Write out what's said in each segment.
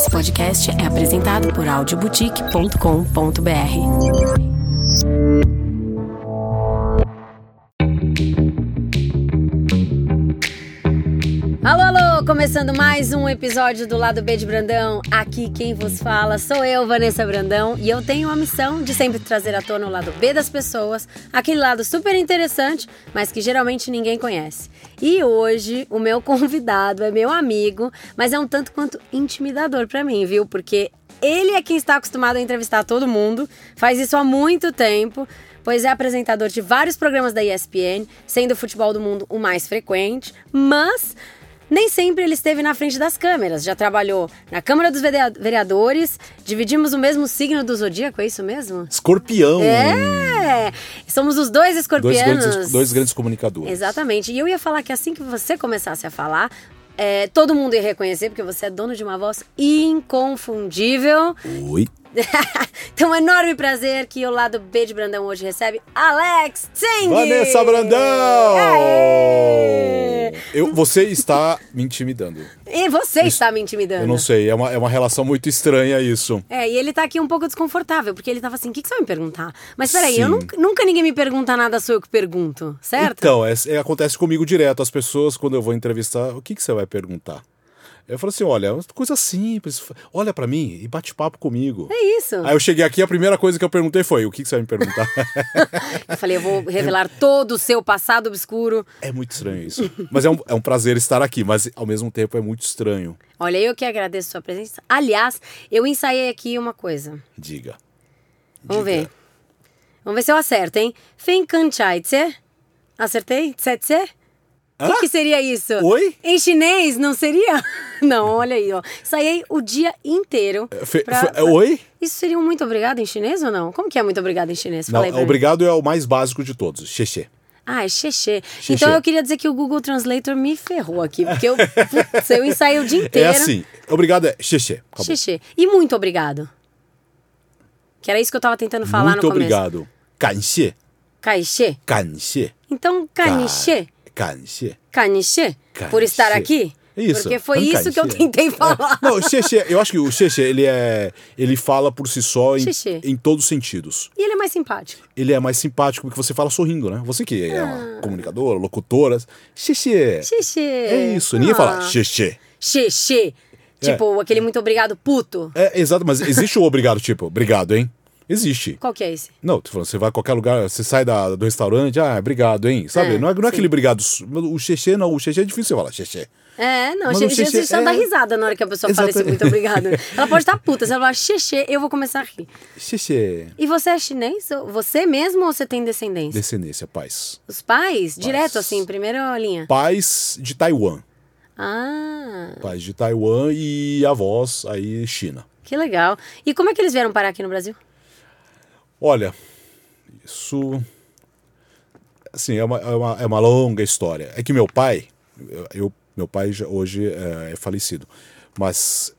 Esse podcast é apresentado por audioboutique.com.br. Começando mais um episódio do Lado B de Brandão. Aqui quem vos fala sou eu, Vanessa Brandão, e eu tenho a missão de sempre trazer à tona o lado B das pessoas, aquele lado super interessante, mas que geralmente ninguém conhece. E hoje o meu convidado é meu amigo, mas é um tanto quanto intimidador para mim, viu? Porque ele é quem está acostumado a entrevistar todo mundo, faz isso há muito tempo pois é apresentador de vários programas da ESPN, sendo o futebol do mundo o mais frequente, mas nem sempre ele esteve na frente das câmeras. Já trabalhou na Câmara dos Vereadores, dividimos o mesmo signo do zodíaco, é isso mesmo? Escorpião! É! Somos os dois escorpianos. Dois grandes, dois grandes comunicadores. Exatamente. E eu ia falar que assim que você começasse a falar, é, todo mundo ia reconhecer, porque você é dono de uma voz inconfundível. Oi. então, um enorme prazer que o lado B de Brandão hoje recebe Alex Tseng! Vanessa Brandão! Aê! Eu, você está me intimidando. E você isso, está me intimidando. Eu não sei, é uma, é uma relação muito estranha isso. É, e ele tá aqui um pouco desconfortável, porque ele tava assim, o que, que você vai me perguntar? Mas peraí, eu nunca, nunca, ninguém me pergunta nada, sou eu que pergunto, certo? Então, é, é, acontece comigo direto. As pessoas, quando eu vou entrevistar, o que, que você vai perguntar? Eu falei assim: olha, coisa simples, olha para mim e bate papo comigo. É isso. Aí eu cheguei aqui, a primeira coisa que eu perguntei foi: o que, que você vai me perguntar? eu falei: eu vou revelar é... todo o seu passado obscuro. É muito estranho isso. Mas é um, é um prazer estar aqui, mas ao mesmo tempo é muito estranho. Olha, eu que agradeço a sua presença. Aliás, eu ensaiei aqui uma coisa. Diga. Vamos Diga. ver. Vamos ver se eu acerto, hein? Fenkanchaitse. Acertei? Tsetse? O que, que, seria isso? Oi? Em chinês, não seria? Não, olha aí, ó. Saí o dia inteiro. É, fe, pra, fe, oi? Isso seria um muito obrigado em chinês ou não? Como que é muito obrigado em chinês? Não, obrigado mim. é o mais básico de todos. Xexê. Ah, é xexê. Então eu queria dizer que o Google Translator me ferrou aqui, porque eu, putz, eu ensaiei o dia é inteiro. É assim, obrigado é xexê. Xexê. E muito obrigado. Que era isso que eu tava tentando falar muito no começo. Muito obrigado. Kanxê. Kanxê. Kanxê. Então, kanxê. Kanxê. Kanxê. Por estar aqui? Isso. Porque foi isso que eu tentei falar. É. Não, Xexê, eu acho que o Xexê, ele é. Ele fala por si só em, em, todos os sentidos. E ele é mais simpático. Ele é mais simpático porque você fala sorrindo, né? Você que é uma ah. comunicadora, locutora. Xexê. Xexê. É isso. Ninguém ah. fala Xexê. Xexê. Tipo, é. aquele muito obrigado puto. É, exato, mas existe o obrigado, tipo, obrigado, hein? Existe. Qual que é esse? Não, tô falando, você vai a qualquer lugar, você sai da, do restaurante, ah, obrigado, hein? Sabe? É, não é, não é aquele obrigado. O xexê, não, o xexê é difícil você falar, xexê. É, não, xexê, xexê você é... dá risada na hora que a pessoa Exatamente. fala esse muito obrigado. Ela pode estar puta, se ela falar xexê, eu vou começar a rir. Xexê. E você é chinês? Você mesmo ou você tem descendência? Descendência, pais. Os pais? pais. Direto assim, primeira linha? Pais de Taiwan. Ah. Pais de Taiwan e avós aí China. Que legal. E como é que eles vieram parar aqui no Brasil? Olha, isso. Assim, é uma, é uma, é uma longa história. É que meu pai, eu, meu pai já, hoje é, é falecido, mas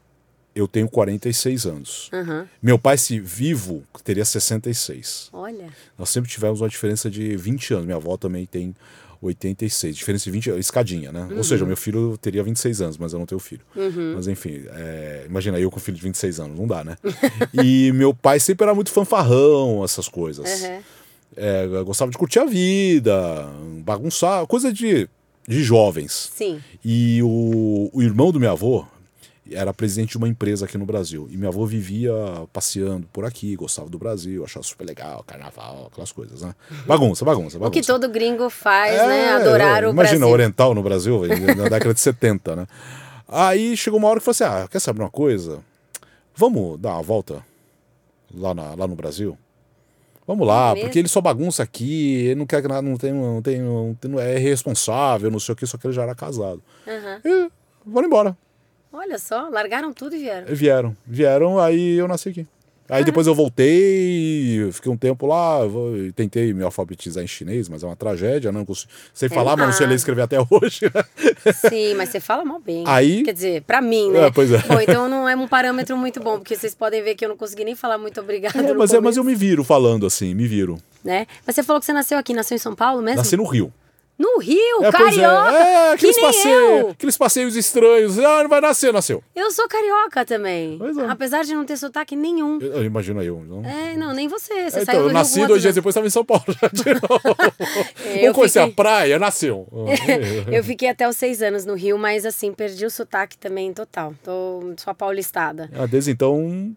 eu tenho 46 anos. Uhum. Meu pai, se vivo, teria 66. Olha. Nós sempre tivemos uma diferença de 20 anos. Minha avó também tem 86. Diferença de 20 escadinha, né? Uhum. Ou seja, meu filho teria 26 anos, mas eu não tenho filho. Uhum. Mas enfim, é, imagina eu com filho de 26 anos, não dá, né? e meu pai sempre era muito fanfarrão, essas coisas. Uhum. É, gostava de curtir a vida, bagunçar, coisa de, de jovens. Sim. E o, o irmão do meu avô, era presidente de uma empresa aqui no Brasil. E minha avó vivia passeando por aqui, gostava do Brasil, achava super legal, carnaval, aquelas coisas, né? Bagunça, bagunça, bagunça. O que todo gringo faz, é, né? Adorar é, o imagina, Brasil. Imagina, oriental no Brasil, na década de 70, né? Aí chegou uma hora que falou assim: ah, quer saber uma coisa? Vamos dar uma volta lá, na, lá no Brasil? Vamos lá, é porque ele só bagunça aqui, ele não quer nada, não tem, não tem, não tem, é irresponsável, não sei o que, só que ele já era casado. Uhum. E vamos embora. Olha só, largaram tudo e vieram. Vieram, vieram, aí eu nasci aqui. Aí ah. depois eu voltei, fiquei um tempo lá, tentei me alfabetizar em chinês, mas é uma tragédia, não consigo, sei é, falar, mas não sei ler e escrever até hoje. Sim, mas você fala mal bem. Aí, Quer dizer, pra mim, né? É, pois é. Bom, então não é um parâmetro muito bom, porque vocês podem ver que eu não consegui nem falar muito obrigado. É, mas, é, mas eu me viro falando assim, me viro. Né? Mas você falou que você nasceu aqui, nasceu em São Paulo mesmo? Nasci no Rio. No Rio, É, é. carioca. É, aqueles que nem passeios, aqueles passeios estranhos. Ah, não vai nascer, nasceu. Eu sou carioca também. É. Apesar de não ter sotaque nenhum. Eu, eu imagino eu. Não? É, não, nem você. Você então, saiu do eu nasci dois dias depois, estava em São Paulo já de novo. É, eu conhecer fiquei- a praia, nasceu. anos? Eu fiquei até os seis anos no Rio, mas assim, perdi o sotaque também total. Tô só paulistada. Ah, Desde então,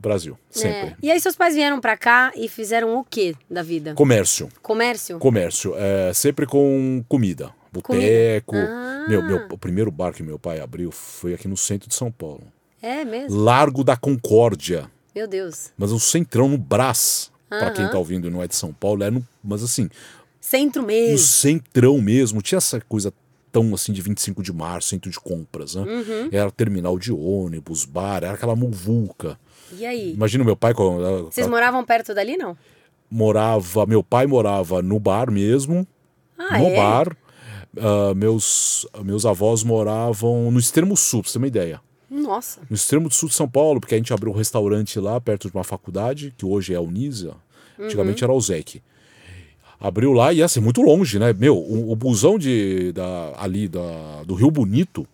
Brasil, sempre. É. E aí seus pais vieram pra cá e fizeram o quê da vida? Comércio, Comércio? comércio. É, sempre com comida. Boteco. Ah. Meu, meu, o primeiro bar que meu pai abriu foi aqui no centro de São Paulo. É mesmo? Largo da Concórdia. Meu Deus. Mas o centrão no Brás. Pra quem Aham. tá ouvindo e não é de São Paulo, é no, mas assim, Centro no mesmo. centrão mesmo. Tinha essa coisa tão assim de 25 de março, centro de compras, né? Uhum. Era terminal de ônibus, bar, era aquela muvuca. E aí? Imagina o meu pai Vocês moravam perto dali, não? morava, meu pai morava no bar mesmo, Ah, no é? bar. Ah, meus, meus avós moravam no extremo sul, pra você ter uma ideia. Nossa. No extremo sul de São Paulo, porque a gente abriu um restaurante lá perto de uma faculdade, que hoje é a Unisa, antigamente era o ZEC. Abriu lá e ia ser muito longe, né? Meu, o, o busão de, da, ali da, do Rio Bonito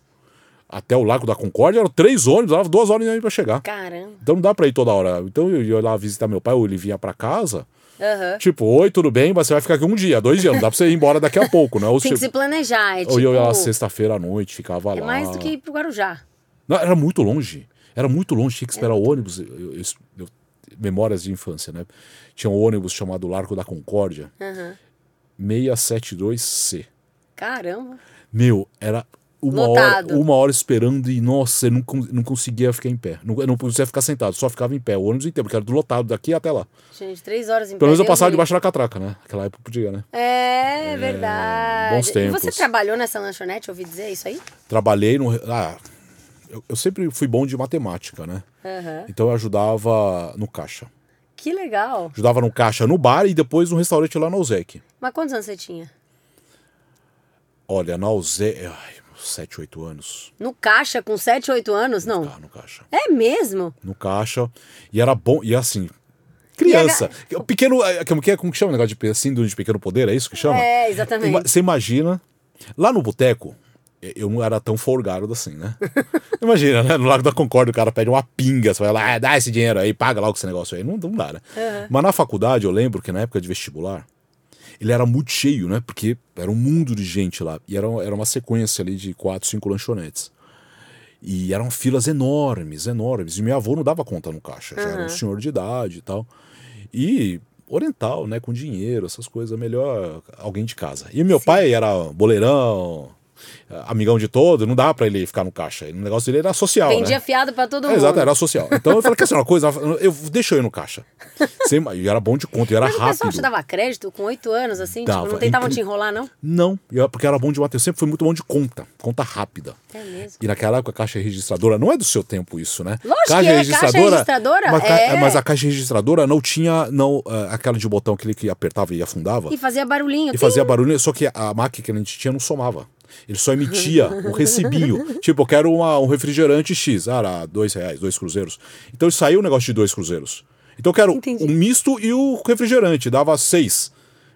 até o Lago da Concórdia eram três ônibus, dava duas horas pra chegar. Caramba. Então não dá pra ir toda hora. Então eu ia lá visitar meu pai, ou ele vinha pra casa. Aham. Tipo, oi, tudo bem, mas você vai ficar aqui um dia, dois dias, não dá pra você ir embora daqui a pouco, né? Ou, Tem que tipo, se planejar. É, tipo, ou eu ia lá sexta-feira à noite, ficava é lá. mais do que ir pro Guarujá. Não, era muito longe. Era muito longe, tinha que esperar o ônibus. Eu- eu- eu- memórias de infância, né? Tinha um ônibus chamado Largo da Concórdia, Aham. 672C. Caramba. Meu, era uma Lotado. hora, uma hora esperando e, nossa, eu não, não conseguia ficar em pé. Não, não conseguia ficar sentado, só ficava em pé o ônibus inteiro, porque era do lotado daqui até lá. Gente, três horas em Pelo menos pé, eu passava debaixo da catraca, né? Naquela época podia, né? me- É, verdade. bons E tempos. você trabalhou nessa lanchonete, ouvi dizer isso aí? Trabalhei no. Ah, eu, eu sempre fui bom de matemática, né? Aham. Então eu ajudava no caixa. Que legal. Ajudava no caixa no bar e depois no restaurante lá na Ozek. Mas quantos anos você tinha? Olha, na Ozek. Ai, 7, 8 anos. No caixa, com 7, 8 anos? Não. Tá, no caixa. É mesmo? No caixa. E era bom. E assim. Criança. Pequeno. é, Como que, é, como que chama o negócio de síndrome de pequeno poder? É isso que chama? É, exatamente. Você imagina. Lá no boteco, eu não era tão folgado assim, né? Imagina, né? No Lago da Concórdia, o cara pede uma pinga, você vai lá, ah, dá esse dinheiro aí, paga logo esse negócio aí. Não, não dá, né? Mas na faculdade, eu lembro que na época de vestibular, ele era muito cheio, né? Porque era um mundo de gente lá. E era, era uma sequência ali de quatro, cinco lanchonetes. E eram filas enormes, enormes. E meu avô não dava conta no caixa, já era um senhor de idade e tal. E oriental, né? Com dinheiro, essas coisas, melhor alguém de casa. E meu pai era boleirão, amigão de todo, não dá pra ele ficar no caixa. O negócio dele era social. Vendia né? fiado pra todo É, mundo. exato, era social. Então eu falei, quer saber uma coisa? Eu, deixa eu ir no caixa. Sem- E era bom de conta, e era Mas o pessoal rápido. te dava crédito com 8 anos, assim? Dava, tipo, não tentavam te enrolar, não? Não, eu- porque era bom de bater. Eu sempre fui muito bom de conta, conta rápida. É mesmo. E naquela época a caixa registradora, não é do seu tempo isso, né? Lógico que é, caixa registradora Mas, ca- é. mas a caixa registradora não tinha não, ah, aquela de botão aquele que apertava e afundava. E fazia barulhinho. E fazia barulho, só que a máquina que a gente tinha não somava. Ele só emitia um recibinho. tipo, eu quero uma- um refrigerante X. Ah, era dois reais, dois cruzeiros. Então saiu um negócio de dois cruzeiros. Então eu quero Entendi. um misto e o refrigerante. Dava seis.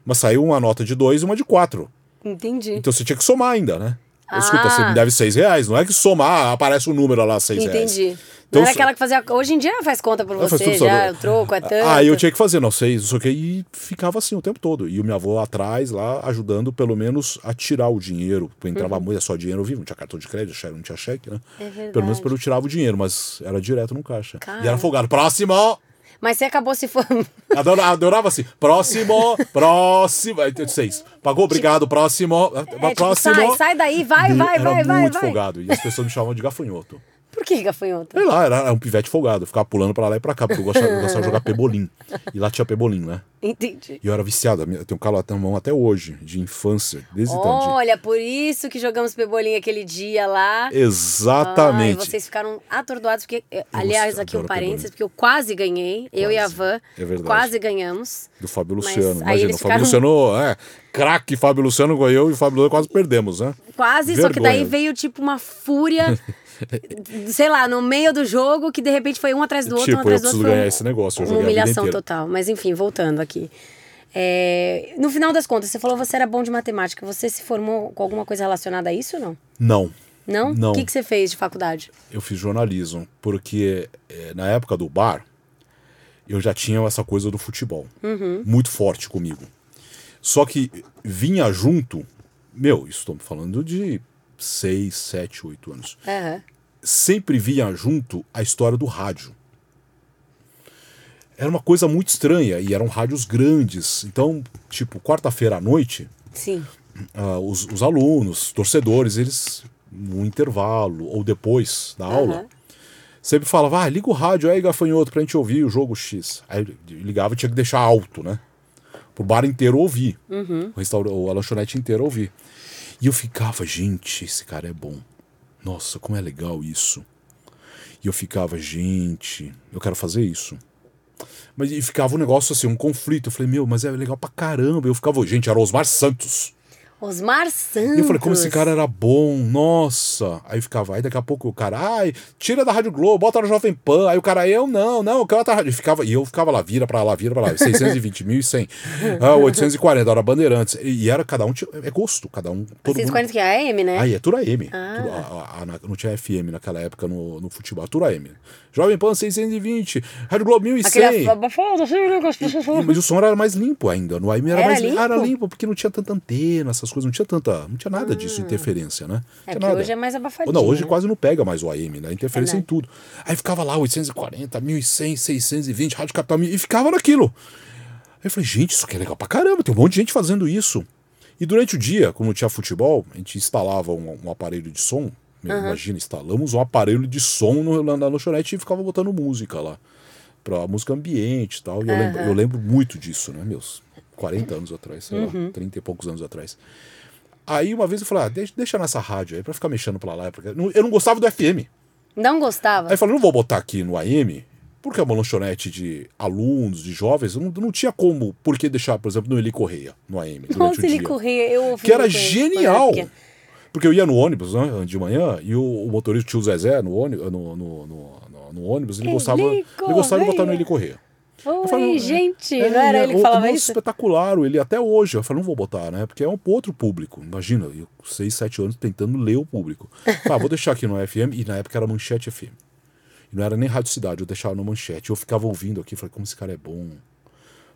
Mas saiu uma nota de dois e uma de quatro. Entendi. Então você tinha que somar ainda, né? Escuta, Ah. você me deve seis reais. Não é que somar, ah, aparece um número lá, seis reais. Entendi. Então, não era so- aquela que fazia. Hoje em dia faz conta Ah, faz você, já sozinho. o troco é tanto. Ah, eu tinha que fazer, não sei, não sei o que, e ficava assim o tempo todo. E o meu avô atrás lá, ajudando pelo menos a tirar o dinheiro. Porque entrava muito, é só dinheiro vivo, não tinha cartão de crédito, não tinha cheque, né? É verdade. Pelo menos eu tirava o dinheiro, mas era direto no caixa. Cara. E era folgado. Próximo! Mas você acabou se for. Adorava, adorava assim. Próximo, próximo. Seis. Pagou, obrigado, próximo. É, tipo, próximo. sai, sai daí, vai, vai, era vai, vai, muito vai. folgado. E as pessoas me chamavam de gafanhoto. Por que gafanhoto? Sei lá, era, um pivete folgado. Eu ficava pulando pra lá e pra cá, porque eu gostava, eu gostava de jogar pebolim. E lá tinha pebolim, né? Entendi. E eu era viciado. Eu tenho um calo na mão até hoje, de infância, desde então. de- Olha, por isso que jogamos pebolim aquele dia lá. Ai, Exatamente. vocês ficaram atordoados, porque, eh, aliás, aqui um parênteses, pebolim. porque eu quase ganhei, eu e a Quase. Van, É verdade. quase ganhamos. Do Fábio Luciano. Imagina, o Fábio ficaram- Luciano, é, craque Fábio Luciano ganhou e o Fábio Luciano quase perdemos, né? Quase, só que Vergonha. daí veio tipo uma fúria, sei lá, no meio do jogo, que de repente foi um atrás do outro, um tipo, eu atrás do outro. ganhar um- esse negócio. Uma humilhação total. Mas enfim, voltando aqui. É, no final das contas, você falou que você era bom de matemática. Você se formou com alguma coisa relacionada a isso ou não? Não. Não? Não. O que, que você fez de faculdade? Eu fiz jornalismo, porque é, na época do bar, eu já tinha essa coisa do futebol. Muito forte comigo. Só que vinha junto, meu, estou falando de 6, 7, 8 anos. Aham. Sempre vinha junto a história do rádio. Era uma coisa muito estranha e eram rádios grandes. Então, tipo, quarta-feira à noite, Sim. ah, os, os alunos, torcedores, eles, no intervalo ou depois da aula, Aham. sempre falavam, ah, liga o rádio aí, gafanhoto, pra gente ouvir o jogo X. Aí ligava e tinha que deixar alto, né? Pro bar inteiro ouvir. O restaurante, a lanchonete inteira ouvir. E eu ficava, gente, esse cara é bom. Nossa, como é legal isso. E eu ficava, gente, eu quero fazer isso. Mas e ficava um negócio assim, um conflito. Eu falei, meu, mas é legal pra caramba. Eu ficava, gente, era Osmar Santos. Osmar Santos. E eu falei, como esse cara era bom, nossa. Aí ficava, aí daqui a pouco o cara, ai, tira da Rádio Globo, bota na Jovem Pan. Aí o cara, eu não, não, eu quero outra rádio. E, ficava, e eu ficava lá, vira pra lá, vira pra lá, 620, 1.100, ah, 840, era Bandeirantes. E, e era cada um, tinha- é gosto, cada um. Todo mundo. 640 que é AM, né? Aí é tudo AM. Ah. Tudo- a- a- a- não tinha FM naquela época no, no futebol, tudo AM. Jovem Pan 620, Rádio Globo 1100. Aquele abafado, assim, né? que as pessoas falam. mas o som era mais limpo ainda. No AM era, Era mais limpo? Era limpo, porque não tinha tanta antena, essas coisas, não tinha tanta. Não tinha nada disso, interferência, né? É, Não tinha porque nada. hoje é mais abafadinho. Não, hoje né? quase não pega mais o AM, né? Interferência em Verdade. tudo. Aí ficava lá 840, 1100, 620, Rádio Capital, e ficava naquilo. Aí eu falei, gente, isso aqui é legal pra caramba, tem um monte de gente fazendo isso. E durante o dia, como tinha futebol, a gente instalava um, um aparelho de som. Meu, Imagina, instalamos um aparelho de som no, na, na lanchonete e ficava botando música lá. Pra música ambiente e tal. E eu, lembro, eu lembro muito disso, né? Meus 40 anos atrás, sei lá, 30 e poucos anos atrás. Aí uma vez eu falei, ah, deixa, deixa nessa rádio aí pra ficar mexendo pra lá. Não- eu não gostava do FM. Não gostava? Aí eu falei, não vou botar aqui no AM, porque é uma lanchonete de alunos, de jovens, não, não tinha como, por que deixar, por exemplo, no Eli Correia, no AM, durante Nossa, o ele dia. corria, eu ouvi. Que era genial. Porque- eu ia no ônibus, né, de manhã, e o, o motorista, o tio Zezé, no ônibus, no, no, no, no- ônibus, ele gostava, ele gostava de botar no. Eli Correia. Oi, falei, gente, é, não era é, ele que falava o isso? espetacular, ele até hoje. Eu falei, não vou botar, né? Porque é um outro público. Imagina, eu, 6, 7 anos tentando ler o público. Ah, vou deixar aqui no FM, e na época era Manchete FM. E não era nem Rádio Cidade, eu deixava no Manchete. Eu ficava ouvindo aqui, falei, como esse cara é bom.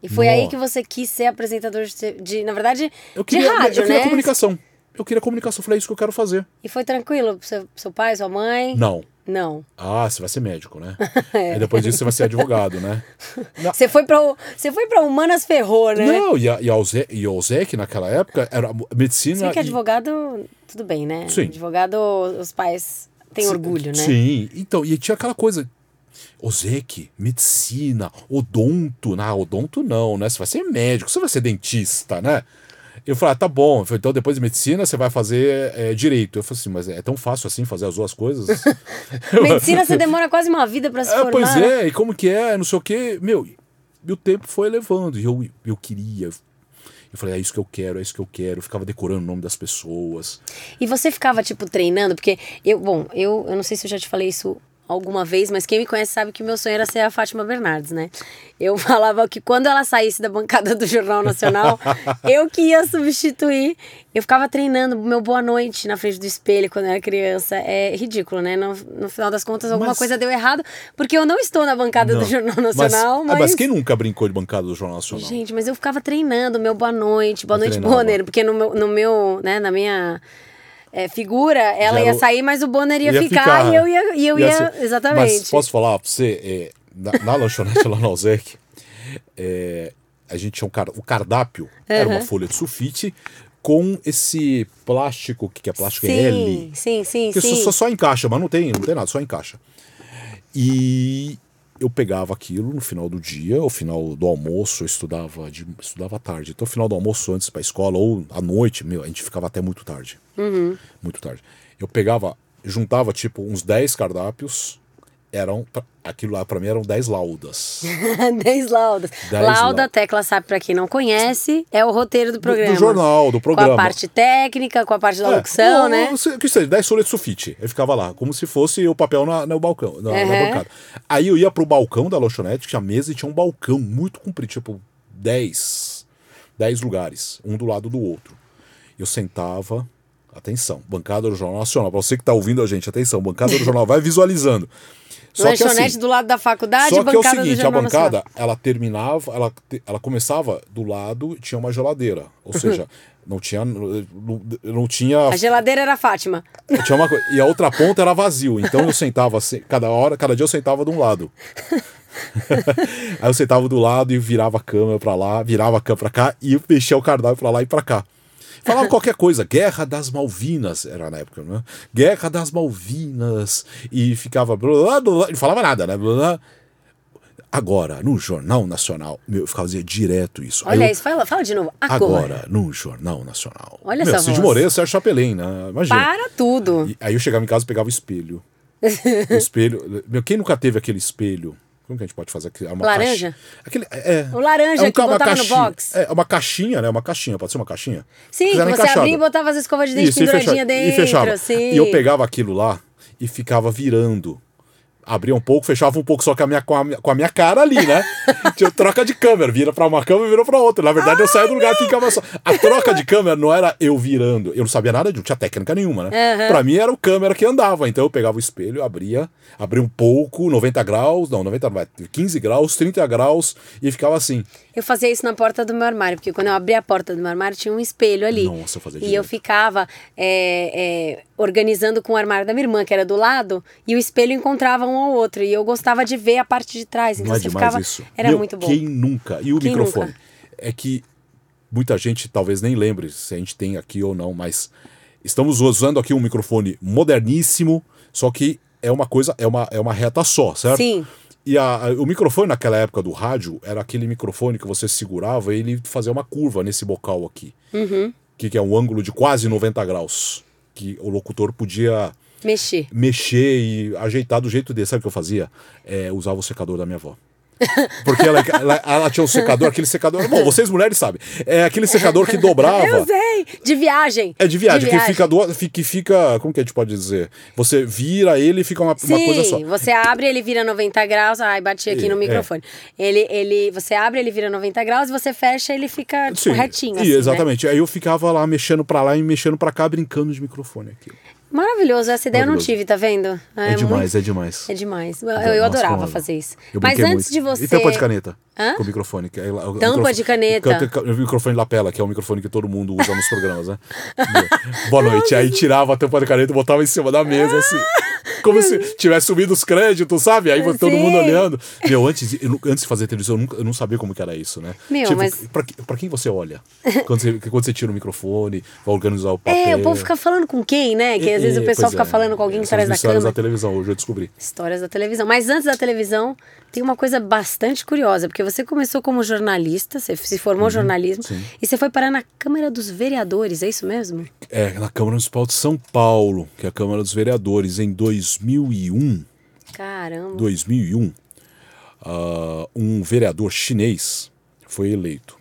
E foi aí Nossa. que você quis ser apresentador de, de- na verdade, Eu queria, de rádio, eu queria né? comunicação. Eu queria comunicação, eu falei, é isso que eu quero fazer. E foi tranquilo pro seu, seu pai, sua mãe? Não. Não. Ah, você vai ser médico, né? É. Depois disso você vai ser advogado, né? Você foi pra, o- você foi pra Humanas Ferrou, né? não e, a, e, a Ozek, e a Ozek, naquela época, era medicina. Você que é e- advogado, tudo bem, né? Sim. Advogado, os pais têm orgulho, né? Sim, então, e tinha aquela coisa. Ozek, medicina, odonto. Não, odonto não, né? Você vai ser médico, você vai ser dentista, né? Eu falei, ah, tá bom. Eu falei, então depois de medicina você vai fazer é, direito. Eu falei assim, mas é tão fácil assim fazer as duas coisas? Medicina você demora quase uma vida pra se É, formar. pois né? é, e como que é, não sei o quê. Meu, e o tempo foi levando. E eu, eu queria. Eu falei, é isso que eu quero, é isso que eu quero. Eu ficava decorando o nome das pessoas. E você ficava, tipo, treinando? Porque eu, bom, eu, eu não sei se eu já te falei isso alguma vez, mas quem me conhece sabe que o meu sonho era ser a Fátima Bernardes, né? Eu falava que quando ela saísse da bancada do Jornal Nacional, eu que ia substituir. Eu ficava treinando meu boa noite na frente do espelho quando eu era criança. É ridículo, né? No, no final das contas, alguma Mas- coisa deu errado, porque eu não estou na bancada do Não. Jornal Mas- Nacional, ah, mas. mas quem nunca brincou de bancada do Jornal Nacional? Gente, mas eu ficava treinando meu boa noite, boa Eu noite. Bonner, porque no meu, no meu né, na minha é, figura, ela Já ia sair, mas o Bonner ia, Ia ficar, ficar, e eu ia, e eu Ia ia, ser- exatamente. Mas posso falar pra você, é, na, na lanchonete lá na Ozek, é, a gente tinha um car o cardápio, era uma folha de sulfite com esse plástico, que que é plástico? É sim, L. sim, sim, Que sim. só, só encaixa, mas não tem, não tem nada, só encaixa. E eu pegava aquilo no final do dia, ao final do almoço, eu estudava, de, estudava tarde. Então, final do almoço, antes para a escola, ou à noite, meu, a gente ficava até muito tarde. Uhum. Muito tarde. Eu pegava, juntava tipo uns 10 cardápios, eram, aquilo lá para mim eram 10 laudas. 10 laudas. Dez Lauda, tecla sabe pra quem não conhece, é o roteiro do Do, programa. do jornal, do Com a programa. parte técnica, com a parte da É, locução, ou- né? se- Que seja, 10 folhas de sulfite. Eu ficava lá, como se fosse o papel na, no balcão, na, na Uhum. bancada. Aí eu ia pro balcão da lanchonete, tinha mesa e tinha um balcão muito comprido, tipo 10. dez lugares, um do lado do outro. Eu sentava, atenção, bancada do Jornal Nacional, para você que está ouvindo a gente, atenção, bancada do jornal, vai visualizando. Só Lanchonete que, assim, do lado da faculdade, só que é o seguinte, a bancada, ela terminava, ela, ela começava do lado, tinha uma geladeira, ou seja, não tinha, não, não tinha. A geladeira era Fátima. Tinha uma, e a outra ponta era vazio. Então eu sentava assim, cada hora, cada dia eu sentava de um lado. Aí eu sentava do lado e virava a câmera para lá, virava a câmera para cá e mexia o cardápio para lá e para cá. Falava qualquer coisa, Guerra das Malvinas, era na época, né? Guerra das Malvinas, e ficava. Blá, blá, blá, não falava nada, né? Blá, Agora, no Jornal Nacional, meu, eu dizendo direto isso. Olha eu, isso, fala, fala de novo. Agora. agora, no Jornal Nacional. Olha meu, essa Cid Moreira, Sérgio Chapelin, né? Imagina. Para tudo. E, aí eu chegava em casa e pegava o espelho. o espelho. Meu, quem nunca teve aquele espelho? Como que a gente pode fazer aqui? Uma laranja? Caixa... Aquele, é, o laranja é um, que botava caixinha, no box? É uma caixinha, né? Uma caixinha, pode ser uma caixinha? Sim, que você abria e botava as escovas de dente Isso, penduradinha e dentro. E fechava. E eu pegava aquilo lá e ficava virando abria um pouco, fechava um pouco só com a minha, com a minha, com a minha cara ali, né? Tinha troca de câmera, vira pra uma câmera e virou pra outra. Na verdade, eu saía do lugar e ficava só. A troca de câmera não era eu virando. Eu não sabia nada de não tinha técnica nenhuma, né? Uhum. Pra mim era o câmera que andava. Então eu pegava o espelho, abria, abria um pouco, 90 graus, não, 90 não, 15 graus, 30 graus, e ficava assim. Eu fazia isso na porta do meu armário, porque quando eu abria a porta do meu armário tinha um espelho ali. Nossa, eu fazia E eu ficava é, é, organizando com o armário da minha irmã, que era do lado, e o espelho encontrava um ao outro. E eu gostava de ver a parte de trás. Então Não é você demais ficava. isso. Era Meu, muito bom. Quem nunca? E o Quem microfone? nunca? É que muita gente talvez nem lembre se a gente tem aqui ou não, mas estamos usando aqui um microfone moderníssimo, só que é uma coisa, é uma, é uma reta só, certo? Sim. E a, a, o microfone naquela época do rádio era aquele microfone que você segurava e ele fazia uma curva nesse bocal aqui. Uhum. Que, que é um ângulo de quase 90 graus. Que o locutor podia Mexer. mexer e ajeitar do jeito dele. Sabe o que eu fazia? É, usava o secador da minha avó. Porque ela, ela, ela tinha um secador, aquele secador. Bom, vocês mulheres sabem. É aquele secador que dobrava. Eu sei! De viagem. É de viagem, De que viagem. fica, do, que fica. Como que a gente pode dizer? Você vira ele e fica uma, uma Sim, coisa só. você abre, ele vira 90 graus. Ai, bati aqui É, no é. microfone. Ele, ele, você abre, ele vira 90 graus, você fecha, ele fica tipo, Sim, retinho. e assim, né? exatamente. Aí eu ficava lá mexendo pra lá e mexendo pra cá, brincando de microfone aqui. Maravilhoso, essa ideia eu não Maravilhoso. tive, tá vendo? É, demais, muito- é demais. É demais. Eu, Nossa, eu adorava como- fazer isso. Eu Mas antes muito. de você. E tampa de caneta. Hã? Com o microfone. Que é, o Tampa microfone- de caneta. O, o microfone lapela, que é o microfone que todo mundo usa nos programas, né? Boa noite. Aí tirava a tampa de caneta e botava em cima da mesa, assim. Como se tivesse subido os créditos, sabe? Aí todo Sim. mundo olhando. Meu, antes, de- eu antes de fazer televisão, eu, nunca, eu não sabia como que era isso, né? Meu, tipo, mas- pra, que- pra quem você olha? Quando você, quando você tira o microfone, vai organizar o papel. É, o povo fica falando com quem, né? Que às vezes o pessoal fica é. falando com alguém São atrás da histórias câmera. da televisão, hoje eu descobri. Histórias da televisão. Mas antes da televisão, tem uma coisa bastante curiosa, porque você começou como jornalista, você se formou em jornalismo, Uhum, sim. e você foi parar na Câmara dos Vereadores, é isso mesmo? É, na Câmara Municipal de São Paulo, que é a Câmara dos Vereadores, em 2001, Caramba. 2001, ah, um vereador chinês foi eleito.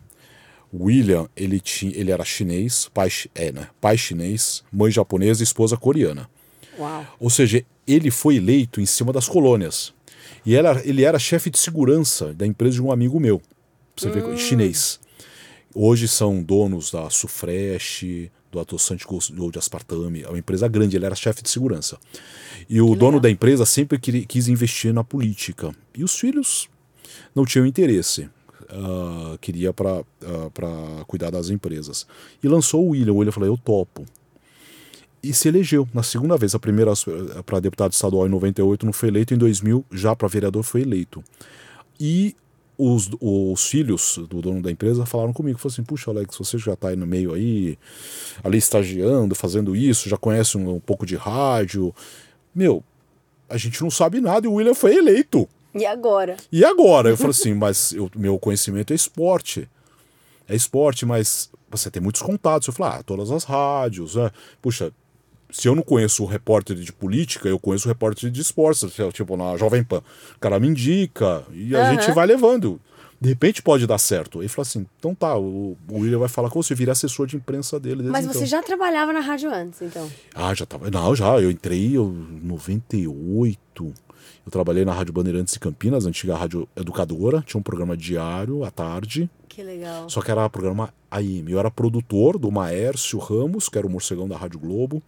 William, ele, tinha, ele era chinês, pai, é, né? pai chinês, mãe japonesa e esposa coreana. Uau. Ou seja, ele foi eleito em cima das colônias. E ela, ele era chefe de segurança da empresa de um amigo meu. Você ver, chinês. Hoje são donos da Sufresh, do Atossante Gold Aspartame. É uma empresa grande, ele era chefe de segurança. E o dono da empresa sempre quis investir na política. E os filhos não tinham interesse. Ah, queria para cuidar das empresas. E lançou o William. O William falou: Eu topo e se elegeu na segunda vez. A primeira para deputado estadual em 98, não foi eleito. Em 2000, já para vereador, foi eleito. E os, os filhos do dono da empresa falaram comigo: falaram assim, puxa, Alex, você já está aí no meio aí, ali estagiando, fazendo isso, já conhece um, um pouco de rádio. Meu, a gente não sabe nada e o William foi eleito. E agora? E agora? Eu falei assim, mas eu, meu conhecimento é esporte. É esporte, mas você tem muitos contatos. Eu falei, ah, todas as rádios, né? Puxa, se eu não conheço o repórter de política, eu conheço o repórter de esportes, tipo na Jovem Pan. O cara me indica e a Aham. gente vai levando. De repente pode dar certo. Ele falou assim: então tá, o, o William vai falar com você, vira assessor de imprensa dele. Mas então. você já trabalhava na rádio antes, então? Ah, já tava. Não, já. Eu entrei em 98. Eu trabalhei na Rádio Bandeirantes de Campinas, antiga Rádio Educadora. Tinha um programa diário à tarde. Que legal. Só que era programa AM. Eu era produtor do Maércio Ramos, que era o morcegão da Rádio Globo.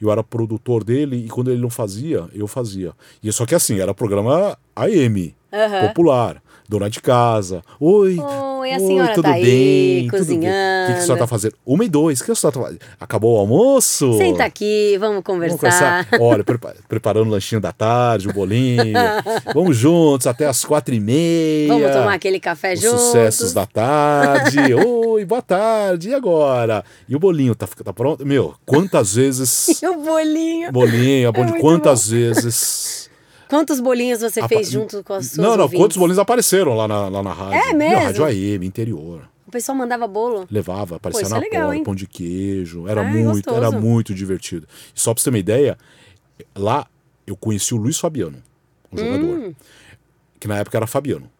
Eu era produtor dele e quando ele não fazia, eu fazia. E só que assim, era programa AM, Aham. popular. Dona de casa. Oi. Oi, a senhora tudo tá aí, bem? Tudo bem. O que, que a cozinhando. senhora tá fazendo? Uma e dois. O que a senhora tá fazendo? Acabou o almoço? Senta aqui, vamos Vamos conversar. conversar. Olha, prepa- preparando o lanchinho da tarde, o bolinho. Vamos juntos até as quatro e meia. Vamos tomar aquele café Os juntos. sucessos da tarde. Oi, boa tarde. E agora? E o bolinho tá, tá pronto? Meu, quantas vezes. E o bolinho. Bolinho, é bom É de muito quantas vezes. Quantos bolinhos você apa- fez junto com as suas Não, não, ouvintes? quantos bolinhos apareceram lá na, lá na rádio? É mesmo? rádio AM, interior. O pessoal mandava bolo? Levava, aparecia isso na é legal, porta, hein? pão de queijo. Era Ai, muito, gostoso. era muito divertido. E só pra você ter uma ideia, lá eu conheci o Luiz Fabiano, um jogador. Hum. Que na época era Fabiano.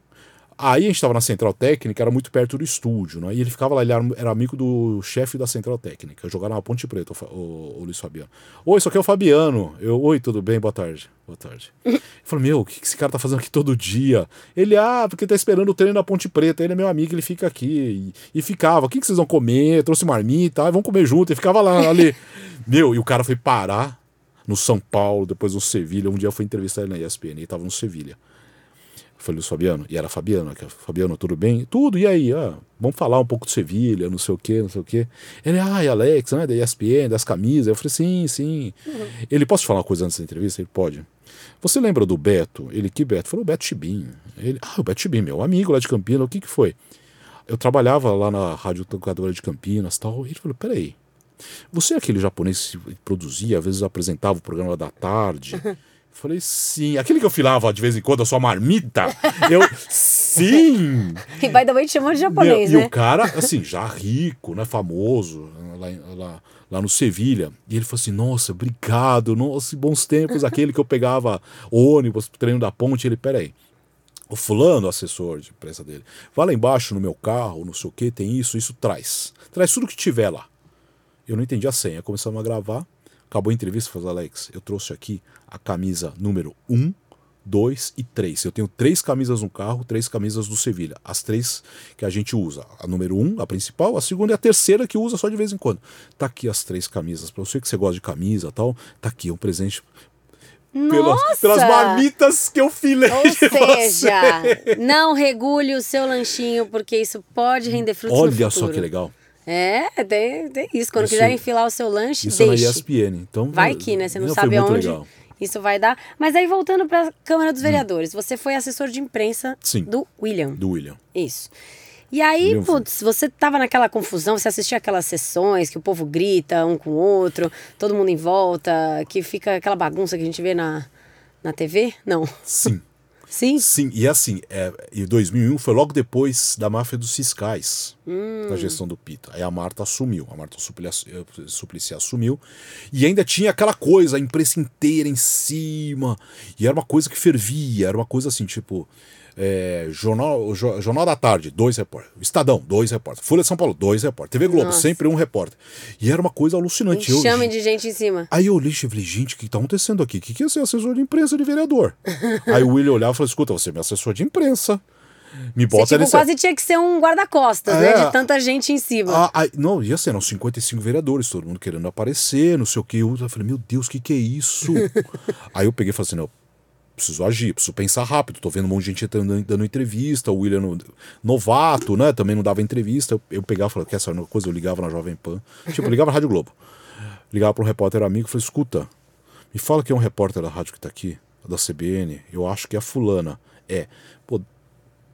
Aí a gente estava na central técnica, era muito perto do estúdio, né? E ele ficava lá, ele era, era amigo do chefe da central técnica. Jogava na Ponte Preta, o, o- o Luiz Fabiano. Oi, isso aqui é o Fabiano. Eu, oi, tudo bem? Boa tarde. Boa tarde. Eu falei, meu, o que que esse cara tá fazendo aqui todo dia? Ele, ah, porque tá esperando o treino na Ponte Preta. Ele é meu amigo, ele fica aqui. E, e ficava, o que, que vocês vão comer? Trouxe marmita, ah, vamos comer junto. E ficava lá, ali. meu, e o cara foi parar no São Paulo, depois no Sevilha. Um dia eu fui entrevistar ele na ESPN, ele tava no Sevilha. Eu falei, Fabiano, e era Fabiano, que é, Fabiano, tudo bem? Tudo, e aí? Ah, vamos falar um pouco de Sevilha, não sei o quê, não sei o quê. Ele, ai, Alex, né, da ESPN, das camisas. Eu falei, sim, sim. Ele, posso te falar uma coisa antes da entrevista? Ele, pode. Você lembra do Beto? Ele, que Beto? Falou, o Beto Chibim. Ele, ah, o Beto Chibim, meu amigo lá de Campinas, o que que foi? Eu trabalhava lá na Rádio Tocadora de Campinas e tal. E ele falou, peraí, você é aquele japonês que produzia, às vezes apresentava o programa da tarde? Falei, sim. Aquele que eu filava de vez em quando a sua marmita? Eu, sim! E by the way, te chamam de japonês, Meu, né? E o cara, assim, já rico, né, famoso, lá, lá, lá no Sevilha. E ele falou assim, nossa, obrigado, nossa, bons tempos. Aquele que eu pegava ônibus, treino da ponte. Ele, peraí. O fulano, assessor de imprensa dele, vai lá embaixo no meu carro, não sei o que, tem isso, isso traz. Traz tudo que tiver lá. Eu não entendi a senha. Começamos a gravar. Acabou a entrevista, falou, Alex, eu trouxe aqui a camisa número 1, 2 e 3. Eu tenho três camisas no carro, três camisas do Sevilha. As três que a gente usa. A número 1, a principal, a segunda e a terceira que usa só de vez em quando. Tá aqui as três camisas. Pra você que você gosta de camisa tal, tá aqui um presente. Pelas, pelas marmitas que eu filei Ou seja, não regule o seu lanchinho, porque isso pode render frutos Olha só que legal. É, tem, tem isso. Quando Isso- quiserem filar o seu lanche, Isso é na deixe. ESPN. Então, Vai que, né? Você não, foi sabe muito aonde legal. isso vai dar. Mas aí, voltando para a Câmara dos Vereadores, você foi assessor de imprensa Sim. do William. Do William. Isso. E aí, William putz, você tava naquela confusão, você assistia aquelas sessões que o povo grita um com o outro, todo mundo em volta, que fica aquela bagunça que a gente vê na, na TV? Não. Sim. Sim? Sim, e assim, é, em 2001 foi logo depois da máfia dos fiscais, Hum. da gestão do Pita. Aí a Marta assumiu, a Marta Suplicy, Suplicy assumiu, e ainda tinha aquela coisa, a imprensa inteira em cima, e era uma coisa que fervia, era uma coisa assim, tipo, é, jornal, Jo- jornal da Tarde, dois repórteres, Estadão, dois repórteres, Folha de São Paulo, dois repórteres, TV Globo, Nossa. sempre um repórter. E era uma coisa alucinante. Eu- Chame de gente em cima. Aí eu olhei e falei, gente, o que tá acontecendo aqui? O que, que é ser assessor de imprensa de vereador? Aí o William olhava e falou: escuta, você é meu assessor de imprensa. Me Você bota tipo, nesse. quase tinha que ser um guarda-costas, né? É. De tanta gente em cima. Ah, aí- não, ia ser, eram 55 vereadores, todo mundo querendo aparecer, não sei o que. Eu falei, meu Deus, o que, que é isso? aí eu peguei e falei assim: não, preciso agir, preciso pensar rápido. Tô vendo um monte de gente dando, dando entrevista, o William no- novato, né? Também não dava entrevista. Eu, eu pegava e falava, quer saber uma coisa? Eu ligava na Jovem Pan. Tipo, eu ligava na Rádio Globo. Ligava para um repórter amigo e falei, escuta, me fala que é um repórter da rádio que tá aqui, da CBN. Eu acho que é a fulana. É.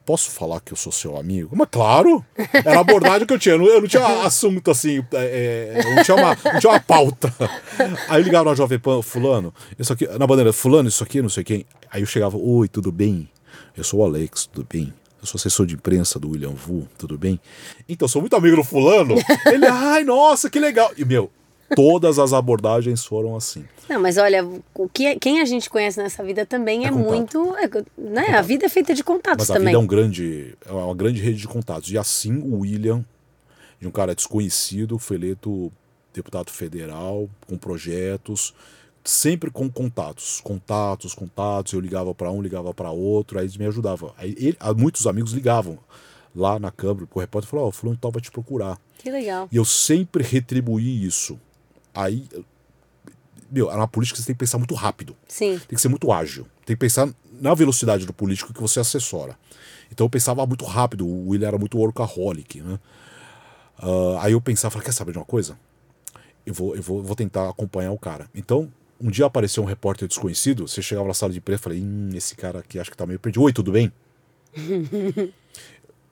Posso falar que eu sou seu amigo? Mas claro! Era a abordagem que eu tinha. Eu não, eu não tinha assunto assim, é, é, não, tinha uma, não tinha uma pauta. Aí eu ligava na Jovem Pan, fulano, isso aqui, na bandeira, fulano, isso aqui, não sei quem. Aí eu chegava, oi, tudo bem? Eu sou o Alex, tudo bem? Eu sou assessor de imprensa do William Vu, tudo bem? Então, sou muito amigo do fulano. Ele, ai, nossa, que legal. E, meu, Todas as abordagens foram assim. Não, mas olha, o que, quem a gente conhece nessa vida também é, é muito. É, né? A vida é feita de contatos mas também. A vida é, um grande, é uma grande rede de contatos. E assim o William, de um cara desconhecido, foi eleito deputado federal, com projetos, sempre com contatos, contatos, contatos. Eu ligava para um, ligava para outro, aí eles me ajudavam. Aí ele, muitos amigos ligavam lá na Câmara, o repórter falou: Ó, oh, fulano tal vai te procurar. Que legal. E eu sempre retribuí isso. Aí, meu, na política você tem que pensar muito rápido. Sim. Tem que ser muito ágil. Tem que pensar na velocidade do político que você assessora. Então eu pensava muito rápido. O William era muito workaholic, né? Uh, aí eu pensava, quer saber de uma coisa? Eu vou, eu vou, vou tentar acompanhar o cara. Então, um dia apareceu um repórter desconhecido, você chegava na sala de imprensa e falei, hum, esse cara aqui acho que tá meio perdido. Oi, tudo bem?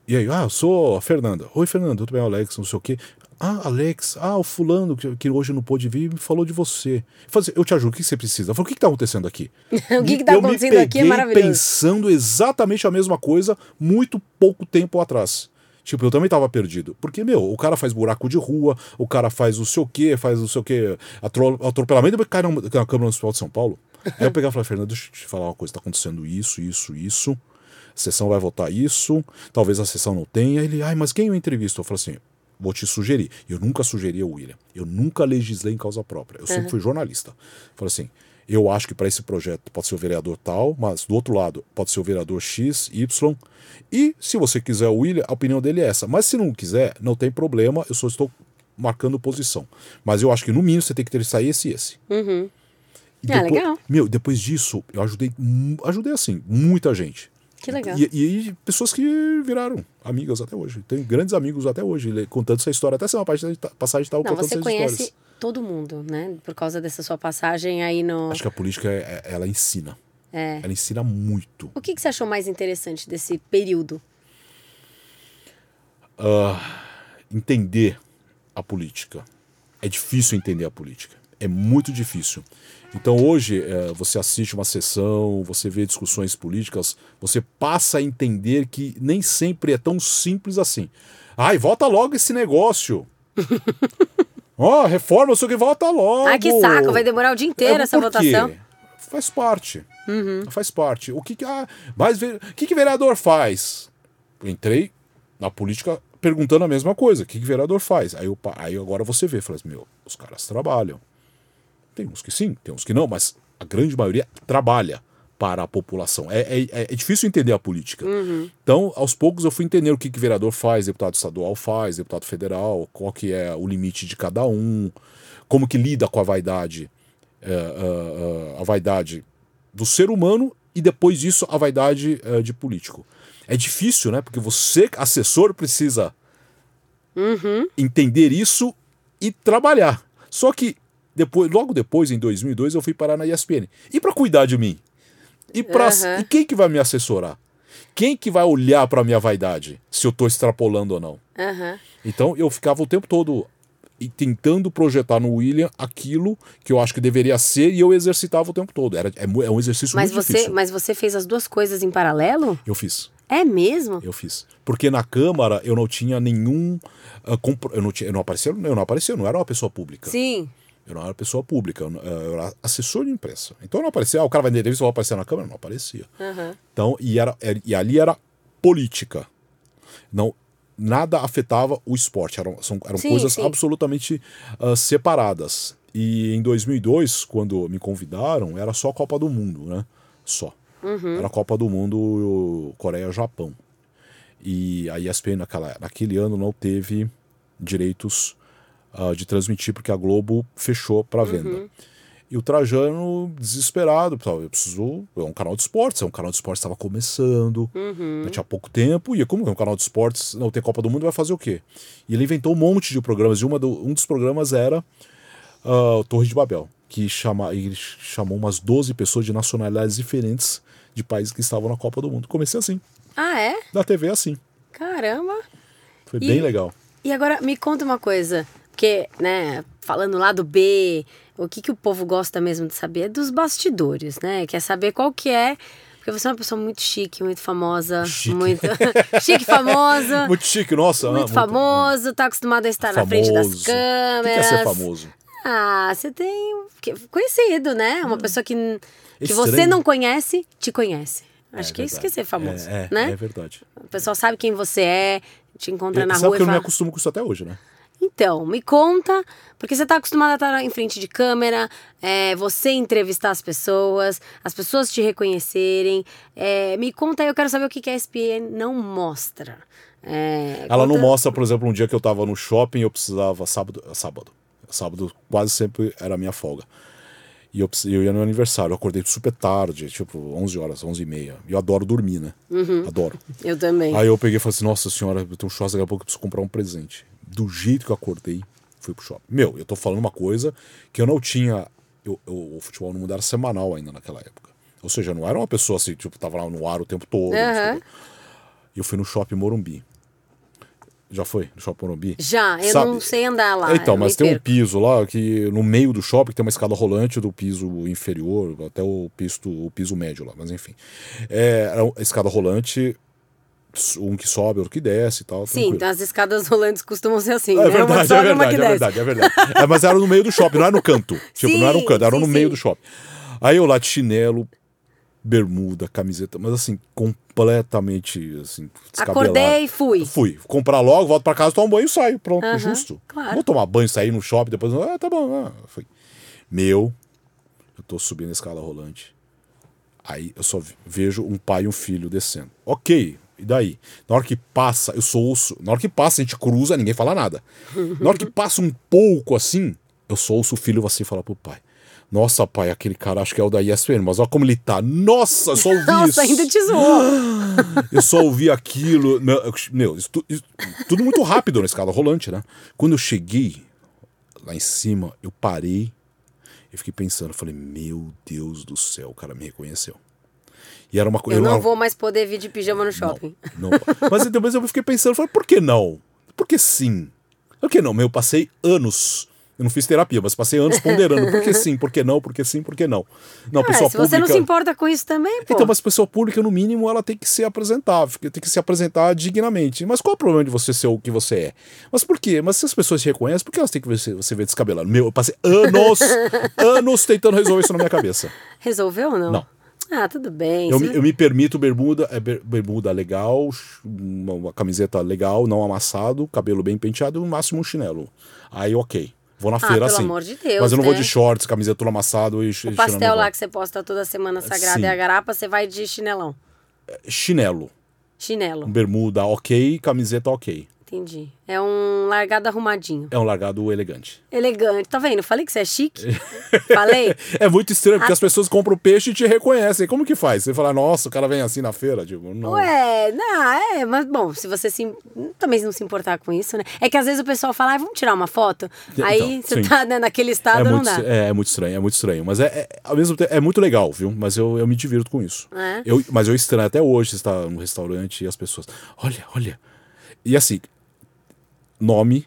e aí, ah, eu sou a Fernanda. Oi, Fernanda, tudo bem, Alex, não sei o quê. Ah, Alex, ah, o fulano que, que hoje não pôde vir me falou de você. Eu, falei, assim, eu te ajudo, o que você precisa? Eu falei, o que está acontecendo aqui? o que está acontecendo aqui é maravilhoso. pensando exatamente a mesma coisa muito pouco tempo atrás. Tipo, eu também tava perdido. Porque, meu, o cara faz buraco de rua, o cara faz o seu quê, faz o seu quê, atropelamento, e cai na, na Câmara Municipal de São Paulo. Aí eu pegava e falei, Fernando, deixa eu te falar uma coisa, tá acontecendo isso, isso, isso. A sessão vai votar isso, talvez a sessão não tenha. Ele, ai, mas quem eu entrevisto? Eu falei assim, vou te sugerir. Eu nunca sugeri o William. Eu nunca legislei em causa própria. Eu sempre uhum. fui jornalista. Falei assim, eu acho que para esse projeto pode ser o vereador tal, mas do outro lado pode ser o vereador X, Y. E se você quiser o William, a opinião dele é essa. Mas se não quiser, não tem problema, eu só estou marcando posição. Mas eu acho que no mínimo você tem que ter sair esse e esse. Uhum. E ah, legal. Meu, depois disso, eu ajudei, ajudei assim, muita gente. Que legal. E, e, pessoas que viraram amigas até hoje. Tem grandes amigos até hoje, contando essa história. Até semana passagem estava contando você essas conhece histórias. todo mundo, né? Por causa dessa sua passagem aí no... Acho que a política, é, é, ela ensina. É. Ela ensina muito. O que, que você achou mais interessante desse período? Uh, entender a política. É difícil entender a política. É muito difícil. Então hoje é, você assiste uma sessão, você vê discussões políticas, você passa a entender que nem sempre é tão simples assim. Ai, volta logo esse negócio. Ó, oh, reforma, sei que volta logo. Ai, que saco, vai demorar o dia inteiro é, essa votação. Faz parte. Uhum. Faz parte. O que, que, ah, mas, o que, que vereador faz? entrei na política perguntando a mesma coisa. O que, que vereador faz? Aí, eu, aí agora você vê, fala assim, meu, os caras trabalham. Tem uns que sim, tem uns que não, mas a grande maioria trabalha para a população. É, é, é difícil entender a política. Uhum. Então, aos poucos, eu fui entender o que, que vereador faz, deputado estadual faz, deputado federal, qual que é o limite de cada um, como que lida com a vaidade, é, é, é a vaidade do ser humano e depois disso a vaidade é, de político. É difícil, né? Porque você, assessor, precisa uhum. entender isso e trabalhar. Só que depois, logo depois, em 2002, eu fui parar na ESPN. E para cuidar de mim? E, pra, uhum. e quem que vai me assessorar? Quem que vai olhar para minha vaidade? Se eu tô extrapolando ou não? Uhum. Então eu ficava o tempo todo tentando projetar no William aquilo que eu acho que deveria ser e eu exercitava o tempo todo. Era, é, é um exercício mas muito você, difícil. Mas você fez as duas coisas em paralelo? Eu fiz. É mesmo? Eu fiz. Porque na Câmara eu não tinha nenhum. Uh, eu, não tinha, eu, não aparecia, eu não aparecia, eu não era uma pessoa pública. Sim. Eu não era pessoa pública, eu era assessor de imprensa. Então eu não aparecia, ah, o cara vai entrevista, eu vou aparecer na câmera, não aparecia. Uhum. Então, e, era, e ali era política. Não, nada afetava o esporte, eram, são, eram sim, coisas sim. absolutamente uh, separadas. E em 2002, quando me convidaram, era só a Copa do Mundo, né? Só. Uhum. Era a Copa do Mundo Coreia-Japão. E a ESPN naquela, naquele ano não teve direitos uh, de transmitir, porque a Globo fechou para venda. Uhum. E o Trajano, desesperado, eu preciso. É um canal de esportes, é um canal de esportes estava começando, uhum. tinha pouco tempo, e como é um canal de esportes, não tem Copa do Mundo, vai fazer o quê? E ele inventou um monte de programas, e uma do, um dos programas era uh, Torre de Babel, que chama, ele chamou umas 12 pessoas de nacionalidades diferentes de países que estavam na Copa do Mundo. Comecei assim. Ah, é? Na TV assim. Caramba! Foi e, bem legal. E agora me conta uma coisa. Porque, né, falando lá do B, o que, que o povo gosta mesmo de saber é dos bastidores, né? Quer saber qual que é. Porque você é uma pessoa muito chique, muito famosa. Chique. Muito chique, famosa. Muito chique, nossa. Muito, muito famoso, tá acostumado a estar famoso. na frente das câmeras. O que é ser famoso? Ah, você tem que- conhecido, né? Uma pessoa que, que você não conhece, te conhece. Acho É que é isso que é ser famoso, É, é, né? é verdade. O pessoal sabe quem você é, te encontra na Sabe rua que e eu não me fala... acostumo com isso até hoje, né? Então, me conta, porque você tá acostumada a estar em frente de câmera, é, você entrevistar as pessoas, as pessoas te reconhecerem. É, me conta aí, eu quero saber o que, que a ESPN não mostra. É, Ela não conta- mostra, por exemplo, um dia que eu tava no shopping, eu precisava. Sábado. Sábado. Sábado quase sempre era a minha folga. E eu, eu ia no aniversário, eu acordei super tarde, tipo 11 horas, 11 e meia. E eu adoro dormir, né? Uhum. Adoro. Eu também. Aí eu peguei e falei assim: Nossa senhora, eu tenho um churrasco, daqui a pouco eu preciso comprar um presente. Do jeito que eu acordei, fui pro shopping. Meu, eu tô falando uma coisa que eu não tinha. eu- eu- o futebol no mundo era semanal ainda naquela época. Ou seja, não era uma pessoa assim, tipo, tava lá no ar o tempo todo. não. E eu fui no shopping Morumbi. Já foi? No shopping Morumbi? Já, eu Sabe- não sei andar lá. então, mas tem um perco. piso lá que no meio do shopping tem uma escada rolante do piso inferior até o piso, o piso médio lá, mas enfim. É uma escada rolante, um que sobe, outro que desce e tal. Sim, tranquilo. então as escadas rolantes costumam ser assim. É né? verdade, uma é sobe, uma verdade, que é verdade, é verdade. É, mas era no meio do shopping, não era no canto. Tipo, não era no Sim, canto, era sim, no meio sim. do shopping. Aí eu lá de chinelo, bermuda, camiseta, mas assim, completamente assim. Acordei e fui. Fui. Comprar logo, volto pra casa, tomo um banho e saio. Pronto, Aham, justo. claro. Vou tomar banho, sair no shopping, depois. Ah, tá bom. Ah, fui. Meu, eu tô subindo a escala rolante. Aí eu só vejo um pai e um filho descendo. Ok, e daí? Na hora que passa, eu sou ouço. Na hora que passa, a gente cruza, ninguém fala nada. Na hora que passa um pouco assim, eu sou ouço o filho assim falar pro pai. Nossa, pai, aquele cara acho que é o da ESPN, mas olha como ele tá. Nossa, eu só ouvi isso. Nossa, ainda te zoou. Eu só ouvi aquilo. Meu, eu- meu, isso, isso- tudo muito rápido na escada rolante, né? Quando eu cheguei lá em cima, eu parei e fiquei pensando. Falei, meu Deus do céu, o cara me reconheceu. E era uma coisa. Eu não vou mais poder vir de pijama no shopping. Não, mas depois eu fiquei pensando, falei, por que não? Por que sim? Por que não? Meu, eu passei anos. Eu não fiz terapia, mas passei anos ponderando. Por que sim? Por que não? Por que sim? Por que não? Não, Ah, pessoa se você não pública- se importa com isso também, pô. então, mas pessoa pública, no mínimo, ela tem que ser apresentável, tem que se apresentar dignamente. Mas qual é o problema de você ser o que você é? Mas por quê? Mas se as pessoas te reconhecem, por que elas têm que ver você, você ver descabelado? Meu, eu passei anos, anos tentando resolver isso na minha cabeça. Resolveu ou não? Não. Ah, tudo bem. Eu, me- eu me permito bermuda, é, ber- bermuda legal, uma, uma camiseta legal, não amassado, cabelo bem penteado e no máximo um chinelo. Aí, ok. Vou na Ah, feira pelo assim. amor de Deus, Mas eu não vou né? de shorts, camiseta tudo amassado e O pastel lá que você posta toda semana sagrada Sim. e a garapa, você vai de chinelão. Chinelo. Chinelo. Bermuda ok, camiseta ok. Entendi. É um largado arrumadinho. É um largado elegante. Elegante. Tá vendo? Falei que você é chique. Falei? É muito estranho, porque A- as pessoas compram peixe e te reconhecem. Como que faz? Você fala, nossa, o cara vem assim na feira? Tipo, não. Ué, não, é, mas bom, se você se, também não se importar com isso, né? É que às vezes o pessoal fala, ah, vamos tirar uma foto. Então, Aí você sim. tá né, naquele é estado, não muito, dá. é, é muito estranho, é muito estranho. Mas é, é- ao mesmo tempo, é muito legal, viu? Mas eu, eu me divirto com isso. É? Eu, mas eu estranho até hoje você está no restaurante e as pessoas. Olha, olha. E assim, nome,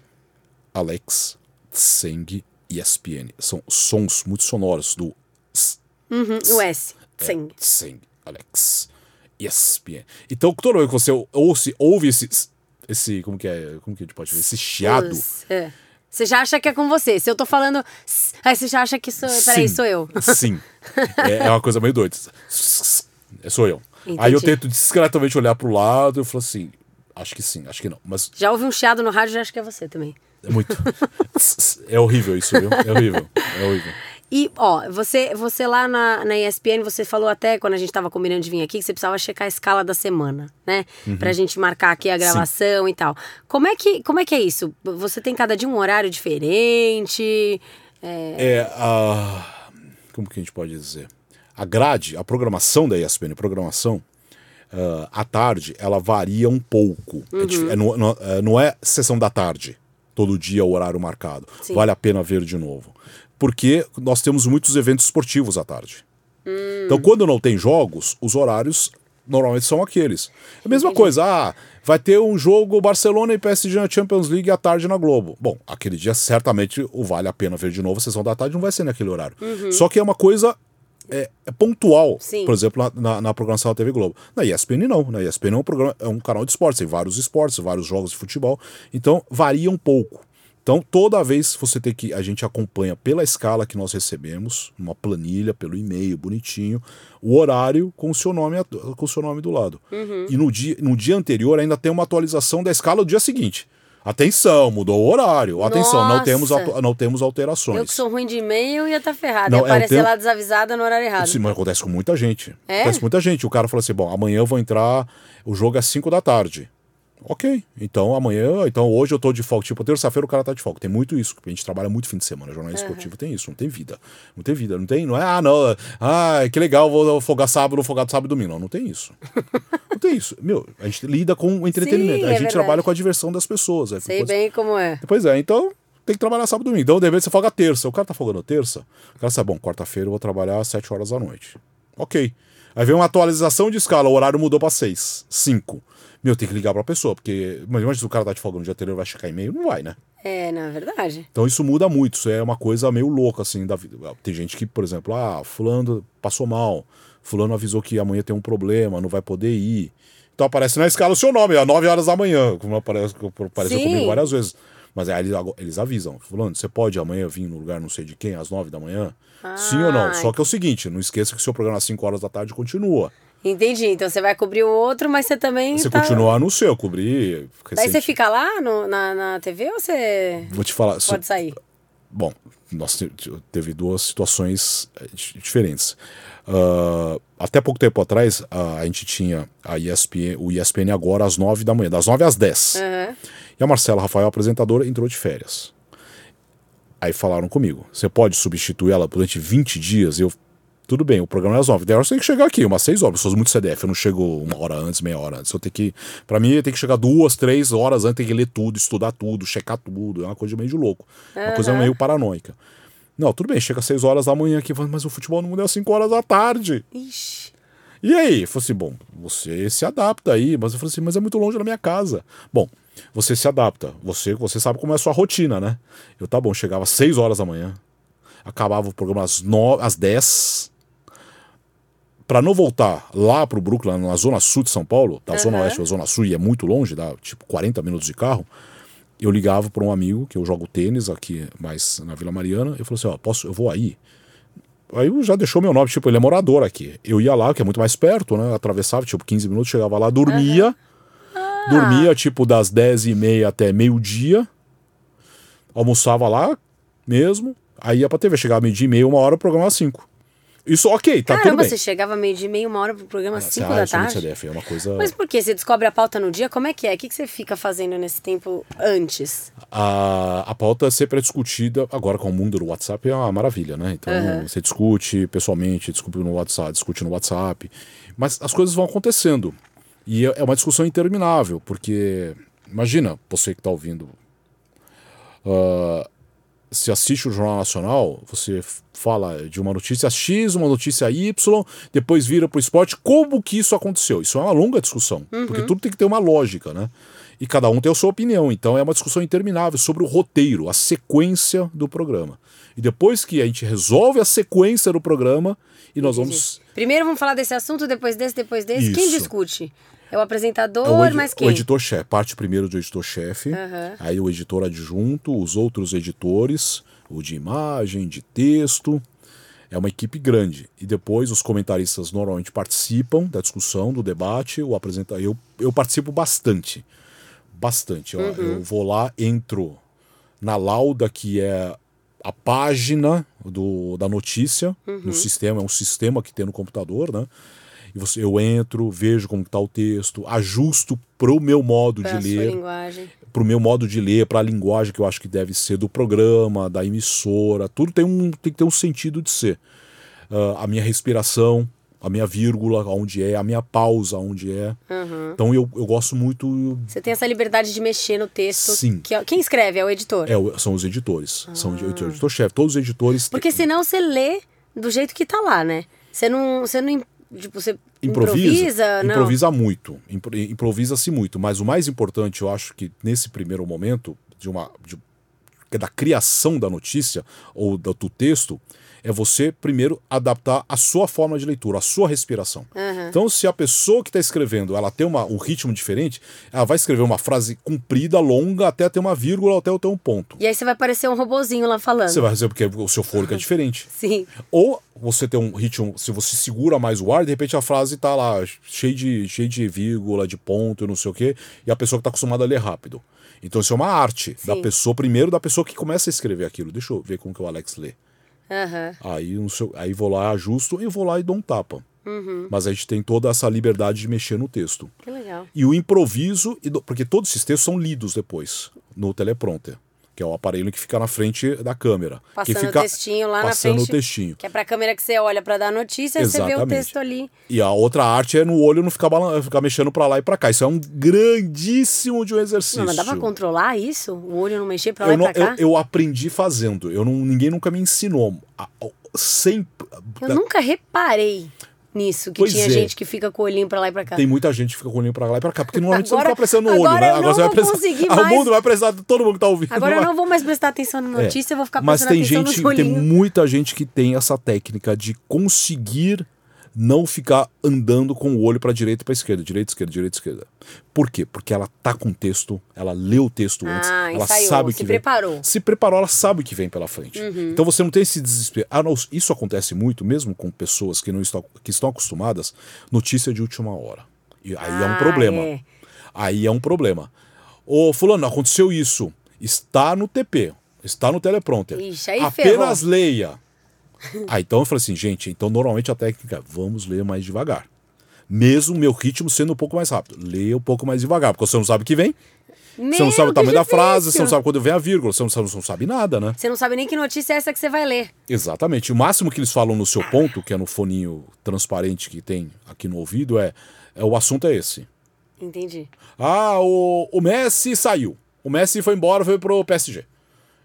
Alex, Seng e ESPN. São sons muito sonoros do S, Uhum, o S. É, Sim. Seng, Alex, ESPN. Então, toda vez que você ouve, ouve esse, esse. Como que é? Como que a gente pode ver? Esse chiado. Os- é. Você já acha que é com você. Se eu tô falando. Aí você já acha que sou. Peraí, Sim, sou eu. Sim. É, é uma coisa meio doida. É, sou eu. Entendi. Aí eu tento discretamente olhar pro lado e falo assim: acho que sim, acho que não. Mas Já ouvi um chiado no rádio, já acho que é você também. é muito. é horrível isso, viu? É horrível. É horrível. E, ó, você, você lá na, na ESPN, você falou até quando a gente tava combinando de vir aqui que você precisava checar a escala da semana, né? Uhum. Pra gente marcar aqui a gravação e tal. Como é, que, como é que é isso? Você tem cada dia um horário diferente? É, É a. Como que a gente pode dizer? A grade, a programação da ESPN, a programação, ah, à tarde, ela varia um pouco. É dif- é, não, não- é, não é sessão da tarde, todo dia o horário marcado. Sim. Vale a pena ver de novo. Porque nós temos muitos eventos esportivos à tarde. Então, quando não tem jogos, os horários normalmente são aqueles. É a mesma coisa, ah, vai ter um jogo Barcelona e PSG na Champions League à tarde na Globo. Bom, aquele dia certamente o vale a pena ver de novo, a sessão da tarde não vai ser naquele horário. Só que é uma coisa é, é pontual, Sim. por exemplo, na, na, na programação da TV Globo. Na ESPN não, na ESPN é um, programa, é um canal de esportes, tem vários esportes, vários jogos de futebol, então varia um pouco. Então, toda vez você tem que. A gente acompanha pela escala que nós recebemos, uma planilha, pelo e-mail, bonitinho, o horário com o seu nome, com o seu nome do lado. Uhum. E no dia, no dia anterior ainda tem uma atualização da escala do dia seguinte. Atenção, mudou o horário. Atenção, não temos, não temos alterações. Eu que sou ruim de e-mail ia estar ferrada. Não, ia é, aparecer tempo- lá desavisada no horário errado. Sim, mas acontece com muita gente. É? Acontece com muita gente. O cara fala assim: bom, amanhã eu vou entrar, o jogo é 5 da tarde. Ok, então amanhã, então hoje eu tô de folga. Tipo, terça-feira o cara tá de folga. Tem muito isso, porque a gente trabalha muito fim de semana. Jornalismo esportivo tem isso, não tem vida. Não tem vida, não tem, não é, ah, não, ah, que legal, vou folgar sábado, vou folgar sábado e domingo. Não, não tem isso. não tem isso. Meu, a gente lida com o entretenimento. Sim, a é gente verdade. trabalha com a diversão das pessoas. É, Sei bem como é. Pois é, então tem que trabalhar sábado e domingo. Então, de repente, você folga terça. O cara tá folgando terça. O cara sabe, bom, quarta-feira eu vou trabalhar às 7 horas da noite. Ok. Aí vem uma atualização de escala, o horário mudou pra 6, 5. Meu, tem que ligar pra pessoa, porque mas imagina se o cara tá de folga no dia anterior vai checar e-mail, não vai, né? É, na verdade. Então isso muda muito, isso é uma coisa meio louca assim da vida. Tem gente que, por exemplo, ah, fulano passou mal, fulano avisou que amanhã tem um problema, não vai poder ir. Então aparece na escala o seu nome, às 9 horas da manhã, como aparece, apareceu Sim. comigo várias vezes. Mas aí eles, eles avisam, fulano, você pode amanhã vir no lugar não sei de quem, às 9 da manhã? Sim ou não? Ah, Só que é o seguinte, não esqueça que o seu programa às 5 horas da tarde continua. Entendi. Então você vai cobrir o outro, mas você também. Você tá... continua no seu, cobrir. Daí você recente- fica lá no- na, na TV ou você Vou te falar. pode sair? Bom, nós te- te- teve duas situações eh, di- diferentes. Ah, até pouco tempo atrás, a, a gente tinha a ESPN, o ESPN agora às 9 da manhã, das 9 às 10. Aham. E a Marcela Rafael, apresentadora, entrou de férias. Aí falaram comigo: você pode substituir ela durante 20 dias? Eu, tudo bem, o programa é às 9. Daí eu tenho que chegar aqui, umas 6 horas. Eu sou muito CDF, eu não chego uma hora antes, meia hora antes. Eu tenho que. Pra mim, tem que chegar duas, três horas antes, tem que ler tudo, estudar tudo, checar tudo. É uma coisa meio de louco. Uma coisa meio paranoica. Não, tudo bem, chega às 6 horas da manhã aqui, mas o futebol no mundo é às 5 horas da tarde. Ixi. E aí? Eu falei assim, bom, você se adapta aí, mas eu falei assim, mas é muito longe da minha casa. Bom, você se adapta, você, você sabe como é a sua rotina, né? Eu, tá bom, chegava às 6 horas da manhã, acabava o programa às, 9, às 10, pra não voltar lá pro Brooklyn, na zona sul de São Paulo, da zona oeste ou zona sul, e é muito longe, dá tipo 40 minutos de carro, eu ligava para um amigo, que eu jogo tênis aqui mais na Vila Mariana, eu falei assim, ó, posso, eu vou aí, Aí já deixou meu nome, tipo, ele é morador aqui. Eu ia lá, que é muito mais perto, né? Atravessava, tipo, 15 minutos, chegava lá, dormia. Dormia, tipo, das 10 e meia até meio-dia. Almoçava lá mesmo. Aí ia pra TV, chegava meio-dia e meia, uma hora, o programa às 5. Isso, ok, tá tudo Caramba, bem. você chegava meio dia, meia, uma hora pro programa Ah, 5 ah, da tarde? CDF, é uma coisa... Mas por quê? Você descobre a pauta no dia? Como é que é? O que que você fica fazendo nesse tempo antes? A, a pauta sempre é discutida, agora com o mundo do WhatsApp é uma maravilha, né? Então Uhum. você discute pessoalmente, discute no WhatsApp, discute no WhatsApp, mas as coisas vão acontecendo. E é é uma discussão interminável, porque imagina você que está ouvindo. ah, se assiste o Jornal Nacional, você fala de uma notícia X, uma notícia Y, depois vira para o esporte. Como que isso aconteceu? Isso é uma longa discussão, porque tudo tem que ter uma lógica, né? E cada um tem a sua opinião. Então é uma discussão interminável sobre o roteiro, a sequência do programa. E depois que a gente resolve a sequência do programa, e nós vamos. Primeiro vamos falar desse assunto, depois desse, depois desse. Quem Isso. discute? É o apresentador, O, edi- mas quem? o editor-chefe, parte primeiro do editor-chefe, Aham. aí o editor adjunto, os outros editores, o de imagem, de texto. É uma equipe grande. E depois os comentaristas normalmente participam da discussão, do debate. O apresenta... eu, eu participo bastante. Bastante. Eu, eu vou lá, entro na lauda, que é a página do, da notícia no sistema. É um sistema que tem no computador, né? E você, eu entro, vejo como está o texto, ajusto pro meu modo Pra de ler linguagem. pro meu modo de ler, para a linguagem que eu acho que deve ser do programa, da emissora, tudo tem, um, tem que ter um sentido de ser. Ah, a minha respiração, a minha vírgula, onde é, a minha pausa, onde é. Então eu, eu gosto muito. Você tem essa liberdade de mexer no texto. Sim. Que é- quem escreve é o editor. É, são os editores. São o editor-chefe. Todos os editores. Porque senão você lê do jeito que tá lá, né? Você não. Você não tipo, você improvisa, improvisa, não. improvisa muito, impro- improvisa-se muito, mas o mais importante, eu acho que nesse primeiro momento de uma de- da criação da notícia ou do, do texto é você primeiro adaptar a sua forma de leitura, a sua respiração. Então, se a pessoa que está escrevendo ela tem uma, um ritmo diferente, ela vai escrever uma frase comprida, longa, até ter uma vírgula, até ter um ponto. E aí você vai parecer um robozinho lá falando. Você vai fazer porque o seu fôlego é diferente. Sim. Ou você tem um ritmo, se você segura mais o ar, de repente a frase tá lá cheia de, cheia de vírgula, de ponto, não sei o quê, e a pessoa que está acostumada a ler rápido. Então isso é uma arte Sim. da pessoa, primeiro da pessoa que começa a escrever aquilo. Deixa eu ver como que o Alex lê. Aham. Aí, no seu- aí vou lá, ajusto e vou lá e dou um tapa. Uhum. Mas a gente tem toda essa liberdade de mexer no texto. Que legal. E o improviso, porque todos esses textos são lidos depois no teleprompter, que é o aparelho que fica na frente da câmera. que Passando fica o textinho lá na passando frente. o textinho. Que é pra câmera que você olha pra dar notícia e você vê o texto ali. E a outra arte é no olho não ficar, balan- ficar mexendo pra lá e pra cá. Isso é um grandíssimo de um exercício. Não, mas dá pra controlar isso? O olho não mexer pra lá eu, e não- pra cá? eu, eu aprendi fazendo. Eu não, ninguém nunca me ensinou. A- a- Sempre. Eu nunca reparei nisso, que Pois tinha é. gente que fica com o olhinho pra lá e pra cá. Tem muita gente que fica com o olhinho pra lá e pra cá, porque normalmente você Agora- não tá prestando no olho, agora né? eu não você vai prestar. conseguir mais. O mundo vai prestar, todo mundo que tá ouvindo. Agora eu não vou mais prestar atenção na É. notícia, eu vou ficar Mas prestando tem atenção gente, nos tem olhinhos. muita gente que tem essa técnica de conseguir não ficar andando com o olho para direita e para esquerda, direita, esquerda, direita, esquerda. Por quê? Porque ela tá com o texto, ela leu o texto antes, Ah, ela ensaiou, sabe o se que vem. preparou. Se preparou, ela sabe o que vem pela frente. Uhum. Então você não tem esse desespero. Ah, não, isso acontece muito, mesmo com pessoas que não estão, que estão acostumadas, notícia de última hora. E aí é um Ah, problema. é. Aí é um problema. Ô, fulano, aconteceu isso. Está no TP, está no teleprompter. Ixi, Apenas leia. Ah, então eu falei assim, gente, então normalmente a técnica é vamos ler mais devagar. Mesmo meu ritmo sendo um pouco mais rápido. Leia um pouco mais devagar, porque você não sabe o que vem, você não sabe o Meu, tamanho da frase, você não sabe quando vem a vírgula, você não sabe, você não sabe nada, né? Você não sabe nem que notícia é essa que você vai ler. Exatamente. O máximo que eles falam no seu ponto, que é no foninho transparente que tem aqui no ouvido, é, é o assunto é esse. Entendi. Ah, o, o Messi saiu. O Messi foi embora, foi pro PSG.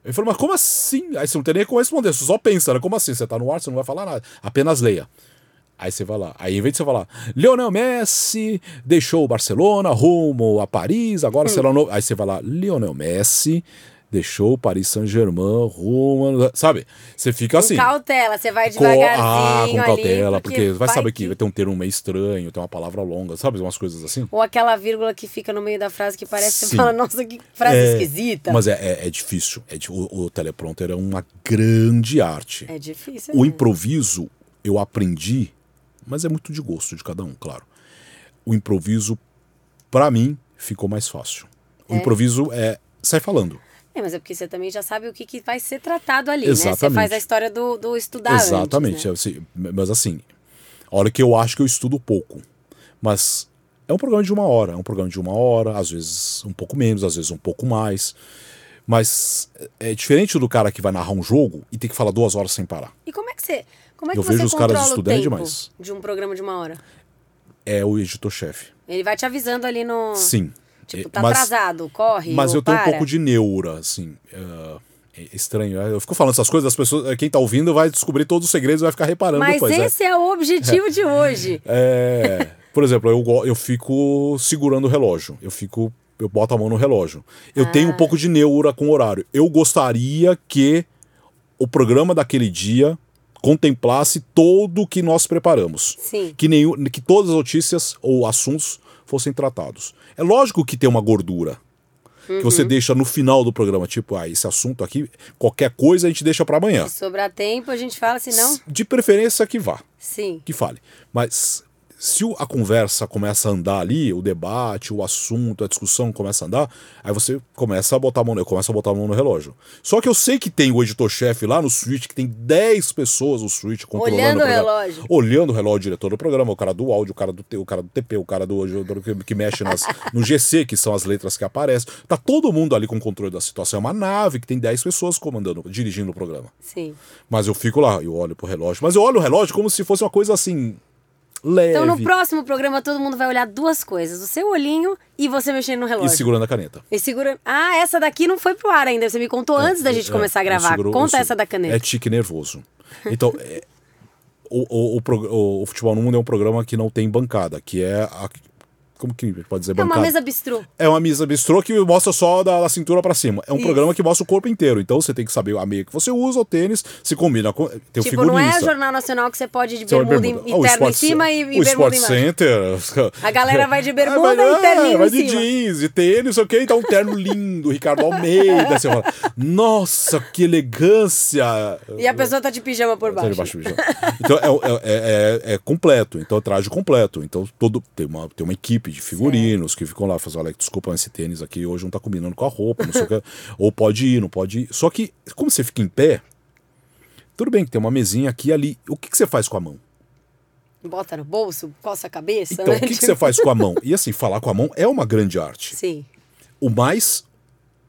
Ele falou, mas como assim? Aí você não tem nem como responder, você só pensa, né? Como assim? Você tá no ar, você não vai falar nada. Apenas leia. Aí você vai lá. Aí em vez de você falar, Lionel Messi deixou o Barcelona rumo a Paris, agora será novo. Aí você vai lá, Lionel Messi deixou o Paris Saint-Germain rumo. Sabe? Você fica assim. Com cautela, você vai Com- devagarzinho ah, com ali, cautela, porque, vai vai saber que vai ter um termo meio estranho, tem uma palavra longa, sabe? Umas coisas assim. Ou aquela vírgula que fica no meio da frase que parece que você fala, nossa, que frase É, esquisita. Mas é, é, é difícil. É o, o teleprompter é uma grande arte. É difícil. O né? improviso eu aprendi, mas é muito de gosto de cada um, claro. O improviso, pra mim, ficou mais fácil. O improviso é. Sai falando. É, mas é porque você também já sabe o que, que vai ser tratado ali, né? Você Exatamente. faz a história do, do estudar Exatamente. antes, né? assim, mas assim, olha que eu acho que eu estudo pouco. Mas é um programa de uma hora. É um programa de uma hora, às vezes um pouco menos, às vezes um pouco mais. Mas é diferente do cara que vai narrar um jogo e tem que falar duas horas sem parar. E como é que você, como é que Eu você vejo os caras estudando demais. de um programa de uma hora? É o editor-chefe. Ele vai te avisando ali no... Sim. Tipo, É, tá mas, atrasado, corre Mas eu tenho um pouco de neura, assim. é, é estranho. Eu fico falando essas coisas, as pessoas, quem tá ouvindo vai descobrir todos os segredos e vai ficar reparando Mas depois. né? esse é. o objetivo de hoje. É, por exemplo, eu, eu fico segurando o relógio. Eu fico. Eu boto a mão no relógio. Eu Ah. tenho um pouco de neura com o horário. Eu gostaria que o programa daquele dia contemplasse todo o que nós preparamos. Sim. Que, nenhum, que todas as notícias ou assuntos fossem tratados. É lógico que tem uma gordura. Que você Uhum. deixa no final do programa, tipo, ah, esse assunto aqui, qualquer coisa a gente deixa para amanhã. Se sobrar tempo, a gente fala, senão... De preferência que vá Sim. que fale. Mas se o- a conversa começa a andar ali, o debate, o assunto, a discussão começa a andar, aí você começa a botar a mão, eu começo a botar a mão no relógio. Só que eu sei que tem o editor-chefe lá no Switch, que tem 10 pessoas no Switch controlando Olhando o programa. relógio. Olhando o relógio, o diretor do programa, o cara do áudio, o cara do, o cara do TP, o cara do, do- que, que mexe nas, no GC, que são as letras que aparecem. Tá todo mundo ali com o controle da situação. É uma nave que tem 10 pessoas comandando, dirigindo o programa. Sim. Mas eu fico lá, eu olho pro relógio. Mas eu olho o relógio como se fosse uma coisa assim. Leve. Então, no próximo programa, todo mundo vai olhar duas coisas: o seu olhinho e você mexendo no E relógio. segurando a caneta. E segura. Ah, essa daqui não foi pro ar ainda. Você me contou antes da gente É, começar a eu gravar. seguro- Conta essa da caneta. É tique nervoso. Então, é, o, o, o- o Futebol no Mundo é um programa que não tem bancada, que é a- como que pode dizer É uma bancada? mesa bistrô. É uma mesa bistrô que mostra só da, da cintura pra cima. É um Isso. programa que mostra o corpo inteiro. Então você tem que saber a meia que você usa, o tênis, se combina com. Tem o Tipo, não é. Jornal Nacional que você pode ir de bermuda, bermuda. e Ah, o terno em cima e, e o Sport. Center. A galera vai de É, bermuda vai- e terninho é, vai em de cima. jeans, de tênis, o que, então um terno lindo, Ricardo Almeida. Você fala, nossa, que elegância! E a pessoa tá de pijama por Tá baixo. debaixo do chão. Então é, é, é- é completo, então é traje completo. Então todo tem uma, tem uma equipe de figurinos que ficam lá fazendo, olha, desculpa, esse tênis aqui hoje não tá combinando com a roupa, não sei o que. Ou pode ir, não pode ir. Só que, como você fica em pé, tudo bem que tem uma mesinha aqui e ali. O que, que você faz com a mão? Bota no bolso, coça a cabeça, Então, né? o que, que Tipo- você faz com a mão? E assim, falar com a mão é uma grande arte. Sim. O mais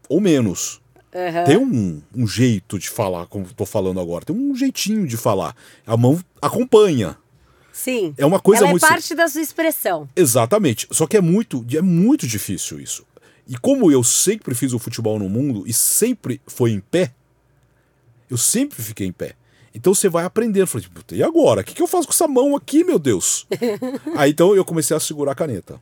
ou menos. Aham. Tem um, um jeito de falar, como tô falando agora. Tem um jeitinho de falar. A mão acompanha. Sim. É uma coisa Ela muito é parte da sua expressão. Exatamente. Só que é muito, é muito difícil isso. E como eu sempre fiz o futebol no mundo e sempre foi em pé, eu sempre fiquei em pé. Então você vai aprender. Eu falei, "Puta, e agora? O que, que eu faço com essa mão aqui, meu Deus? Aí então eu comecei a segurar a caneta.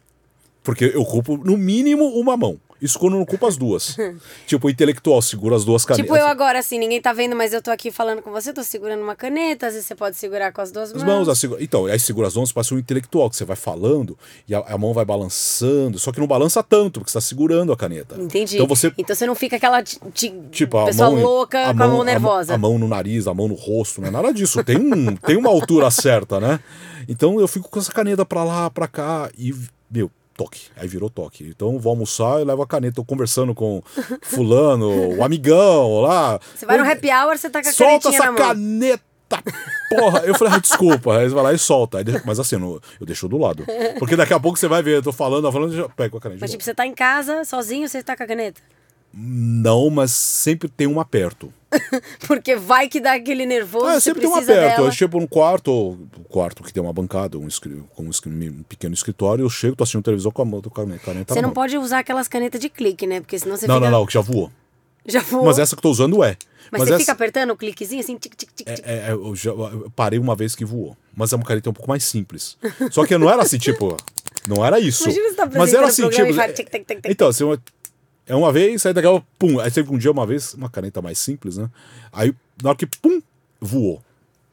Porque eu ocupo, no mínimo, uma mão. Isso quando não ocupo as duas. tipo, o intelectual segura as duas canetas. Tipo eu agora, assim, ninguém tá vendo, mas eu tô aqui falando com você, tô segurando uma caneta, às vezes você pode segurar com as duas As mãos. mãos, a segura- então, aí segura as mãos, parece um intelectual, que você vai falando e a, a mão vai balançando, só que não balança tanto, porque você está segurando a caneta. Entendi. Então você Então você não fica aquela ti- Tipo, a pessoa mão, louca com a mão nervosa. A, mão no nariz, a mão no rosto, não é nada disso. Tem, um, tem uma altura certa, né? Então eu fico com essa caneta pra lá, pra cá e, meu, toque. Aí virou toque. Então vou almoçar e levo a caneta. Tô conversando com fulano, o amigão lá. Você vai no happy hour, você tá com a Solta essa caneta! Porra, eu falei, ah, desculpa. Aí você vai lá e solta. Mas assim, eu deixo do lado. Porque daqui a pouco você vai ver, eu tô falando, falando, já pego a caneta. Mas tipo, você tá em casa, sozinho, você tá com a caneta? Não, mas sempre tem uma perto. Porque vai que dá aquele nervoso, Ah, sempre tem uma perto. dela. Eu chego num quarto, um quarto que tem uma bancada, um, com um, um pequeno escritório, eu chego, tô assistindo televisão com a mão, com a caneta Você não pode usar aquelas canetas de clique, né? Porque senão você Não, fica... não, não, que já voou. Já voou. Mas essa que eu tô usando é. Mas, você essa, fica apertando o cliquezinho assim, tic, tic, tic, tic. é, é, eu, já, eu parei uma vez que voou. Mas é uma caneta um pouco mais simples. Só que não era assim, tipo. Não era isso. Imagina você tá Mas era assim, tipo. faz tic, tic, tic. Então, assim, é uma vez, aí daqui a pouco, pum. Aí teve um dia, uma vez, uma caneta mais simples, né? Aí, na hora que, pum, voou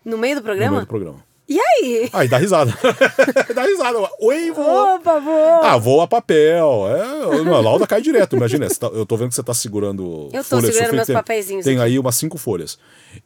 No meio do no programa? meio do programa. E aí? Aí dá risada. dá risada. Oi, voou. Opa, voou! Ah, voa papel. É, a lauda cai direto, imagina. tá- eu tô vendo que você tá segurando. Eu tô folha segurando meus papeizinhos Tem aqui. aí umas cinco folhas.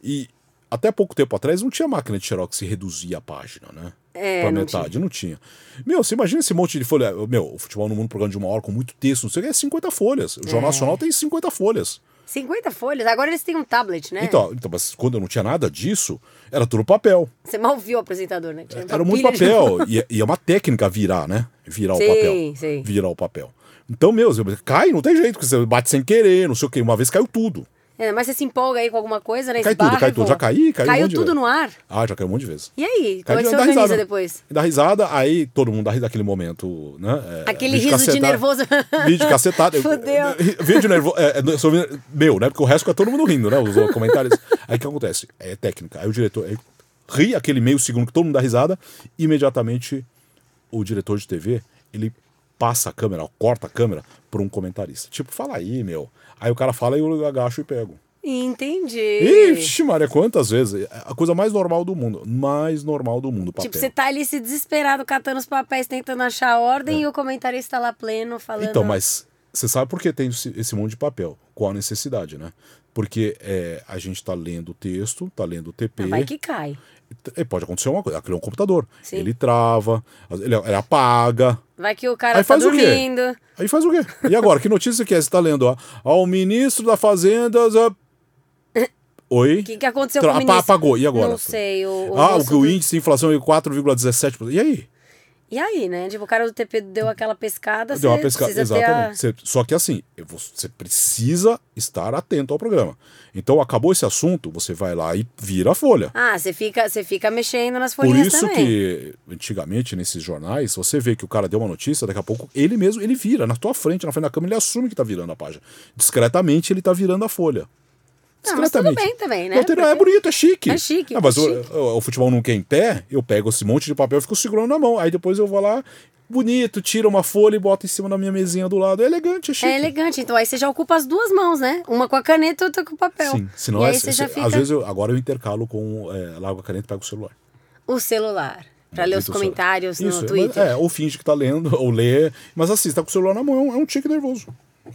E até pouco tempo atrás não tinha máquina de xerox que reduzia a página, né? É, pra metade, não tinha. Meu, você imagina esse monte de folha. Meu, o futebol no mundo, programa de uma hora com muito texto, não sei o que, é 50 folhas. O Jornal É. Nacional tem 50 folhas. 50 folhas. Agora eles têm um tablet, né? Então, então, mas quando eu não tinha nada disso, era tudo papel. Você mal viu o apresentador, né? Tinha Era muito pilha de- papel. E, é uma técnica virar, né? Virar Sim, o papel. sim. Virar o papel. Então, meu, cai, não tem jeito, porque você bate sem querer, não sei o quê. Uma vez caiu tudo. É, mas você se empolga aí com alguma coisa, né? Cai Esbarra tudo, cai tudo. Já caí, caiu um Caiu de tudo no ar. Ah, já caiu um monte de vezes. E aí? Como é que de- você organiza risada. depois? Dá risada, aí todo mundo dá risada naquele momento, né? É, Aquele riso de cacetado. nervoso. Vídeo cacetado. Fudeu. Vídeo nervoso. É, é, meu, né? Porque o resto fica todo mundo rindo, né? Os comentários. Aí o que acontece? É técnica. Aí o diretor aí ri aquele meio segundo que todo mundo dá risada, imediatamente o diretor de TV, ele passa a câmera, ó, corta a câmera para um comentarista. Tipo, fala aí, meu. Aí o cara fala e eu agacho e pego. Entendi. Ixi, Maria, quantas vezes? É A coisa mais normal do mundo. Mais normal do mundo, papel. Tipo, você tá ali se desesperado, catando os papéis, tentando achar a ordem e o comentarista lá pleno falando. É. Então, mas você sabe por que tem esse, esse monte de papel? Qual a necessidade, né? Porque é, a gente tá lendo o texto, tá lendo o TP. Ah, vai que cai. E pode acontecer uma coisa. Aquele é um computador. Sim. Ele trava, ele, ele apaga. Vai que o cara Aí tá faz o quê? dormindo. Aí faz o quê? E agora, que notícia que é? Você tá lendo, ó. Ó, o ministro da Fazenda. Oi? O que, que aconteceu Tra- com o ministro? Apagou. E agora? Não sei. O, o ah, o, o índice de inflação é 4,17%. E aí? E aí, né? Tipo, o cara do TP deu aquela pescada, Deu uma pescada. a... Exatamente. Você- Só que assim, você precisa estar atento ao programa. Então, acabou esse assunto, você vai lá e vira a folha. Ah, você fica, fica mexendo nas Por folhinhas isso também. que, antigamente, nesses jornais, você vê que o cara deu uma notícia, daqui a pouco ele mesmo, ele vira na tua frente, na frente da câmera, ele assume que tá virando a página. Discretamente, ele tá virando a folha. Ah, mas tudo bem também, né? Não, Porque- É bonito, é chique. É chique, Ah, mas é o- chique. O, o futebol não quer em pé, eu pego esse monte de papel e fico segurando na mão. Aí depois eu vou lá, bonito, tira uma folha e bota em cima da minha mesinha do lado. É elegante, é chique. É elegante, então aí você já ocupa as duas mãos, né? Uma com a caneta e outra com o papel. Sim, senão é, aí você já se- fica às vezes eu, agora eu intercalo com é, largo a caneta e pego o celular. o celular. Pra ler os comentários no é, Twitter. É, ou finge que tá lendo, ou lê, mas assim, você tá com o celular na mão, é um, é um tique nervoso.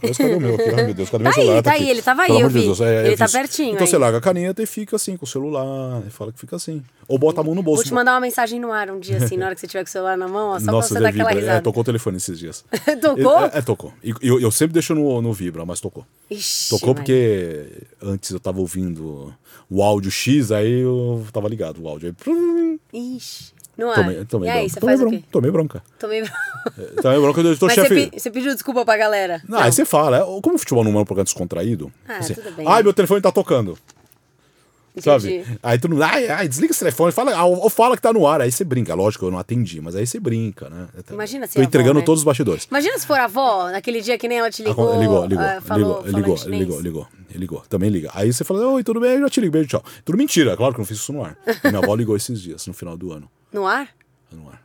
Mas cadê o meu aqui? Ai, meu Deus, cadê Tá meu celular? aí, tá aí, ele tava aí, Pelo eu de vi. Deus, é, Ele é tá isso. pertinho Então aí. você larga a caneta e fica assim com o celular, e fala que fica assim. Ou bota a mão no bolso. Vou te mandar uma mensagem no ar um dia assim, na hora que você tiver com o celular na mão, ó, só Nossa, pra você dar aquela vibra. risada. É, tocou o telefone esses dias. Tocou? É, é, tocou. E eu, eu sempre deixo no, no vibra, mas tocou. Ixi, Tocou Maria. porque antes eu tava ouvindo o áudio X, aí eu tava ligado o áudio. Aí, Ixi, no ar. tomei, tomei e aí, bronca. você tomei faz o bronca. quê? Tomei bronca. Tomei Tomei bronca, eu tô Mas você, chefe. pe- você pediu desculpa pra galera? Não, aí você fala, é, como o futebol não é um programa descontraído, Ah, assim, tudo bem. ai, meu telefone tá tocando. Sabe? Entendi. Aí tu não. Ai, ai, desliga esse telefone, fala, ah, ou fala que tá no ar. Aí você brinca. Lógico, eu não atendi, mas aí você brinca, né? Imagina se Tô a avó, entregando né? todos os bastidores. Imagina se for a avó, naquele dia que nem ela te ligou. Acon- ligou, ligou, ah, falou, ligou, ligou, ligou, ligou, ligou, ligou. Também liga. Aí você fala, oi, tudo bem? Eu já te ligo, beijo, tchau. Tudo mentira, claro que eu não fiz isso no ar. E minha avó ligou esses dias, no final do ano. No ar? No ar.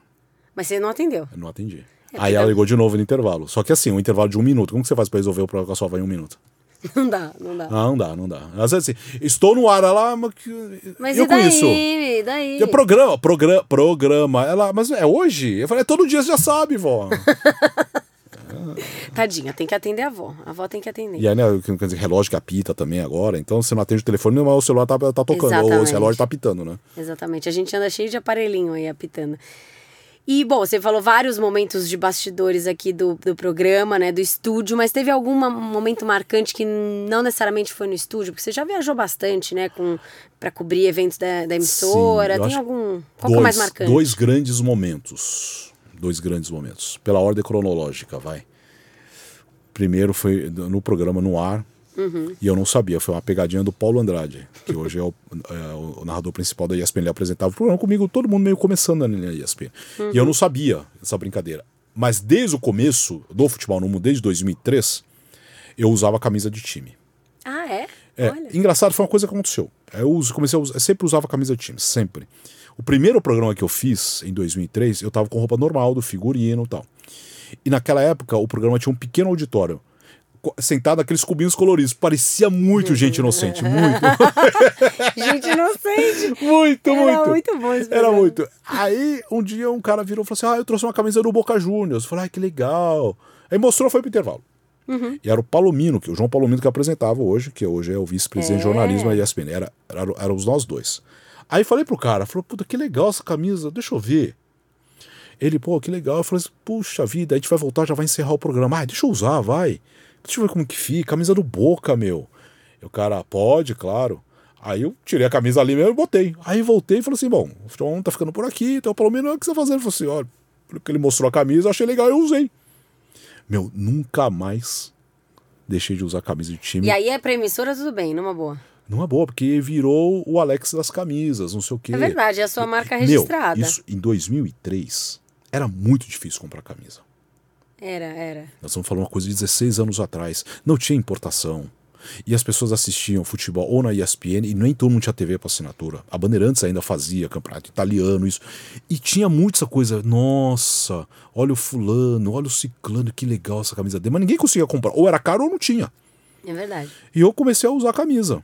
Mas você não atendeu. Eu não atendi. É, Aí ela ligou de novo no intervalo. Só que assim, um intervalo de um minuto. Como que você faz pra resolver o problema com a sua avó em um minuto? Não dá, não dá. Ah, não dá, não dá. Às vezes assim, estou no ar, ela. Mas, eu e daí? isso. E daí? É programa, programa, programa. Ela, mas é hoje? Eu falei, é todo dia você já sabe, vó. Tadinha, tem que atender a avó. A avó tem que atender. e aí, né, quer dizer, relógio que apita também agora. Então você não atende o telefone, mas o celular tá, tá tocando. Ou Exatamente. o relógio tá apitando, né? Exatamente. A gente anda cheio de aparelhinho aí apitando. E, bom, você falou vários momentos de bastidores aqui do, do programa, né? Do estúdio, mas teve algum momento marcante que não necessariamente foi no estúdio? Porque você já viajou bastante, né? Com, pra cobrir eventos da, da emissora. Sim, Tem algum. Qual que é o mais marcante? Dois grandes momentos. Dois grandes momentos. Pela ordem cronológica, vai. Primeiro foi no programa no ar. Uhum. E eu não sabia, foi uma pegadinha do Paulo Andrade, que hoje é o, é o narrador principal da ESPN. Ele apresentava o programa comigo, todo mundo meio começando na ESPN. E eu não sabia essa brincadeira. Mas desde o começo do futebol no mundo, desde 2003, eu usava a camisa de time. Ah, é? É, Olha. engraçado, foi uma coisa que aconteceu. Eu uso, comecei a usar, eu sempre usava camisa de time, sempre. O primeiro programa que eu fiz, em 2003, eu tava com roupa normal, do figurino e tal. E naquela época, o programa tinha um pequeno auditório. Sentado naqueles cubinhos coloridos. Parecia muito gente inocente. Muito, Gente inocente. muito, Era muito. muito bom esse Era programa. muito. Aí, um dia, um cara virou e falou assim: Ah, eu trouxe uma camisa do Boca Juniors. Eu falei, ah, que legal. Aí mostrou, foi pro intervalo. Uhum. E era o Palomino, que o João Palomino que apresentava hoje, que hoje é o vice-presidente de É. jornalismo da ESPN. Era, era, éramos nós dois. Aí falei pro cara, falou, puta, que legal essa camisa, deixa eu ver. Ele, pô, que legal. Eu falei puxa vida, a gente vai voltar, já vai encerrar o programa. Ah, deixa eu usar, vai. Deixa eu ver como que fica. Camisa do Boca, meu. E o cara, pode, claro. Aí eu tirei a camisa ali mesmo e botei. Aí voltei e falei assim: bom, o futebol tá ficando por aqui, então pelo menos o que você tá fazendo? Ele falou assim: olha, porque ele mostrou a camisa, eu achei legal, eu usei. Meu, nunca mais deixei de usar camisa de time. E aí é pra emissora, tudo bem, numa boa. Numa boa, porque virou o Alex das camisas, não sei o quê. É verdade, é a sua marca Meu, registrada. isso em 2003 era muito difícil comprar camisa. Era, era. Nós estamos falando uma coisa de 16 anos atrás. Não tinha importação. E as pessoas assistiam futebol ou na ESPN e nem todo mundo tinha TV para assinatura. A Bandeirantes ainda fazia campeonato italiano, isso. E tinha muito essa coisa, nossa, olha o fulano, olha o ciclano, que legal essa camisa dele. Mas ninguém conseguia comprar. Ou era caro ou não tinha. É verdade. E eu comecei a usar a camisa.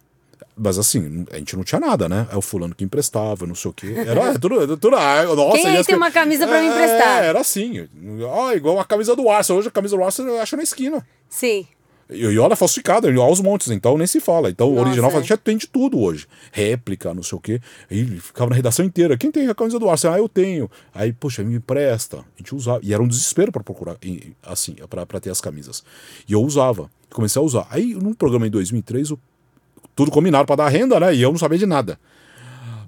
Mas assim, a gente não tinha nada, né? É o fulano que emprestava, não sei o quê. Era é, tudo. tudo ah, nossa, Quem aí tem uma camisa pra me É, emprestar? Era assim. Ó, igual a camisa do Arsenal. Hoje a camisa do Arsenal eu acho na esquina. Sim. E, e olha, falsificada, e aos montes, então nem se fala. Então, o original é. já tem de tudo hoje. Réplica, não sei o quê. Ele ficava na redação inteira. Quem tem a camisa do Arsenal? Ah, eu tenho. Aí, poxa, me empresta. A gente usava. E era um desespero para procurar, e- assim, para ter as camisas. E eu usava. Comecei a usar. Aí, num programa em 2003, o- tudo combinado para dar renda, né? E eu não sabia de nada.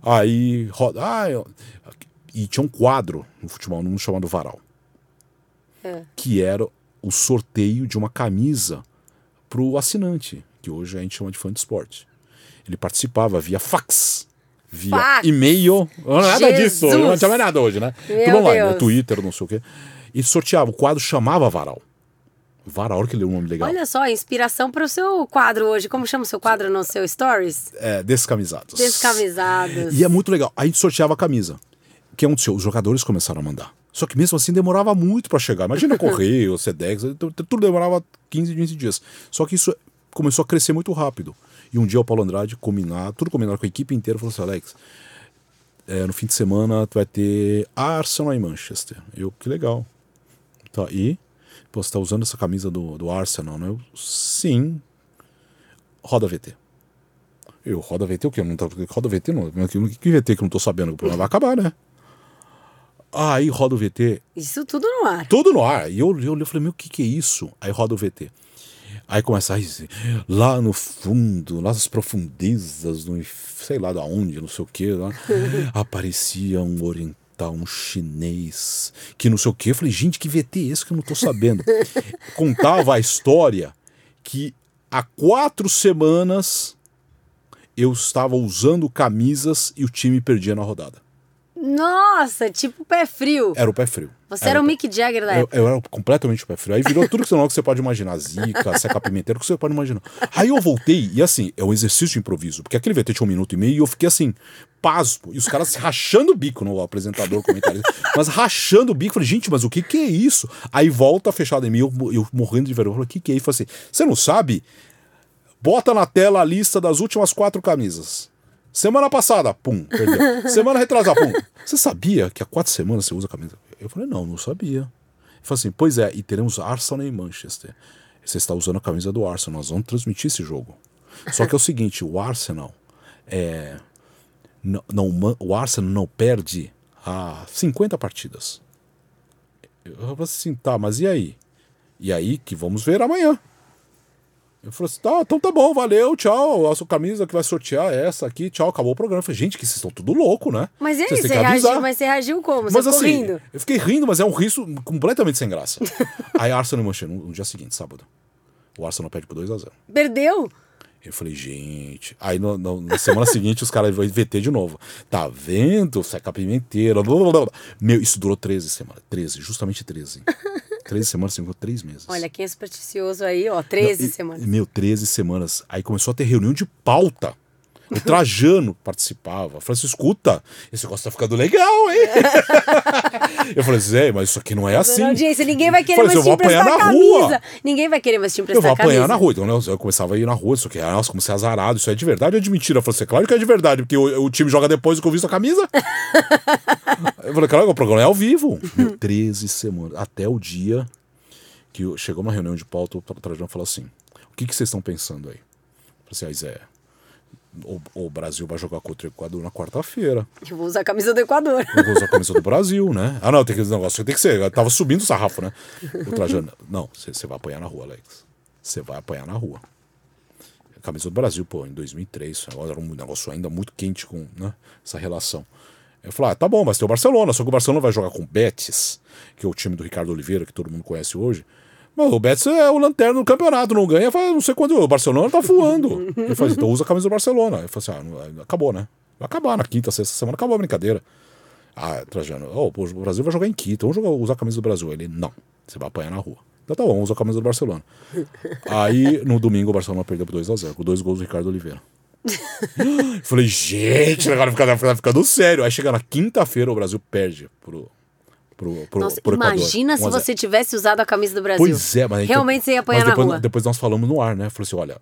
Aí, roda. Ah, eu- e tinha um quadro no futebol, num chamado Varal É. que era o sorteio de uma camisa para o assinante, que hoje a gente chama de fã de esporte. Ele participava via fax, via Fax! e-mail, nada disso, Jesus! não tinha mais nada hoje, né? Meu Tudo online, Deus. no Twitter, não sei o quê. E sorteava, o quadro chamava Varal. Olha que leu um nome legal. Olha só, inspiração para o seu quadro hoje. Como chama o seu quadro no seu Stories? É, descamisados. Descamisados. E é muito legal. Aí a gente sorteava a camisa. Que aconteceu? Os jogadores começaram a mandar. Só que mesmo assim demorava muito para chegar. Imagina o Correio, o Sedex, tudo demorava 15, 20 dias. Só que isso começou a crescer muito rápido. E um dia o Paulo Andrade, combinado, tudo combinado com a equipe inteira, falou assim: Alex, é, no fim de semana tu vai ter Arsenal em Manchester. Eu, que legal. Tá, e Pô, você tá usando essa camisa do, do Arsenal, né? Eu, sim. Roda VT. Eu, roda VT o quê? Não tá, roda VT não. Que, que VT que eu não tô sabendo? O programa vai acabar, né? Aí roda o VT. Isso tudo no ar. Tudo no ar. E eu, eu, eu falei, meu, o que, que é isso? Aí roda o VT. Aí começa a lá no fundo, lá nas profundezas, no, sei lá da onde, não sei o que, lá, aparecia um oriental um chinês, que não sei o quê. Eu falei, gente, que VT é esse que eu não tô sabendo? Contava a história que há quatro semanas eu estava usando camisas e o time perdia na rodada. Nossa, tipo pé frio. Era o pé frio. Você era, era o Mick Jagger da época. Eu, eu, era completamente o pé frio. Aí virou tudo que você pode imaginar. Zica, seca pimenteiro, o que você pode imaginar. Aí eu voltei, e assim, é um exercício de improviso. Porque aquele VT tinha um minuto e meio e eu fiquei assim, pasmo. E os caras rachando o bico no apresentador, comentarista. mas rachando o bico. Falei, gente, mas o que que é isso? Aí volta fechado em mim, eu, eu morrendo de vergonha. Falei, o que que é isso? Falei assim, você não sabe? Bota na tela a lista das últimas quatro camisas. Semana passada, pum, perdeu. Semana retrasada, pum. Você sabia que há quatro semanas você usa camisa? Eu falei, não, não sabia. Ele falou assim, pois é, e teremos Arsenal em Manchester. Você está usando a camisa do Arsenal, nós vamos transmitir esse jogo. Só que é o seguinte, o Arsenal é. Não, não, o Arsenal não perde há 50 partidas. Eu falei assim, tá, mas e aí? E aí que vamos ver amanhã. Eu falei assim, tá, então tá bom, valeu, tchau. A sua camisa que vai sortear é essa aqui, tchau, acabou o programa. Eu falei, gente, que vocês estão tudo louco, né? Mas e aí, você reagiu, mas você reagiu como? Você mas, ficou assim, rindo? Eu fiquei rindo, mas é um riso completamente sem graça. aí Arsenal e Manchester, no, no dia seguinte, sábado. O Arsenal perde por 2x0. Perdeu? Eu falei, gente. Aí no, no, na semana seguinte os caras vão VT de novo. Tá vendo? Seca pimenteira. Blá, blá, blá. Meu, isso durou 13 semanas. 13, justamente 13. 13 semanas, ficou 3 meses. Olha, quem é supersticioso aí, ó, 13 Não, e, semanas. Meu, 13 semanas. Aí começou a ter reunião de pauta. O Trajano participava. Falei assim: escuta, esse negócio tá ficando legal, hein? eu falei assim: é, mas isso aqui não é assim. Não, audiência, ninguém vai querer mais assim, te emprestar na camisa. Rua. Ninguém vai querer mais te emprestar Eu vou apanhar camisa. na rua. Então, né, eu começava a ir na rua, isso aqui, nossa, comecei azarado. Isso é de verdade ou é de mentira? Eu falei assim: claro que é de verdade, porque o, o time joga depois do que eu visto a camisa. eu falei: claro, o programa é ao vivo. Meu, 13 semanas. Até o dia que chegou uma reunião de pauta, o Trajano falou assim: o que, que vocês estão pensando aí? Eu falei assim: ah, Zé o, o, Brasil vai jogar contra o Equador na quarta-feira. Eu vou usar a camisa do Equador. Eu vou usar a camisa do Brasil, né? Ah, não, tem que negócio tem que ser. Eu tava subindo o sarrafo, né? O Trajano, não, você vai apanhar na rua, Alex. Você vai apanhar na rua. A camisa do Brasil, pô, em 2003, era um negócio ainda muito quente com né, essa relação. Eu falei, ah, tá bom, mas tem o Barcelona, só que o Barcelona vai jogar com o Betis, que é o time do Ricardo Oliveira, que todo mundo conhece hoje. O Betis é o lanterna do campeonato, não ganha faz não sei quanto. O Barcelona tá voando. Ele falou então usa a camisa do Barcelona. Eu falei assim, ah, acabou, né? Vai acabar na quinta, sexta semana, acabou a brincadeira. Ah, Trajano, oh, o Brasil vai jogar em Quito, vamos jogar, usar a camisa do Brasil. Ele, não, você vai apanhar na rua. Então tá bom, usa a camisa do Barcelona. Aí, no domingo, o Barcelona perdeu por 2x0, com dois gols do Ricardo Oliveira. Falei, gente, agora fica, fica, ficando sério. Aí chega na quinta-feira, o Brasil perde pro, pro, pro, Nossa, pro imagina se você tivesse usado a camisa do Brasil. Pois é, mas realmente você ia apanhar mas depois, na rua. Depois nós falamos no ar, né? Falou assim: olha,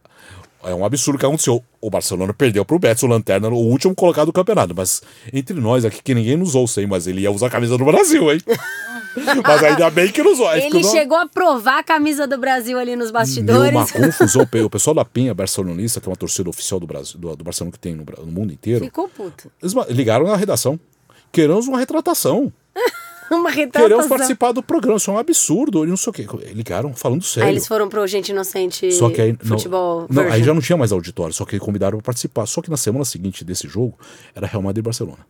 é um absurdo que aconteceu. O Barcelona perdeu pro Betis, o Lanterna, o último colocado do campeonato. Mas entre nós aqui, que ninguém nos ouça, hein? Mas ele ia usar a camisa do Brasil, hein? mas ainda bem que nos ouça. Ele chegou a provar a camisa do Brasil ali nos bastidores. Deu uma confusão. o pessoal da Penha Barcelonista, que é uma torcida oficial do, Brasil, do, do Barcelona que tem no, no mundo inteiro. Ficou puto. Eles ligaram na redação. Queremos uma retratação. uma. Queremos participar do programa, isso é um absurdo. Não sei o quê. Ligaram falando sério. Aí eles foram pro Gente Inocente só que aí, futebol. Não, não, aí já não tinha mais auditório, só que convidaram para participar. Só que na semana seguinte desse jogo era Real Madrid e Barcelona.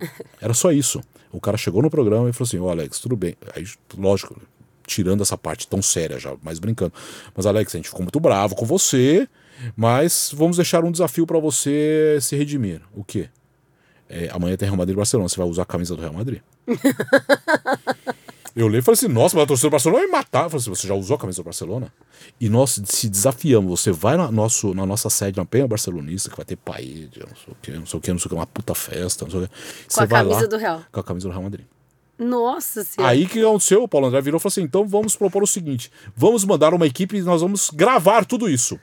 Era só isso. O cara chegou no programa e falou assim: Ô oh, Alex, tudo bem. Aí, lógico, tirando essa parte tão séria já, mas brincando. Mas Alex, a gente ficou muito bravo com você, mas vamos deixar um desafio para você se redimir. O quê? É, amanhã tem Real Madrid e Barcelona. Você vai usar a camisa do Real Madrid. Eu li e falei assim, nossa, mas a torcida do Barcelona vai me matar. Eu falei assim, você já usou a camisa do Barcelona? E nós se desafiamos. Você vai na, nosso, na nossa sede na Penha Barcelonista, que vai ter paella, não sei o que, não sei o que, não sei o que, uma puta festa, não sei o que. Com a camisa lá, do Real. Com a camisa do Real Madrid. Nossa senhora. Aí que aconteceu? O Paulo André virou e falou assim: então vamos propor o seguinte: vamos mandar uma equipe e nós vamos gravar tudo isso.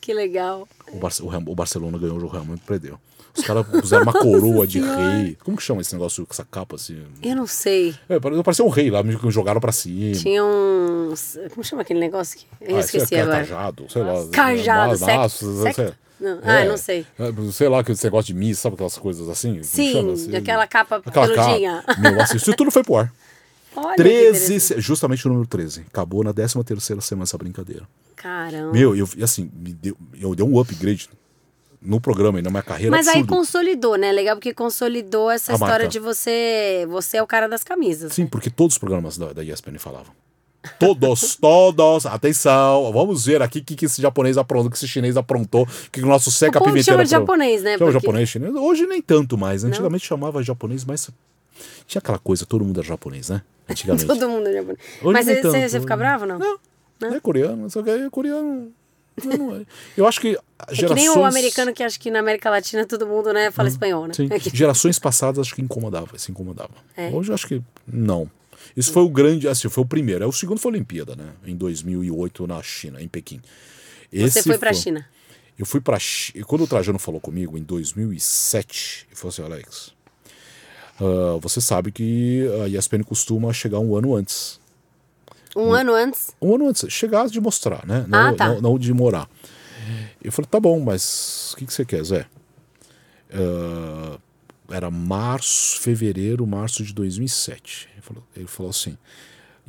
Que legal. O, Bar o, o Barcelona ganhou o jogo, realmente perdeu. Os caras puseram uma coroa de rei. Como que chama esse negócio com essa capa assim? Eu não sei. É, parecia um rei lá, me jogaram pra cima. Tinha uns. Como chama aquele negócio? que- Eu Ah, esqueci sei lá, agora. Cajado, sei lá. Cajado, secto? sei- Não, ah, É, não sei. é, Sei lá, aquele negócio de missa, sabe aquelas coisas assim? Sim, assim? aquela capa Aquela peludinha. capa. Meu, assim, isso tudo foi pro ar. Olha que 13, interessante. se- justamente o número 13. Acabou na 13 terceira semana essa brincadeira. Caramba. Meu, eu, e assim, me deu, eu dei um upgrade no programa e na minha carreira Mas aí absurdo. consolidou, né? Legal porque consolidou essa A história marca. de você. Você é o cara das camisas. Sim, porque todos os programas da, da ESPN falavam. Todos, todos, atenção, vamos ver aqui o que, que esse japonês aprontou, o que esse chinês aprontou, o que o nosso O seca povo pimenteira chama de japonês, né? Chama Porque- japonês, chinês. Hoje nem tanto mais. Antigamente chamava japonês, mas tinha aquela coisa, todo mundo era japonês, né? Antigamente. Todo mundo é japonês. Hoje Mas você, tanto, você fica bravo, não? Não, não é coreano, só que é coreano. Não, não é. Eu acho que É gerações... que nem o americano que acha que na América Latina todo mundo né, fala espanhol, né? Sim, É gerações passadas acho que incomodava, se incomodava. É. Hoje eu acho que não. Isso foi o grande, assim, foi o primeiro. Aí O segundo foi a Olimpíada, né? Em 2008 na China, em Pequim. Você Esse foi pra China. Eu fui pra China. Quando o Trajano falou comigo em 2007, ele falou assim: Alex, ah, você sabe que a ESPN costuma chegar um ano antes. Um ano antes. Um ano antes, chegar de mostrar, né? Não, Ah, tá. não, não de morar. Eu falei, tá bom, mas o que, que você quer, Zé? Ah, era março, fevereiro, março de 2007. Ele falou, ele falou assim,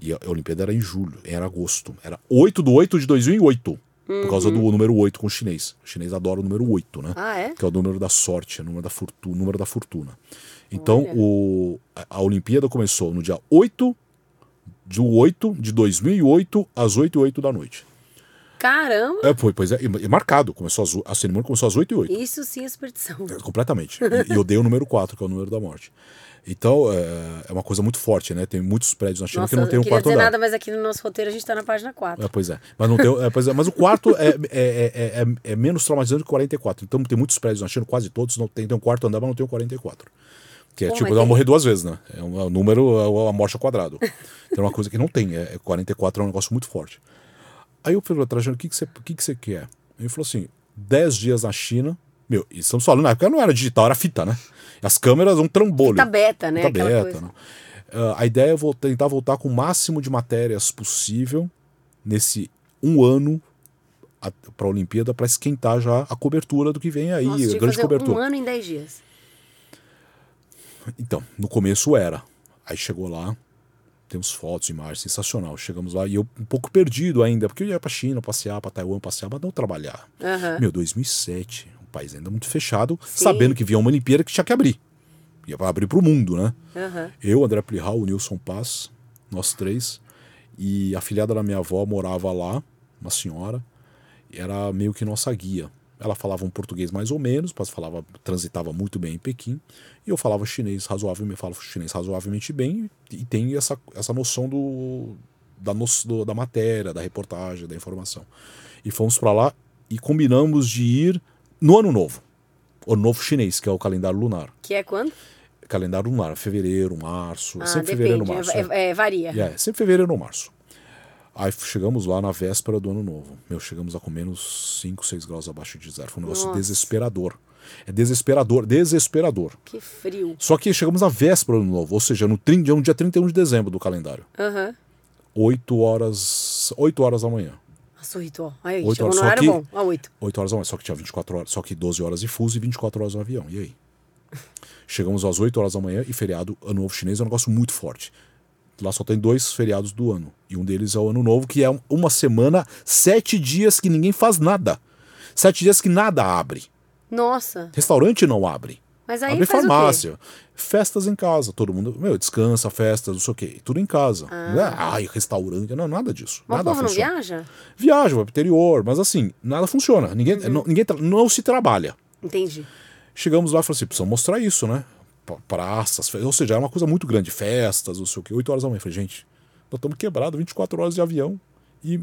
e a Olimpíada era em julho, era agosto. Era 8 do 8 de 2008, por causa do número 8 com o chinês. O chinês adora o número 8, né? Uhum. Ah, é? que é o número da sorte, é o número da fortuna. Número da fortuna. Então, Olha. o, a, a Olimpíada começou no dia 8 de 8 de 2008 às 8 e 8 da noite. Caramba! É, foi, pois é, e, e marcado. Começou às, a cerimônia começou às 8 e 8. Isso sim é superstição. É, Completamente. E, e eu dei o número 4, que é o número da morte. Então, é, é uma coisa muito forte, né? Tem muitos prédios na China Nossa, que não tem um quarto dizer andar. nada, mas aqui no nosso roteiro a gente tá na página 4. É, pois é. Mas, não tem, é, pois é, mas o quarto é, é, é, é, é menos traumatizante que o 44. Então tem muitos prédios na China, quase todos, não tem, tem um quarto andar, mas não tem o 44. Que é Pô, tipo, tem- morrer duas vezes, né? É um, é um número, é a morte ao quadrado. Então é uma coisa que não tem. É, é 44 é um negócio muito forte. Aí eu falei, Trajano, o que, que, você, que, que você quer? Ele falou assim: 10 dias na China. Meu, e estamos falando, na época não era digital, era fita, né? As câmeras, um trambolho. Fita beta, né? Fita Aquela beta, né? Ah, a ideia é vol- tentar voltar com o máximo de matérias possível nesse um ano para a Olimpíada para esquentar já a cobertura do que vem aí, Nossa, a grande fazer cobertura. um ano em 10 dias. Então, no começo era. Aí chegou lá, temos fotos, imagens, sensacional. Chegamos lá e eu um pouco perdido ainda, porque eu ia pra China passear, pra Taiwan passear, mas não trabalhar. Aham. Meu, 2007, um país ainda muito fechado, sabendo que vinha uma Olimpíada que tinha que abrir. Ia abrir pro mundo, né? Aham. Eu, André Plihal, o Nilson Paz, nós três. E a filhada da minha avó morava lá, uma senhora, era meio que nossa guia. Ela falava um português mais ou menos, mas falava, transitava muito bem em Pequim. E eu falava chinês razoavelmente, falo chinês razoavelmente bem e tem essa, essa noção do, da, no, do- da matéria, da reportagem, da informação. E fomos para lá e combinamos de ir no ano novo. O novo chinês, que é o calendário lunar. Que é quando? Calendário lunar, fevereiro, março, Ah, sempre depende. fevereiro, março. é. é- é, varia. É, sempre fevereiro ou março. Aí chegamos lá na véspera do ano novo. Meu, chegamos a com menos 5, 6 graus abaixo de zero. Foi um negócio Nossa. desesperador. É desesperador, desesperador. Que frio. Só que chegamos na véspera do ano novo, ou seja, no, 30, no dia 31 de dezembro do calendário. Aham. 8 horas, 8 horas da manhã. Nossa, oito, ó. Aí, Oito chegou horas, no só horário que- bom. Ó, oito. 8 horas da manhã, só que tinha 24 horas, só que 12 horas de fuso e 24 horas no avião. E aí? Chegamos às 8 horas da manhã e feriado Ano Novo Chinês é um negócio muito forte. Lá só tem dois feriados do ano. E um deles é o Ano Novo, que é uma semana, sete dias que ninguém faz nada. Sete dias que nada abre. Nossa. Restaurante não abre. Mas aí abre o farmácia. Festas em casa. Todo mundo, meu, descansa, festas, não sei o quê. Tudo em casa. Não é, ai, restaurante. Não, nada disso. Mas o nada povo não funciona. viaja? Viaja, vai pro interior, mas assim, nada funciona. Ninguém, Uhum. não, ninguém não se trabalha. Entendi. Chegamos lá e falamos assim: precisamos mostrar isso, né? Praças, ou seja, era uma coisa muito grande, festas, não sei o quê. 8 horas da manhã. Eu falei, gente, nós estamos quebrados, 24 horas de avião e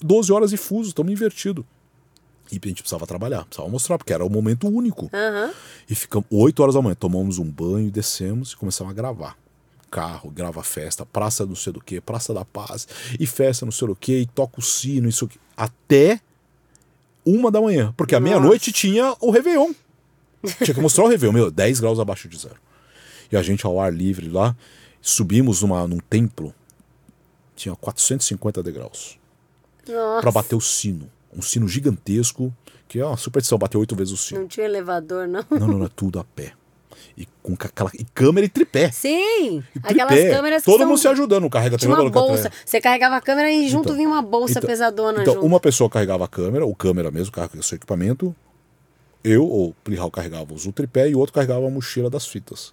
12 horas de fuso, estamos invertidos. E a gente precisava trabalhar, precisava mostrar, porque era o momento único. Aham. E ficamos 8 horas da manhã, tomamos um banho, descemos e começamos a gravar. carro, grava festa, praça não sei do que, praça da paz, e festa não sei do que, e toca o sino, isso aqui. Até uma da manhã. Porque à meia-noite tinha o Réveillon. Tinha que mostrar o Réveillon, meu, 10 graus abaixo de zero. E a gente ao ar livre lá, subimos numa, num templo, tinha 450 degraus. Nossa. Pra bater o sino. Um sino gigantesco, que é uma superstição, bater oito vezes o sino. Não tinha elevador, não. Não, não, não, é tudo a pé. E com aquela e câmera e tripé. Sim! E Aquelas tripé. câmeras que Todo mundo se ajudando, carrega Tinha uma bolsa. tripé. Você carregava a câmera e junto Então, vinha uma bolsa então- pesadona Então, junto. uma pessoa carregava a câmera, o câmera mesmo, carregava o seu equipamento. Eu, ou Plihal, carregávamos o tripé e o outro carregava a mochila das fitas.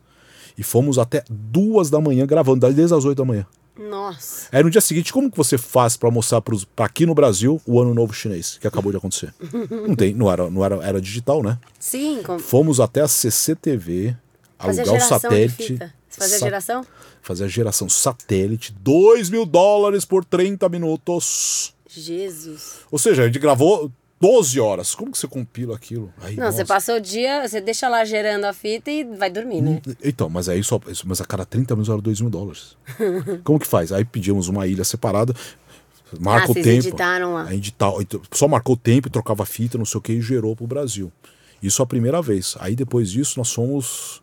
E fomos até duas da manhã gravando, desde as oito da manhã. Nossa. Aí no dia seguinte, como que você faz pra mostrar pra aqui no Brasil o ano novo chinês, que acabou de acontecer? Não tem, não era, não era, era digital, né? Sim, com... Fomos até a CCTV, alugar o satélite. fazia sa- geração? Fazer a geração satélite, 2 mil dólares por 30 minutos. Jesus. Ou seja, a gente gravou 12 horas. Como que você compila aquilo? Aí, Não, você nossa. passou o dia, você deixa lá gerando a fita e vai dormir, né? Então, mas aí só. Mas a cada 30 minutos era 2 mil dólares. Como que faz? Aí pedimos uma ilha separada, marca Ah, o tempo. editaram lá. Aí edita- só marcou o tempo, trocava fita, não sei o que, e gerou pro Brasil. Isso a primeira vez. Aí depois disso nós fomos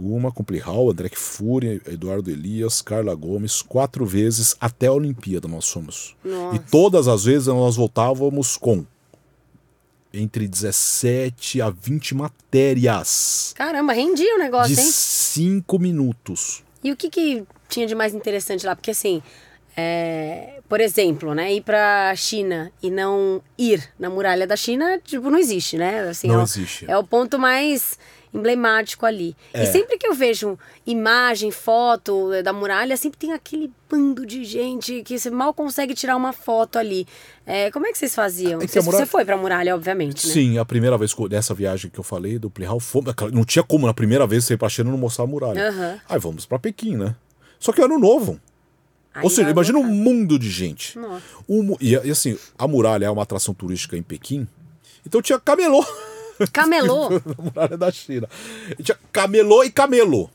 uma com Plihal, André Fúria, Eduardo Elias, Carla Gomes, quatro vezes até a Olimpíada nós fomos. Nossa. E todas as vezes nós voltávamos com entre 17 a 20 matérias Caramba, rendia o negócio, de hein? 5 minutos. E o que, que tinha de mais interessante lá? Porque assim, é, por exemplo, né, ir pra China e não ir na muralha da China, tipo, não existe, né? Assim, Não é o- existe. É o ponto mais emblemático ali. É. E sempre que eu vejo imagem, foto da muralha, sempre tem aquele bando de gente que você mal consegue tirar uma foto ali. É, como é que vocês faziam? É que muralha- você foi pra muralha, obviamente, né? Sim, a primeira vez que eu- dessa viagem que eu falei do Plihal, não tinha como na primeira vez você ir pra China não mostrar a muralha. Aham. Aí vamos pra Pequim, né? Só que é ano novo. Aí Ou seja, vai imagina um mundo de gente. Um e, e assim, a muralha é uma atração turística em Pequim. Então tinha camelô Camelô? na muralha da China. Tinha camelô e camelo.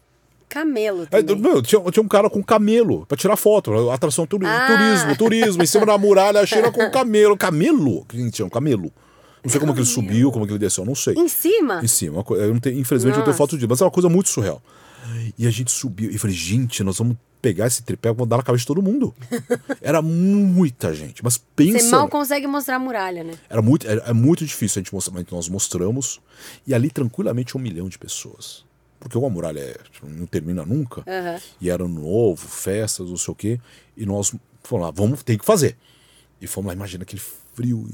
Camelo também. meu, tinha, tinha um cara com camelo pra tirar foto. Atração turi- Ah. turismo, turismo, em cima da muralha da China com camelo. Camelo? Que tinha um camelo. Não sei como que ele subiu, como que ele desceu, não sei. Em cima? Em cima. Eu não tenho, infelizmente eu não tenho Nossa. foto disso, mas é uma coisa muito surreal. E a gente subiu e falei, gente, nós vamos pegar esse tripé e vamos dar na cabeça de todo mundo. Era muita gente, mas pensa. Você mal consegue mostrar a muralha, né? Era muito, era, é muito difícil a gente mostrar, mas nós mostramos. E ali tranquilamente um milhão de pessoas. Porque uma muralha é, tipo, não termina nunca. Aham. E era ano novo, festas, não sei o quê. E nós fomos lá, vamos, tem que fazer. E fomos lá, imagina aquele frio.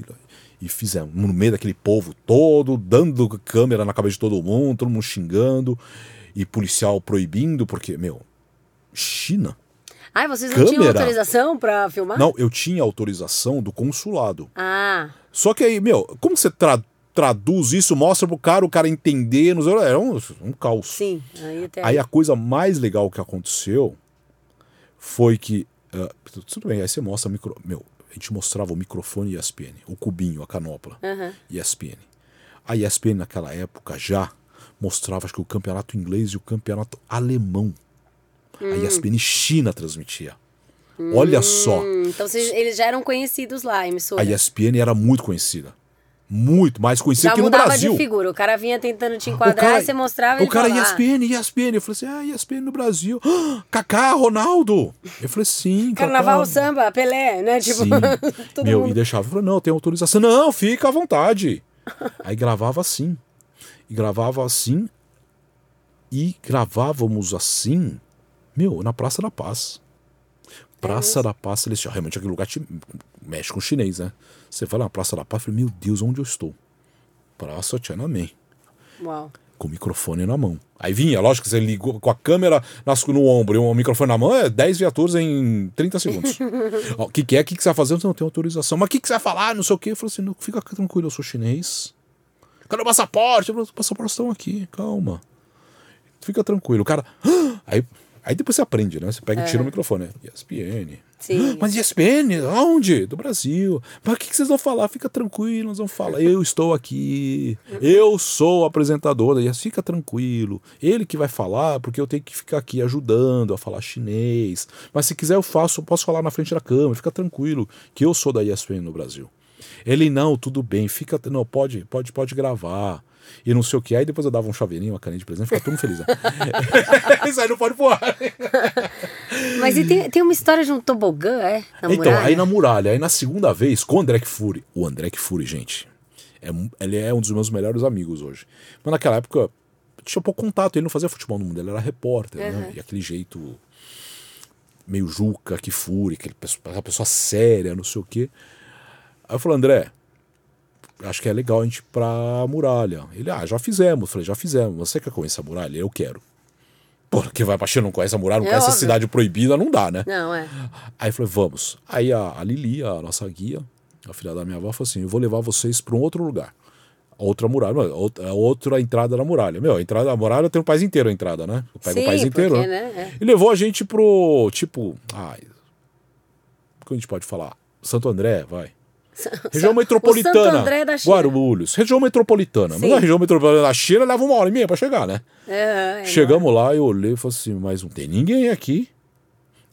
E, e fizemos, no meio daquele povo todo, dando câmera na cabeça de todo mundo, todo mundo xingando. E policial proibindo, porque, meu, China. Ai, vocês não tinham autorização pra filmar? Não, eu tinha autorização do consulado. Ah, Só que aí, meu, como você tra- traduz isso, mostra pro cara, o cara entender, nos- era um, um caos. sim. Aí, até... Aí a coisa mais legal que aconteceu foi que. ah, tudo bem, aí você mostra micro. Meu, a gente mostrava o microfone ESPN, o cubinho, a canopla. Aham. ESPN. A ESPN naquela época já mostrava acho que o campeonato inglês e o campeonato alemão. A ESPN China transmitia. Olha só. Hum, então eles já eram conhecidos lá, a emissora. A ESPN era muito conhecida. Muito mais conhecida já que no Brasil. de figura. O cara vinha tentando te enquadrar cara- e você mostrava O cara, falava, ESPN, ESPN. Eu falei assim, ah, ESPN no Brasil. Ah, Kaká, Ronaldo. Eu falei, sim. Carnaval, samba, Pelé, né? Tipo, Meu, mundo. e deixava. Eu falei, não, tem autorização. Não, fica à vontade. Aí gravava assim. E gravava assim. E gravávamos assim, meu, na Praça da Paz. Praça da Paz Celestial. Realmente aquele lugar te mexe com o chinês, né? Você fala na Praça da Paz, eu falei, meu Deus, onde eu estou? Praça Tiananmen Uau. com o microfone na mão. Aí vinha, lógico que você ligou com a câmera nas, no ombro e o microfone na mão, é 10 viaturas em 30 segundos. O que, que é? O que, que você vai fazer? Eu Não tem autorização. Mas o que, que você vai falar? Não sei o quê. Eu falei assim, não, fica tranquilo, eu sou chinês. Cadê o passaporte? Os passaportes estão aqui, calma. Fica tranquilo. O cara. "Ah!" Aí Aí depois você aprende, né? Você pega e tira o microfone. Né? ESPN. Sim. Mas ESPN, aonde? Do Brasil. Mas o que, que vocês vão falar? Fica tranquilo, nós vamos falar. Eu estou aqui. Eu sou o apresentador da ESPN. Fica tranquilo. Ele que vai falar, porque eu tenho que ficar aqui ajudando a falar chinês. Mas se quiser eu faço, eu posso falar na frente da câmera. Fica tranquilo, que eu sou da ESPN no Brasil. Ele, não, tudo bem, fica. Não, pode, pode, pode gravar e não sei o que. Aí depois eu dava um chaveirinho, uma caninha de presente, ficava todo mundo feliz. Né? Isso aí não pode pôr. Mas e tem, tem uma história de um tobogã, é? Na então, aí na muralha, aí na segunda vez, com o André Fury. O André Fury, gente, é, ele é um dos meus melhores amigos hoje. Mas naquela época, tinha pouco contato, ele não fazia futebol no mundo, ele era repórter, uhum. né? E aquele jeito meio Juca, que Fury, aquele pessoa, aquela pessoa séria, não sei o quê. Aí eu falei, André, acho que é legal a gente ir pra muralha. Ele, ah, já fizemos. Eu falei, já fizemos. Você quer conhecer a muralha? Eu quero. Pô, que vai pra China, não conhece a muralha, não é conhece óbvio. a cidade proibida, não dá, né? Não, é. Aí eu falei, vamos. Aí a, a Lili, a nossa guia, a filha da minha avó, falou assim: eu vou levar vocês para um outro lugar. Outra muralha, outra, outra entrada da muralha. Meu, a entrada da muralha tem um país inteiro a entrada, né? Pega o país inteiro. Porque, né? É. E levou a gente pro, tipo, ai, como a gente pode falar? Santo André, vai. Região metropolitana. Guarulhos. Região metropolitana. Sim. Mas a região metropolitana da China leva uma hora e meia pra chegar, né? É, é Chegamos lá, eu olhei e falei assim, mas não tem ninguém aqui.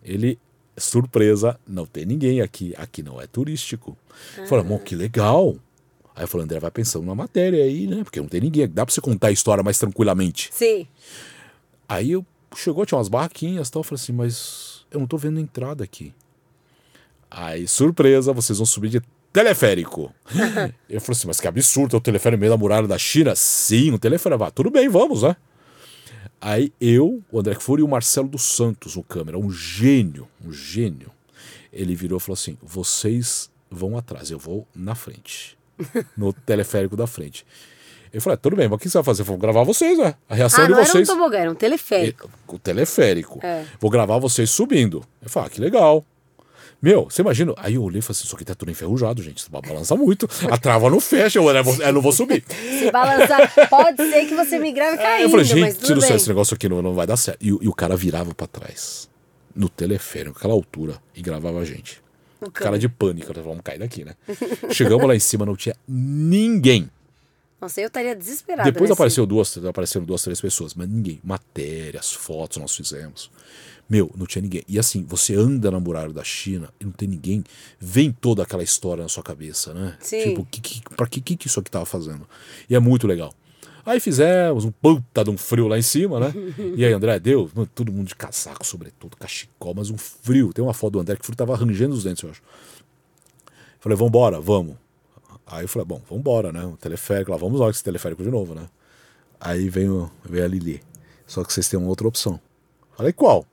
Ele, surpresa, não tem ninguém aqui. Aqui não é turístico. Ah. Falei, bom, que legal. Aí eu falei, André, vai pensando na matéria aí, né? Porque não tem ninguém. Dá pra você contar a história mais tranquilamente. Sim. Aí eu chegou, tinha umas barraquinhas e tal. Eu falei assim, mas eu não tô vendo entrada aqui. Aí, surpresa, vocês vão subir de teleférico. eu falei assim, mas que absurdo, o teleférico no meio da muralha da China? Sim, o teleférico. Ah, tudo bem, vamos, né? Aí eu, o André Fury e o Marcelo dos Santos, o câmera, um gênio, um gênio. Ele virou e falou assim: vocês vão atrás, eu vou na frente. No teleférico da frente. Eu falei, tudo bem, mas o que você vai fazer? Vou gravar vocês, né? A reação ah, de vocês. Era um tobogã, era um teleférico. O teleférico. É. Vou gravar vocês subindo. Eu falei, ah, que legal. Meu, você imagina? Aí eu olhei e falei assim: isso aqui tá tudo enferrujado, gente. Isso balança muito. A trava não fecha, eu, eu não vou subir. Se balançar, pode ser que você me grave caindo. Eu falei, gente, tira céu, esse negócio aqui não, não vai dar certo. E, e o cara virava para trás, no teleférico, aquela altura, e gravava a gente. O cara de pânico, vamos cair daqui, né? Chegamos lá em cima, não tinha ninguém. Nossa, eu estaria desesperado. Depois apareceu duas, apareceram duas, três pessoas, mas ninguém. Matérias, fotos nós fizemos. Meu, não tinha ninguém. E assim, você anda na muralha da China e não tem ninguém, vem toda aquela história na sua cabeça, né? Sim. Tipo, que, que, pra que, que isso aqui tava fazendo? E é muito legal. Aí fizemos um puta de um frio lá em cima, né? E aí, André, deu? Todo mundo de casaco, sobretudo, cachecol, mas um frio. Tem uma foto do André que o frio tava arranjando os dentes, eu acho. Falei, vambora, vamos. Aí eu falei, bom, vambora, né? O teleférico lá, vamos lá com esse teleférico de novo, né? Aí veio, veio a Lili. Só que vocês têm uma outra opção. Falei, qual?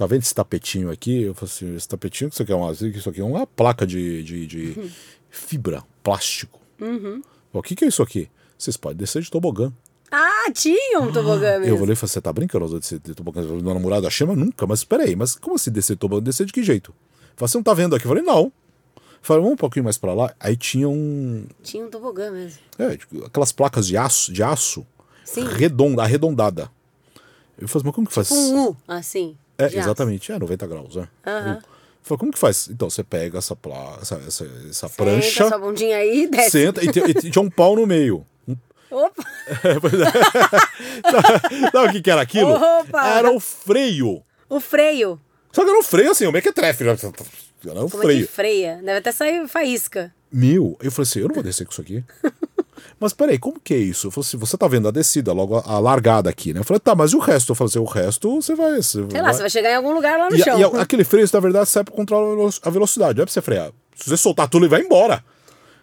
Tá vendo esse tapetinho aqui? Eu falei assim, esse tapetinho que isso aqui é uma, isso aqui é uma placa de, de, de uhum. fibra, plástico. Uhum. O que, que é isso aqui? Vocês podem descer de tobogã. Ah, tinha um tobogã mesmo. Eu falei, você tá brincando de descer de tobogã? Meu namorado chama nunca, mas peraí, mas como assim descer de tobogã? Descer de que jeito? Falei, você não tá vendo aqui? Eu falei, não. Falei, vamos um pouquinho mais pra lá. Aí tinha um. Tinha um tobogã mesmo. É, tipo, aquelas placas de aço, de aço Sim. redonda, arredondada. Eu falei, mas como que faz? Tipo um U, assim. É, exatamente, é 90 graus, né? Uhum. Falei, como que faz? Então, você pega essa, pla... essa, essa, essa senta prancha. sua bundinha aí desce. Senta e, e tinha um pau no meio. Opa! Sabe o que, que era aquilo? Opa! Era o freio. O freio. Só que era um freio assim, o mequetrefe. Era um Como freio. É que freia? Deve até sair faísca. Meu, eu falei assim, eu não vou descer com isso aqui. Mas peraí, como que é isso? Eu falei assim, você tá vendo a descida, logo a, a largada aqui, né? Eu falei, tá, mas e o resto? Eu falei assim, o resto você vai. Você Sei vai... lá, você vai chegar em algum lugar lá no e, chão. E aquele freio, na verdade, serve pra controlar a velocidade, não é pra você frear. Se você soltar tudo, ele vai embora.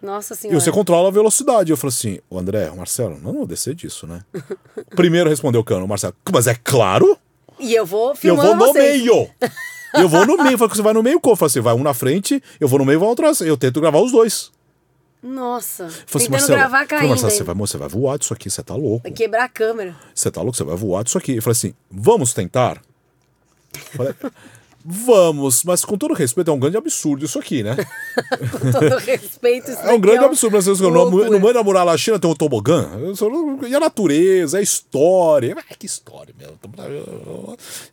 Nossa senhora. E você controla a velocidade. Eu falei assim, o André, o Marcelo, não, não vou descer disso, né? Primeiro respondeu o cano, o Marcelo, mas é claro. E eu vou filmando Eu vou no vocês. meio. eu vou no meio. Falei, você vai no meio como? Falei assim, vai um na frente, eu vou no meio e vou atrás. Eu tento gravar os dois. Nossa. Falei assim, Tentando Marcelo, gravar caindo. Marcelo, você vai, você vai voar disso aqui, você tá louco. Vai quebrar a câmera. Você tá louco, você vai voar disso aqui. Eu falei assim, vamos tentar? Falei, Vamos, mas com todo respeito, é um grande absurdo isso aqui, né? com todo respeito, isso É um grande é absurdo. Mas no, loucura. no meio da muralha da China tem um tobogã. E a natureza, a história. Ah, que história, meu.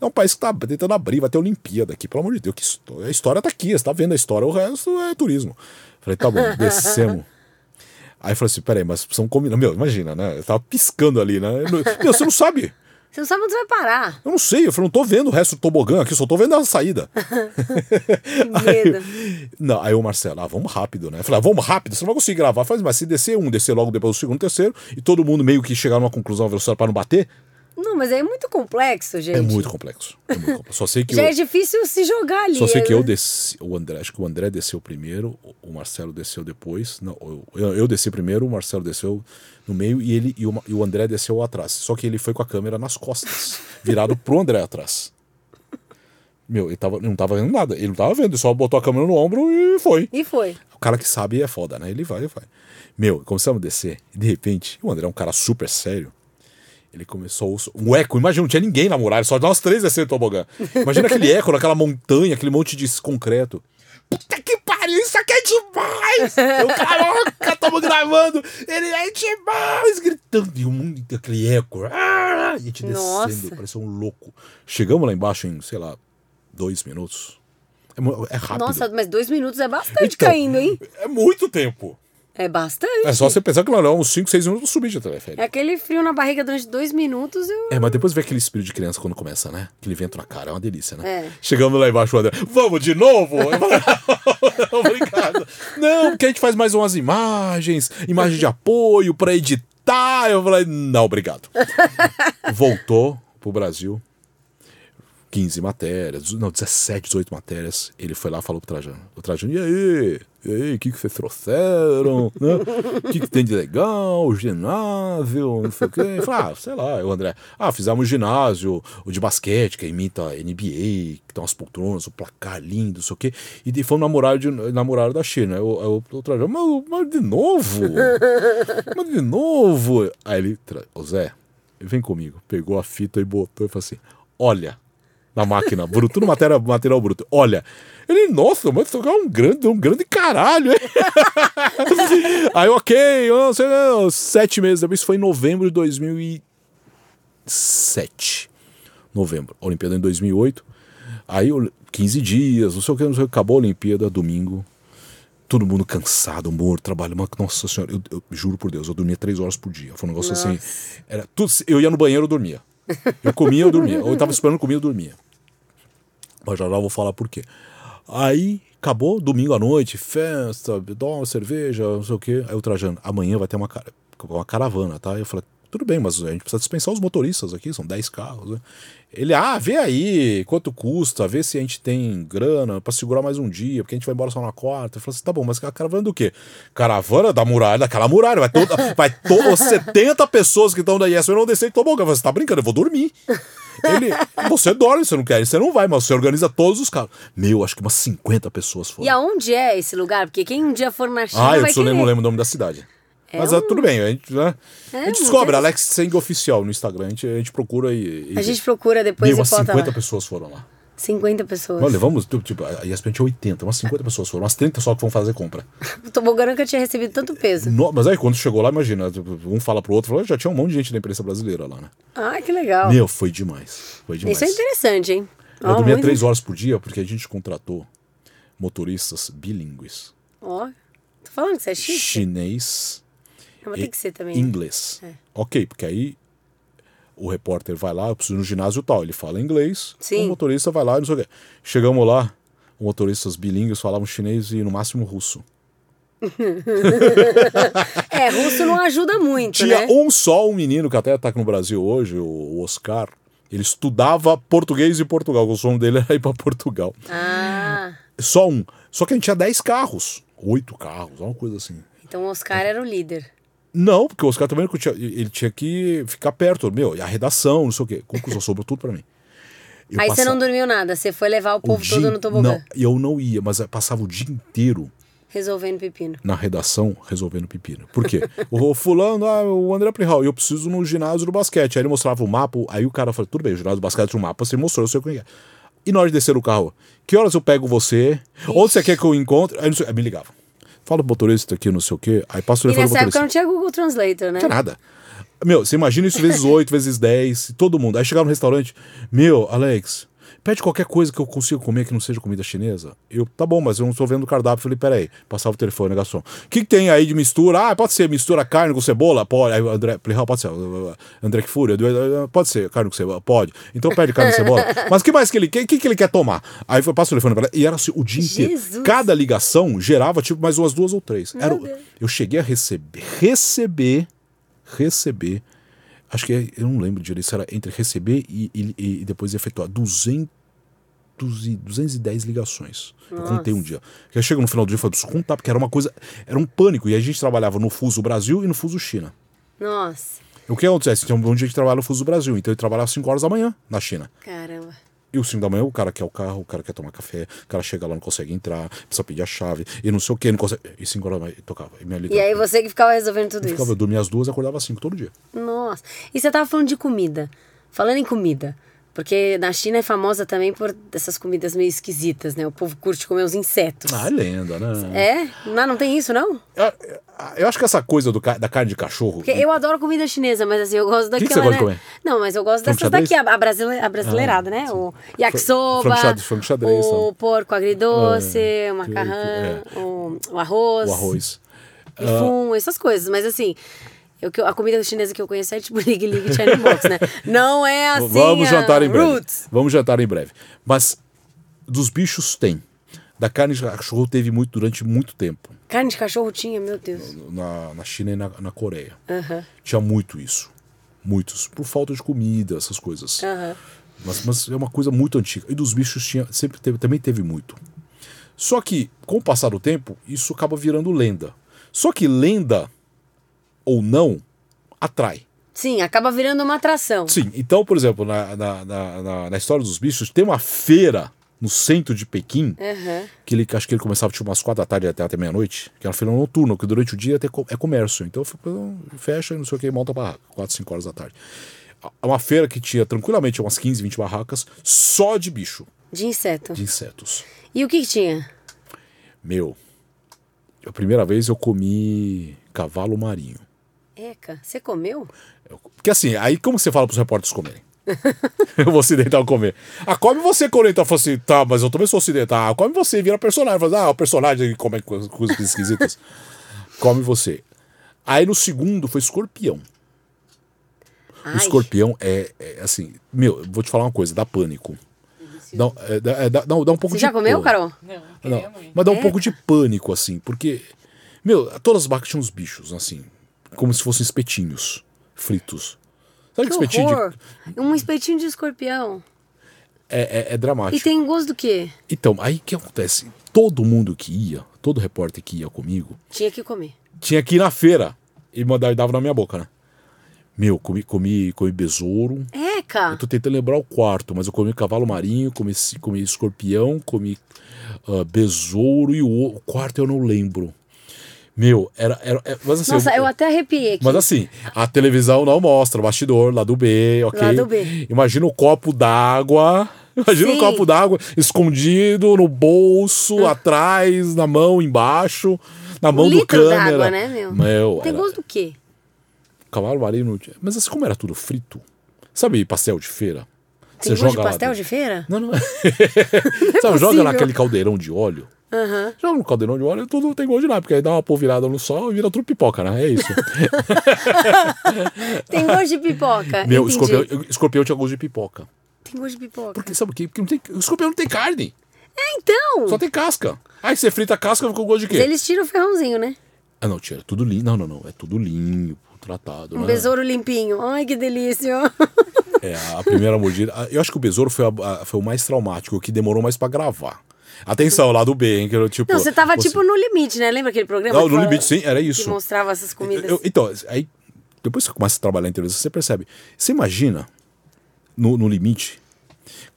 É um país que tá tentando abrir, vai ter Olimpíada aqui, pelo amor de Deus. Que história. A história tá aqui, você tá vendo a história, o resto é turismo. Falei, tá bom, descemos. Aí eu falei assim, peraí, mas precisamos combinar. Meu, imagina, né? Eu tava piscando ali, né? Meu, você não sabe. Você não sabe onde você vai parar. Eu não sei, eu falei, não tô vendo o resto do tobogã aqui, só tô vendo a saída. Que medo. Aí, não, aí o Marcelo, ah, vamos rápido, né? Eu falei, ah, vamos rápido, você não vai conseguir gravar. Falei, mas se descer um, descer logo depois o segundo, terceiro, e todo mundo meio que chegar numa conclusão, velocidade para não bater, Não, mas é muito complexo, gente. é muito complexo. É muito complexo. Só sei que Já eu, é difícil se jogar ali. só sei que né? eu desci, o André, acho que o André desceu primeiro, o Marcelo desceu depois. Não, eu, eu desci primeiro, o Marcelo desceu no meio e ele e o, e o André desceu atrás. Só que ele foi com a câmera nas costas, virado pro André atrás. Meu, ele, tava, ele não tava vendo nada. Ele não tava vendo, ele só botou a câmera no ombro e foi. E foi. O cara que sabe é foda, né? Ele vai, ele vai. Meu, começamos a descer e de repente, o André é um cara super sério. Ele começou um eco, imagina, não tinha ninguém na muralha, só nós três descendo o tobogã. Imagina aquele eco naquela montanha, aquele monte de concreto. Puta que pariu, isso aqui é demais! Eu, caraca, tamo gravando! Ele é demais! Gritando, e um mundo, aquele eco. Ah, e a gente Nossa. descendo, parecia um louco. Chegamos lá embaixo em, sei lá, dois minutos. É, é rápido. Nossa, mas dois minutos é bastante Então, caindo, hein? É muito tempo. É bastante. É só você pensar que lá não, uns 5, 6 minutos subir de teleférico. É aquele frio na barriga durante dois minutos eu... É, mas depois vê aquele espírito de criança quando começa, né? Aquele vento na cara, é uma delícia, né? É. Chegamos lá embaixo, o André, vamos de novo? Eu falei, não, obrigado. Não, porque a gente faz mais umas imagens, imagem de apoio pra editar. Eu falei, não, obrigado. Voltou pro Brasil, 15 matérias, não, 17, 18 matérias. Ele foi lá e falou pro Trajano. O Trajano, e aí? E aí, o que, que vocês trouxeram? né? O que, que tem de legal? O ginásio, não sei o quê. Eu falei, ah, sei lá, o André. Ah, fizemos um ginásio, o de basquete, que imita NBA, que tem umas poltronas, o placar lindo, não sei o quê. E fomos na muralha, de, na muralha da China. Eu, eu, o Trajano, mas, mas de novo? Mas de novo? Aí ele, ô Zé, vem comigo. Pegou a fita e botou e falou assim: olha, na máquina, bruto, tudo matéria, material bruto. Olha. Ele, nossa, mas isso é um grande, um grande caralho, hein? Aí, ok, eu não sei, não, sete meses depois, isso foi em novembro de 2007. Novembro. Olimpíada em 2008. Aí, eu- 15 dias, não sei o que, não sei o que, acabou a Olimpíada, domingo. Todo mundo cansado, morto, trabalho. Mas, nossa senhora, eu, eu juro por Deus, eu dormia três horas por dia. Foi um negócio assim. Era tudo, eu ia no banheiro, eu dormia. Eu comia, eu dormia. Ou eu tava esperando, comia, eu dormia. Mas já já vou falar por quê. Aí acabou, domingo à noite, festa, dá uma cerveja, não sei o quê. Aí o Trajano, amanhã vai ter uma, uma caravana, tá? Eu falei, tudo bem, mas a gente precisa dispensar os motoristas aqui, são 10 carros. Né? Ele, ah, vê aí quanto custa, vê se a gente tem grana pra segurar mais um dia, porque a gente vai embora só na quarta. Eu falei assim, tá bom, mas a caravana do quê? Caravana da muralha, daquela muralha, vai, toda, vai to, 70 pessoas que estão da IES, eu não descer. Eu falei, você tá brincando, eu vou dormir. Ele, você dorme, você não quer, você não vai, mas você organiza todos os carros. Meu, acho que umas 50 pessoas foram. E aonde é esse lugar? Porque quem um dia for na China Ah, eu vai só lembro, lembro o nome da cidade. É Mas um- é, tudo bem, a gente, né? a gente descobre, interesse- Alex Seng Oficial no Instagram, a gente, a gente procura e. e A gente procura depois Meu, e umas bota 50 lá. pessoas foram lá. 50 pessoas. Olha, vamos, tipo, a ESPN tinha 80, umas 50 pessoas foram, umas 30 só que vão fazer compra. O tobogã nunca tinha recebido tanto peso. No- mas aí quando chegou lá, imagina, tipo, um fala pro outro, fala, já tinha um monte de gente da imprensa brasileira lá, né? Ah, que legal. Meu, foi demais. Foi demais. Isso é interessante, hein? Eu Ó, dormia três horas por dia porque a gente contratou motoristas bilíngues. Ó, tô falando que você é chique. Chinês Não, mas e tem que ser também. né? inglês. É. Ok, porque aí o repórter vai lá, eu preciso ir no ginásio tal, ele fala inglês, Sim. o motorista vai lá e não sei o quê. Chegamos lá, motoristas bilíngues falavam chinês e no máximo russo. É, russo não ajuda muito, Tinha né? um só, um menino que até tá aqui no Brasil hoje, o Oscar, ele estudava português em Portugal, o sonho dele era ir para Portugal. Ah, Só um. Só que a gente tinha 10 carros, oito carros, uma coisa assim. então o Oscar era o líder. Não, porque o Oscar também ele tinha, ele tinha que ficar perto, meu, e a redação, não sei o quê. Conclusão, sobrou tudo pra mim. Eu Aí você passa- não dormiu nada, você foi levar o o povo dia- todo no tobogã, Não, eu não ia, mas passava o dia inteiro resolvendo pepino. na redação resolvendo pepino. Por quê? o fulano, ah, o André Prihal, eu preciso no ginásio do basquete. Aí ele mostrava o mapa, aí o cara falou, tudo bem, o ginásio do basquete, o mapa, você mostrou, eu sei o que é. E na hora de descer o carro, que horas eu pego você? Onde você quer que eu encontre? Aí, não sei, aí me ligava. Fala pro motorista aqui, não sei o quê. Aí passa o E telefone do nessa época não tinha Google Translator, né? Não tinha nada. Meu, você imagina isso vezes 8, vezes 10, todo mundo. Aí chegar no restaurante, meu, Alex, pede qualquer coisa que eu consiga comer que não seja comida chinesa. Eu, tá bom, mas eu não estou vendo o cardápio. Falei, peraí, passava o telefone, garçom. O que, que tem aí de mistura? Ah, pode ser mistura carne com cebola? Pode. Aí o André, falei, pode ser. André que fúria, pode ser carne com cebola? Pode. Então pede carne com cebola. Mas o que mais que ele quer? O que, que ele quer tomar? Aí foi, passa o telefone pra ela, e era assim, o dia inteiro. Jesus. Cada ligação gerava tipo mais umas duas ou três. Era, Deus. eu cheguei a receber, receber, receber acho que é- eu não lembro direito se era entre receber e, e- e depois efetuar 200 e 210 ligações. Eu contei um dia. Que aí chega no final do dia e falei, preciso contar, porque era uma coisa, era um pânico. E a gente trabalhava no fuso Brasil e no fuso China. Nossa, O que acontece? Tem um dia que trabalha no fuso Brasil, então ele trabalhava às 5 horas da manhã na China. caramba. E os 5 da manhã o cara quer o carro, o cara quer tomar café, o cara chega lá, não consegue entrar, precisa pedir a chave, e não sei o que, não consegue. E 5 horas da manhã tocava. E, minha E aí você que ficava resolvendo tudo eu ficava, eu isso. dormia às duas e acordava às 5 todo dia. Nossa. E você tava falando de comida. Falando em comida. Porque na China é famosa também por essas comidas meio esquisitas, né? O povo curte comer os insetos. Ah, é lenda, né? É? Não, não tem isso, não? Eu, eu acho que essa coisa do, da carne de cachorro. Porque eu adoro comida chinesa, mas assim, eu gosto que daquela, você gosta né? de comer? Não, mas eu gosto dessas xadrez? daqui, a, brasile- a brasileirada, né? O yakisoba, frango xadrez- o porco agridoce, É, o macarrão, é. o, o arroz, O arroz. fumo, essas coisas. Mas assim, eu, a comida chinesa que eu conheço é tipo Lig Lig China Box, né? Não é assim Vamos jantar em breve. Roots. Vamos jantar em breve. Mas dos bichos tem. Da carne de cachorro teve muito durante muito tempo. Carne de cachorro tinha, meu Deus. Na, na China e na, na Coreia. Tinha muito isso. Muitos. Por falta de comida, essas coisas. Mas, mas é uma coisa muito antiga. E dos bichos tinha, sempre teve, também teve muito. Só que, com o passar do tempo, isso acaba virando lenda. Só que lenda ou não atrai. Sim, acaba virando uma atração. Sim, então, por exemplo, na, na, na, na- história dos bichos, tem uma feira no centro de Pequim, Aham. que ele, acho que ele começava tipo umas quatro da tarde até, até meia-noite, que é uma feira noturna, que durante o dia é comércio. Então fecha e não sei o que, monta a barraca, quatro, cinco horas da tarde. É uma feira que tinha tranquilamente umas 15, 20 barracas só de bicho, De inseto. de insetos. E o que, que tinha? Meu, a primeira vez eu comi cavalo marinho. Eca, você comeu? Eu- Porque assim, aí como você fala pros repórteres comerem? eu vou ocidental comer. Ah, come você, Corinthians. Fala assim, tá, mas eu também sou ocidental. Ah, come você, vira personagem. Fala, ah, o personagem que come coisas, esquisitas. come você. Aí no segundo foi escorpião. O Ai, escorpião é, é, assim, meu, eu vou te falar uma coisa, dá pânico. Dá, é, dá, é, dá, dá um pouco Você de já comeu, pânico. Carol? Não, Não, muito. mas dá um É? pouco de pânico, assim, porque, meu, todas as barracas tinham uns bichos, assim, como se fossem espetinhos fritos. Sabe que, Que espetinho de-! Um espetinho de escorpião. é, é, é dramático. E tem gosto do quê? Então, aí que acontece? Todo mundo que ia, todo repórter que ia comigo, Tinha que comer. tinha que ir na feira e mandar e dava na minha boca, né? Meu, comi, comi, comi besouro. Eca! Eu tô tentando lembrar o quarto, mas eu comi cavalo marinho, comi, comi escorpião, comi ah, besouro e o, o quarto eu não lembro. Meu, era. era, é- mas assim, Nossa, eu até arrepiei aqui. Mas assim, a televisão não mostra o bastidor lá do B, ok? Lado B. Imagina o copo d'água. Imagina Sim. o copo d'água escondido no bolso, atrás, na mão, embaixo, na mão do litro câmera. d'água, né, meu? Meu, Tem era- gosto do quê? cavalo marinho não. Mas assim, como era tudo frito, sabe pastel de feira? Tem gosto de pastel de feira? Não, não é. Sabe, joga possível. naquele caldeirão de óleo. Aham. Joga no caldeirão de óleo, tudo tem gosto de nada, porque aí dá uma polvilhada no sol e vira tudo pipoca, né? É isso. Tem gosto de pipoca. Meu, escorpião, escorpião tinha gosto de pipoca. Tem gosto de pipoca. Porque sabe o quê? Porque não tem, o escorpião não tem carne, É, então. só tem casca. Aí você frita a casca com gosto de quê? Mas eles tiram o ferrãozinho, né? Ah, não, tira, tudo limpo. Não, não, não. É tudo limpo, tratado. Um né? besouro limpinho. Ai, que delícia. É, a primeira mordida. a- Eu acho que o besouro foi, a- a- foi o mais traumático, o que demorou mais pra gravar. Atenção, lá do B, hein? Que eu, tipo, Não, você tava tipo no limite, né? Lembra aquele programa? Não, que no limite, sim, era Que isso. mostrava essas comidas. Eu- então, aí, depois que você começa a trabalhar em televisão, você percebe. Você imagina, no, no limite,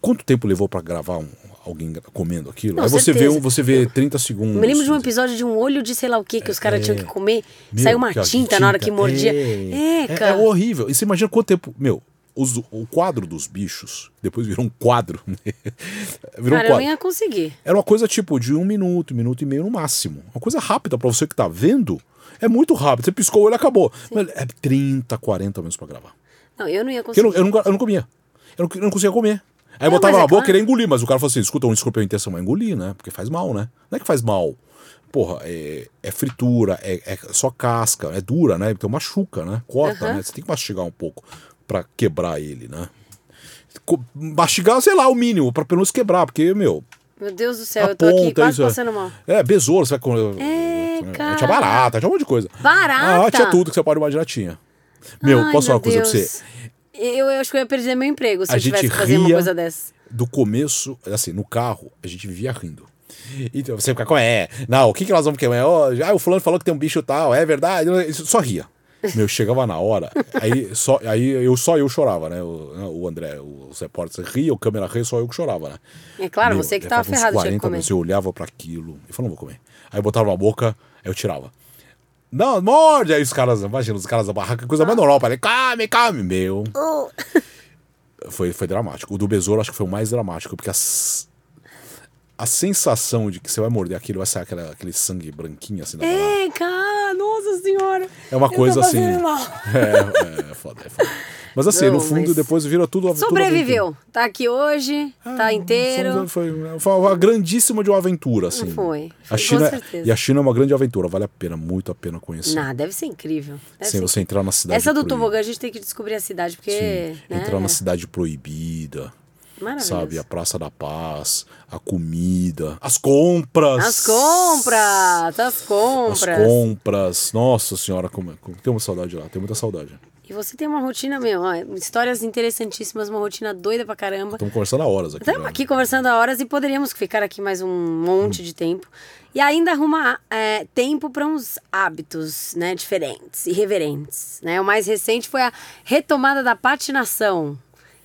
quanto tempo levou pra gravar um- alguém comendo aquilo? Não, aí você vê, certeza. você vê 30 segundos. Eu me lembro de um episódio de um olho de sei lá o que que os caras tinham que comer. Meu, Saiu uma que a tinta, na hora que mordia. É, É, é, cara. é horrível. E você imagina quanto tempo. Meu, os- o quadro dos bichos, depois virou um quadro. virou Cara, um eu quadro. nem ia conseguir. Era uma coisa tipo de um minuto, um minuto e meio no máximo. Uma coisa rápida pra você que tá vendo. É muito rápido. Você piscou o olho acabou. Mas é 30, 40 minutos pra gravar. Não, eu não ia Porque eu conseguir. não, eu não, eu não comia. Eu não, eu não conseguia comer. Aí eu Não, botava na é boca claro. queria engolir, mas o cara falou assim: escuta, um escorpião em intenção é engolir, né? Porque faz mal, né? Não é que faz mal. Porra, é, é fritura, é, é só casca, é dura, né? Então machuca, né? Corta, Aham. né? Você tem que mastigar um pouco pra quebrar ele, né? Mastigar, sei lá, o mínimo, pra pelo menos quebrar, porque, meu, Meu Deus do céu, eu tô aqui quase isso é- passando mal. é, besouro, você vai com. É, cara. Tinha barata, tinha um monte de coisa. Barata? Ah, tinha tudo que você pode imaginar, tinha. Meu, Ai, posso falar uma coisa pra Deus. você? Eu, eu acho que eu ia perder meu emprego se A eu tivesse que fazer uma coisa dessa. Do começo, assim, no carro, a gente vivia rindo. Então você fica, como é? Não, o que, que nós vamos queimar? Ó, ah, o fulano falou que tem um bicho tal, é verdade? Só ria. Meu, chegava na hora, aí só, aí eu, só eu chorava, né? O, o André, os repórteres ria, o câmera ria, só eu que chorava, né? É claro, Meu, você que tava ferrado, tinha que 40 comer. minutos, eu olhava pra aquilo e falava, não vou comer. Aí eu botava na boca, aí eu tirava. Não, morde! Aí os caras, imagina, os caras da barraca, coisa mais normal, para come, come, meu. Oh. Foi, foi dramático. O do besouro acho que foi o mais dramático, porque as, a sensação de que você vai morder aquilo, vai sair aquela, aquele sangue branquinho assim da. É, cara, senhora. É uma coisa assim. mal. É, é, foda, é foda. Mas assim, Não, no fundo, mas- depois vira tudo. tudo Sobreviveu. Tá aqui hoje, aventura. tá inteiro. Foi, foi uma grandíssima de uma aventura, assim. Foi, A foi, China, com certeza. E a China é uma grande aventura, vale a pena, muito a pena conhecer. Não, deve ser incrível. Deve Sem ser você entrar na cidade Essa do proibida. tobogã a gente tem que descobrir a cidade, porque. Sim, né, entrar na cidade proibida. Maravilhoso. Sabe, a Praça da Paz, a comida, as compras. As compras, as As compras. compras. Nossa senhora, como, como, tem uma saudade lá, tem muita saudade. E você tem uma rotina, meu, ó, histórias interessantíssimas, uma rotina doida pra caramba. Estamos conversando há horas aqui. Estamos já. aqui conversando há horas e poderíamos ficar aqui mais um monte de tempo. E ainda arrumar é, tempo para uns hábitos né, diferentes, irreverentes. Né? O mais recente foi a retomada da patinação.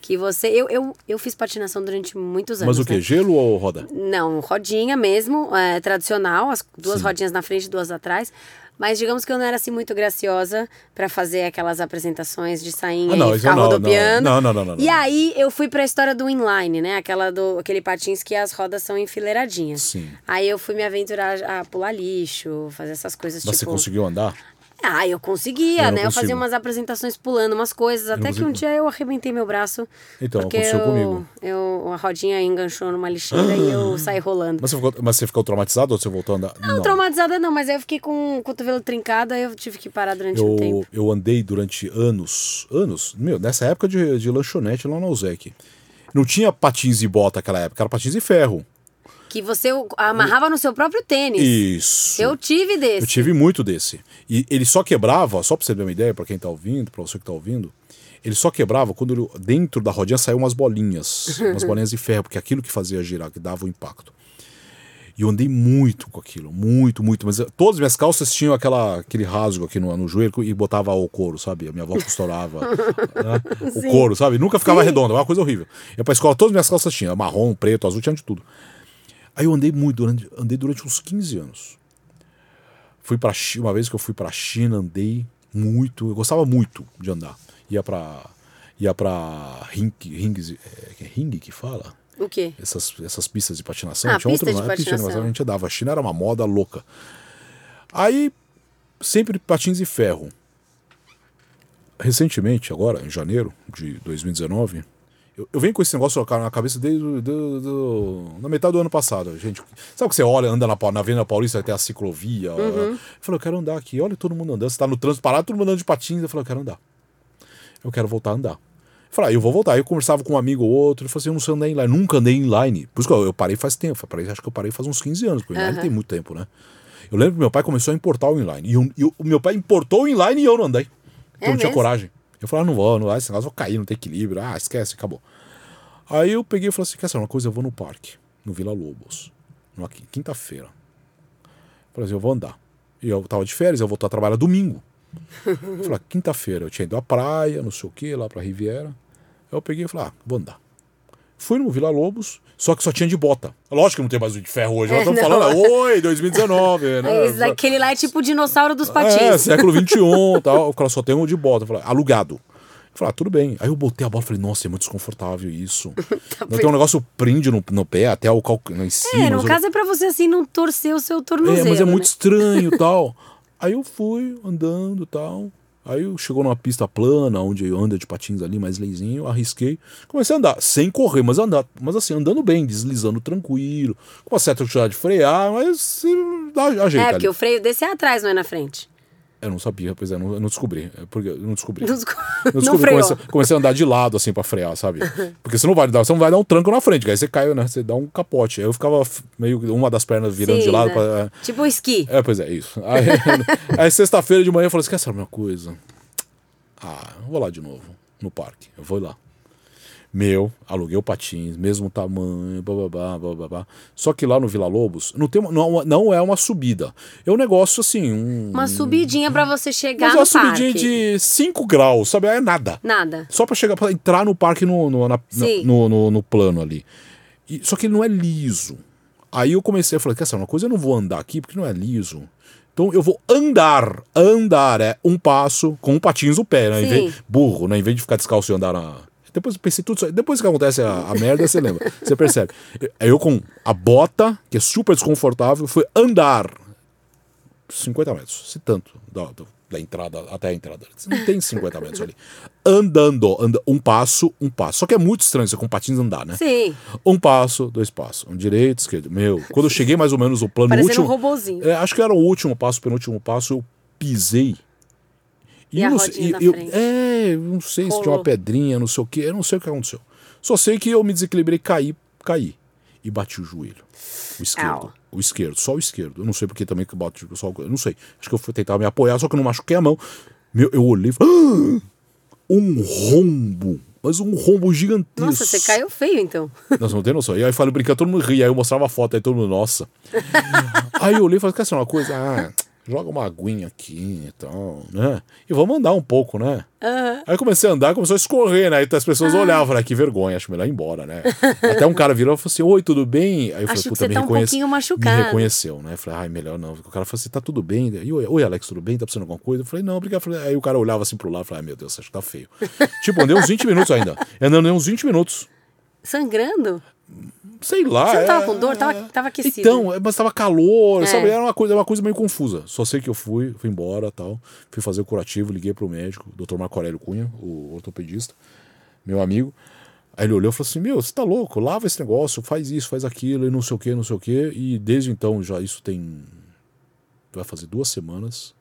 Que você. Eu, eu, eu fiz patinação durante muitos anos. Mas o que? né? Gelo ou roda? Não, rodinha mesmo, é, tradicional, as duas Sim. rodinhas na frente e duas atrás. Mas digamos que eu não era assim muito graciosa pra fazer aquelas apresentações de sainha Ah, não, e ficar não, rodopiando. não, não, não, não, não, E aí eu fui pra história do inline, né? Aquela do aquele patins que as rodas são enfileiradinhas. Sim. Aí eu fui me aventurar a pular lixo, fazer essas coisas Mas você tipo. conseguiu andar? Ah, eu conseguia, Eu não né? Eu fazia umas apresentações pulando umas coisas, até que um dia eu arrebentei meu braço. Então, porque aconteceu eu, comigo. Eu, a rodinha enganchou numa lixeira e eu saí rolando. Mas você, ficou, mas você ficou traumatizado ou você voltou a andar? Não, traumatizada não, mas aí eu fiquei com o cotovelo trincado, aí eu tive que parar durante um Eu, tempo. eu andei durante anos, anos, meu, nessa época de, de lanchonete lá na Uzec. Não tinha patins e bota naquela época, era patins e ferro. Que você amarrava no seu próprio tênis. Isso. Eu tive desse. Eu tive muito desse. E ele só quebrava, só pra você ter uma ideia, pra quem tá ouvindo, pra você que tá ouvindo, ele só quebrava quando ele- dentro da rodinha saiu umas bolinhas, umas bolinhas de ferro, porque aquilo que fazia girar, que dava o impacto. E eu andei muito com aquilo, muito, muito. Mas todas as minhas calças tinham aquela, aquele rasgo aqui no, no joelho e botava o couro, sabe? A minha avó costurava né? o couro, sabe? Nunca ficava Sim. redondo, é uma coisa horrível. Eu pra escola, todas as minhas calças tinham, marrom, preto, azul, tinha de tudo. Aí eu andei muito, durante, andei durante uns 15 anos. Fui para uma vez que eu fui para China, andei muito, eu gostava muito de andar. Ia para ia para ring, rings, é, é ring que fala? O quê? Essas, essas pistas de patinação. Ah, Tinha pista de nome, pista patinação. a gente andava. A China era uma moda louca. Aí, sempre patins e ferro. Recentemente, agora, em janeiro de 2019, eu, eu venho com esse negócio na cabeça desde do, do- do- na metade do ano passado. Gente, sabe que você olha, anda na, na Avenida Paulista, tem a ciclovia. Eu falei, eu quero andar aqui. Olha todo mundo andando. Você tá no trânsito parado, todo mundo andando de patins. Eu falei, eu quero andar. Eu quero voltar a andar. Eu falei, ah, eu vou voltar. Eu conversava com um amigo ou outro. Ele falou assim, eu não sei andar inline. Nunca andei em inline. Por isso que eu, parei faz tempo. Parei, acho que eu parei faz uns 15 anos. Porque o inline tem muito tempo, né? Eu lembro que meu pai começou a importar o inline. E, eu- o meu pai importou o inline e eu não andei. É eu não tinha mesmo? coragem. Eu falei, ah, não vou, não vai, esse negócio vai cair, não tem equilíbrio. Ah, esquece, acabou. Aí eu peguei e falei assim: quer saber uma coisa? Eu vou no parque, no Vila Lobos, numa qui- quinta-feira. Falei assim: eu vou andar. E eu tava de férias, eu vou a trabalhar domingo. Eu falei: ah, quinta-feira, eu tinha ido à praia, não sei o que, lá pra Riviera. Aí eu peguei e falei: ah, vou andar. Fui no Vila Lobos, só que só tinha de bota. Lógico que não tem mais o de ferro hoje. Nós É, estamos não. falando, oi, 2019, né? Esse Aquele lá é tipo o dinossauro dos É, patins. século XXI tal. O cara só tem um de bota. Falei, alugado. falei, ah, tudo bem. Aí eu botei a bola e falei, nossa, é muito desconfortável isso. Tá Não tem um negócio prende no, no pé, até o calcanhar em cima. É, no mas eu- caso é pra você assim não torcer o seu É, tornozelo. mas é muito né? estranho e tal. Aí eu fui andando e tal. Aí eu chegou numa pista plana, onde anda de patins ali, mais leizinho, arrisquei. Comecei a andar, sem correr, mas andar, mas assim, andando bem, deslizando tranquilo, com uma certa dificuldade de frear, mas eh, dá ajeita É, ali. porque o freio desse é atrás, não é na frente. Eu não sabia, pois é, não, eu não descobri. É porque eu não descobri. Não, Eu não descobri, freou. comecei, comecei a andar de lado, assim, pra frear, sabe? Porque você não vai dar, você não vai dar um tranco na frente, aí você cai, né? Você dá um capote. Aí eu ficava meio uma das pernas virando Sim, de lado né? pra. Tipo o esqui. É, pois é, isso. Aí, aí sexta-feira de manhã eu falei assim: quer saber uma coisa? Ah, eu vou lá de novo, no parque. Eu vou lá. Meu, aluguei o patins, mesmo tamanho, bababá, bababá. Só que lá no Vila Lobos não, tem não, não é uma subida. É um negócio assim, um. Uma subidinha pra você chegar mas é no uma subidinha parque. de 5 graus, sabe? É nada. Nada. Só pra chegar, pra entrar no parque no, no, na- no, no, no plano ali. E- só que ele não é liso. Aí eu comecei, eu falei, quer saber uma coisa? Eu não vou andar aqui porque não é liso. Então eu vou andar. Andar é um passo com um patins no pé, né? Em vez, burro, né? Em vez de ficar descalço e andar na. Depois eu pensei tudo isso. Depois que acontece a, a merda, você lembra. Você percebe. Aí eu com a bota, que é super desconfortável, fui andar 50 metros, se tanto, da, da- da entrada até a entrada. Não tem 50 metros ali. Andando, anda, um passo, um passo. Só que é muito estranho você com patins andar, né? Sim. Um passo, dois passos. Um direito, esquerdo. Meu, quando eu cheguei mais ou menos no plano Parecendo último. um robozinho. é, acho que era o último passo, penúltimo passo, eu pisei. E eu a não sei- na eu-? É, eu não sei se tinha uma pedrinha, não sei o que, eu não sei o que aconteceu. Só sei que eu me desequilibrei, caí, caí. E bati o joelho. O esquerdo. Au. O esquerdo, só o esquerdo. Eu não sei porque também que bate só o- Eu não sei. Acho que eu fui tentar me apoiar, só que eu não machuquei a mão. Meu, eu olhei e falei. "Ah!" Um rombo. Mas um rombo gigantesco. Nossa, você caiu feio então. Nossa, não tem noção. E aí eu falei brincando, todo mundo ria. Aí eu mostrava a foto, aí todo mundo, nossa. aí eu olhei e falei, quer saber uma coisa? Ah, joga uma aguinha aqui e tal, né? E vamos andar um pouco, né? Aí eu comecei a andar, começou a escorrer, né? Então as pessoas olhavam, falei, que vergonha, acho melhor ir embora, né? Até um cara virou e falou assim, oi, tudo bem? Aí eu falei, Acho puta, me tá um reconhece- pouquinho machucado. Me reconheceu, né? Eu falei, ai, melhor não. O cara falou assim, tá tudo bem? E, oi, oi, Alex, tudo bem? Tá precisando de alguma coisa? Eu falei, não, obrigado. Falei- Aí o cara olhava assim pro lado e falei, ai, meu Deus, acho que tá feio. tipo, andei uns 20 minutos ainda. Andei uns 20 minutos. Sangrando? Sei lá. Você não tava é- com dor? Tava, tava aquecido. Então, é, mas tava calor, É. sabe? Era uma coisa, uma coisa meio confusa. Só sei que eu fui, fui embora tal. Fui fazer o curativo, liguei pro médico, o Dr. Marco Aurélio Cunha, o ortopedista, meu amigo. Aí ele olhou e falou assim: Meu, você tá louco? Lava esse negócio, faz isso, faz aquilo, e não sei o que, não sei o que. E desde então, já isso tem. Vai fazer duas semanas.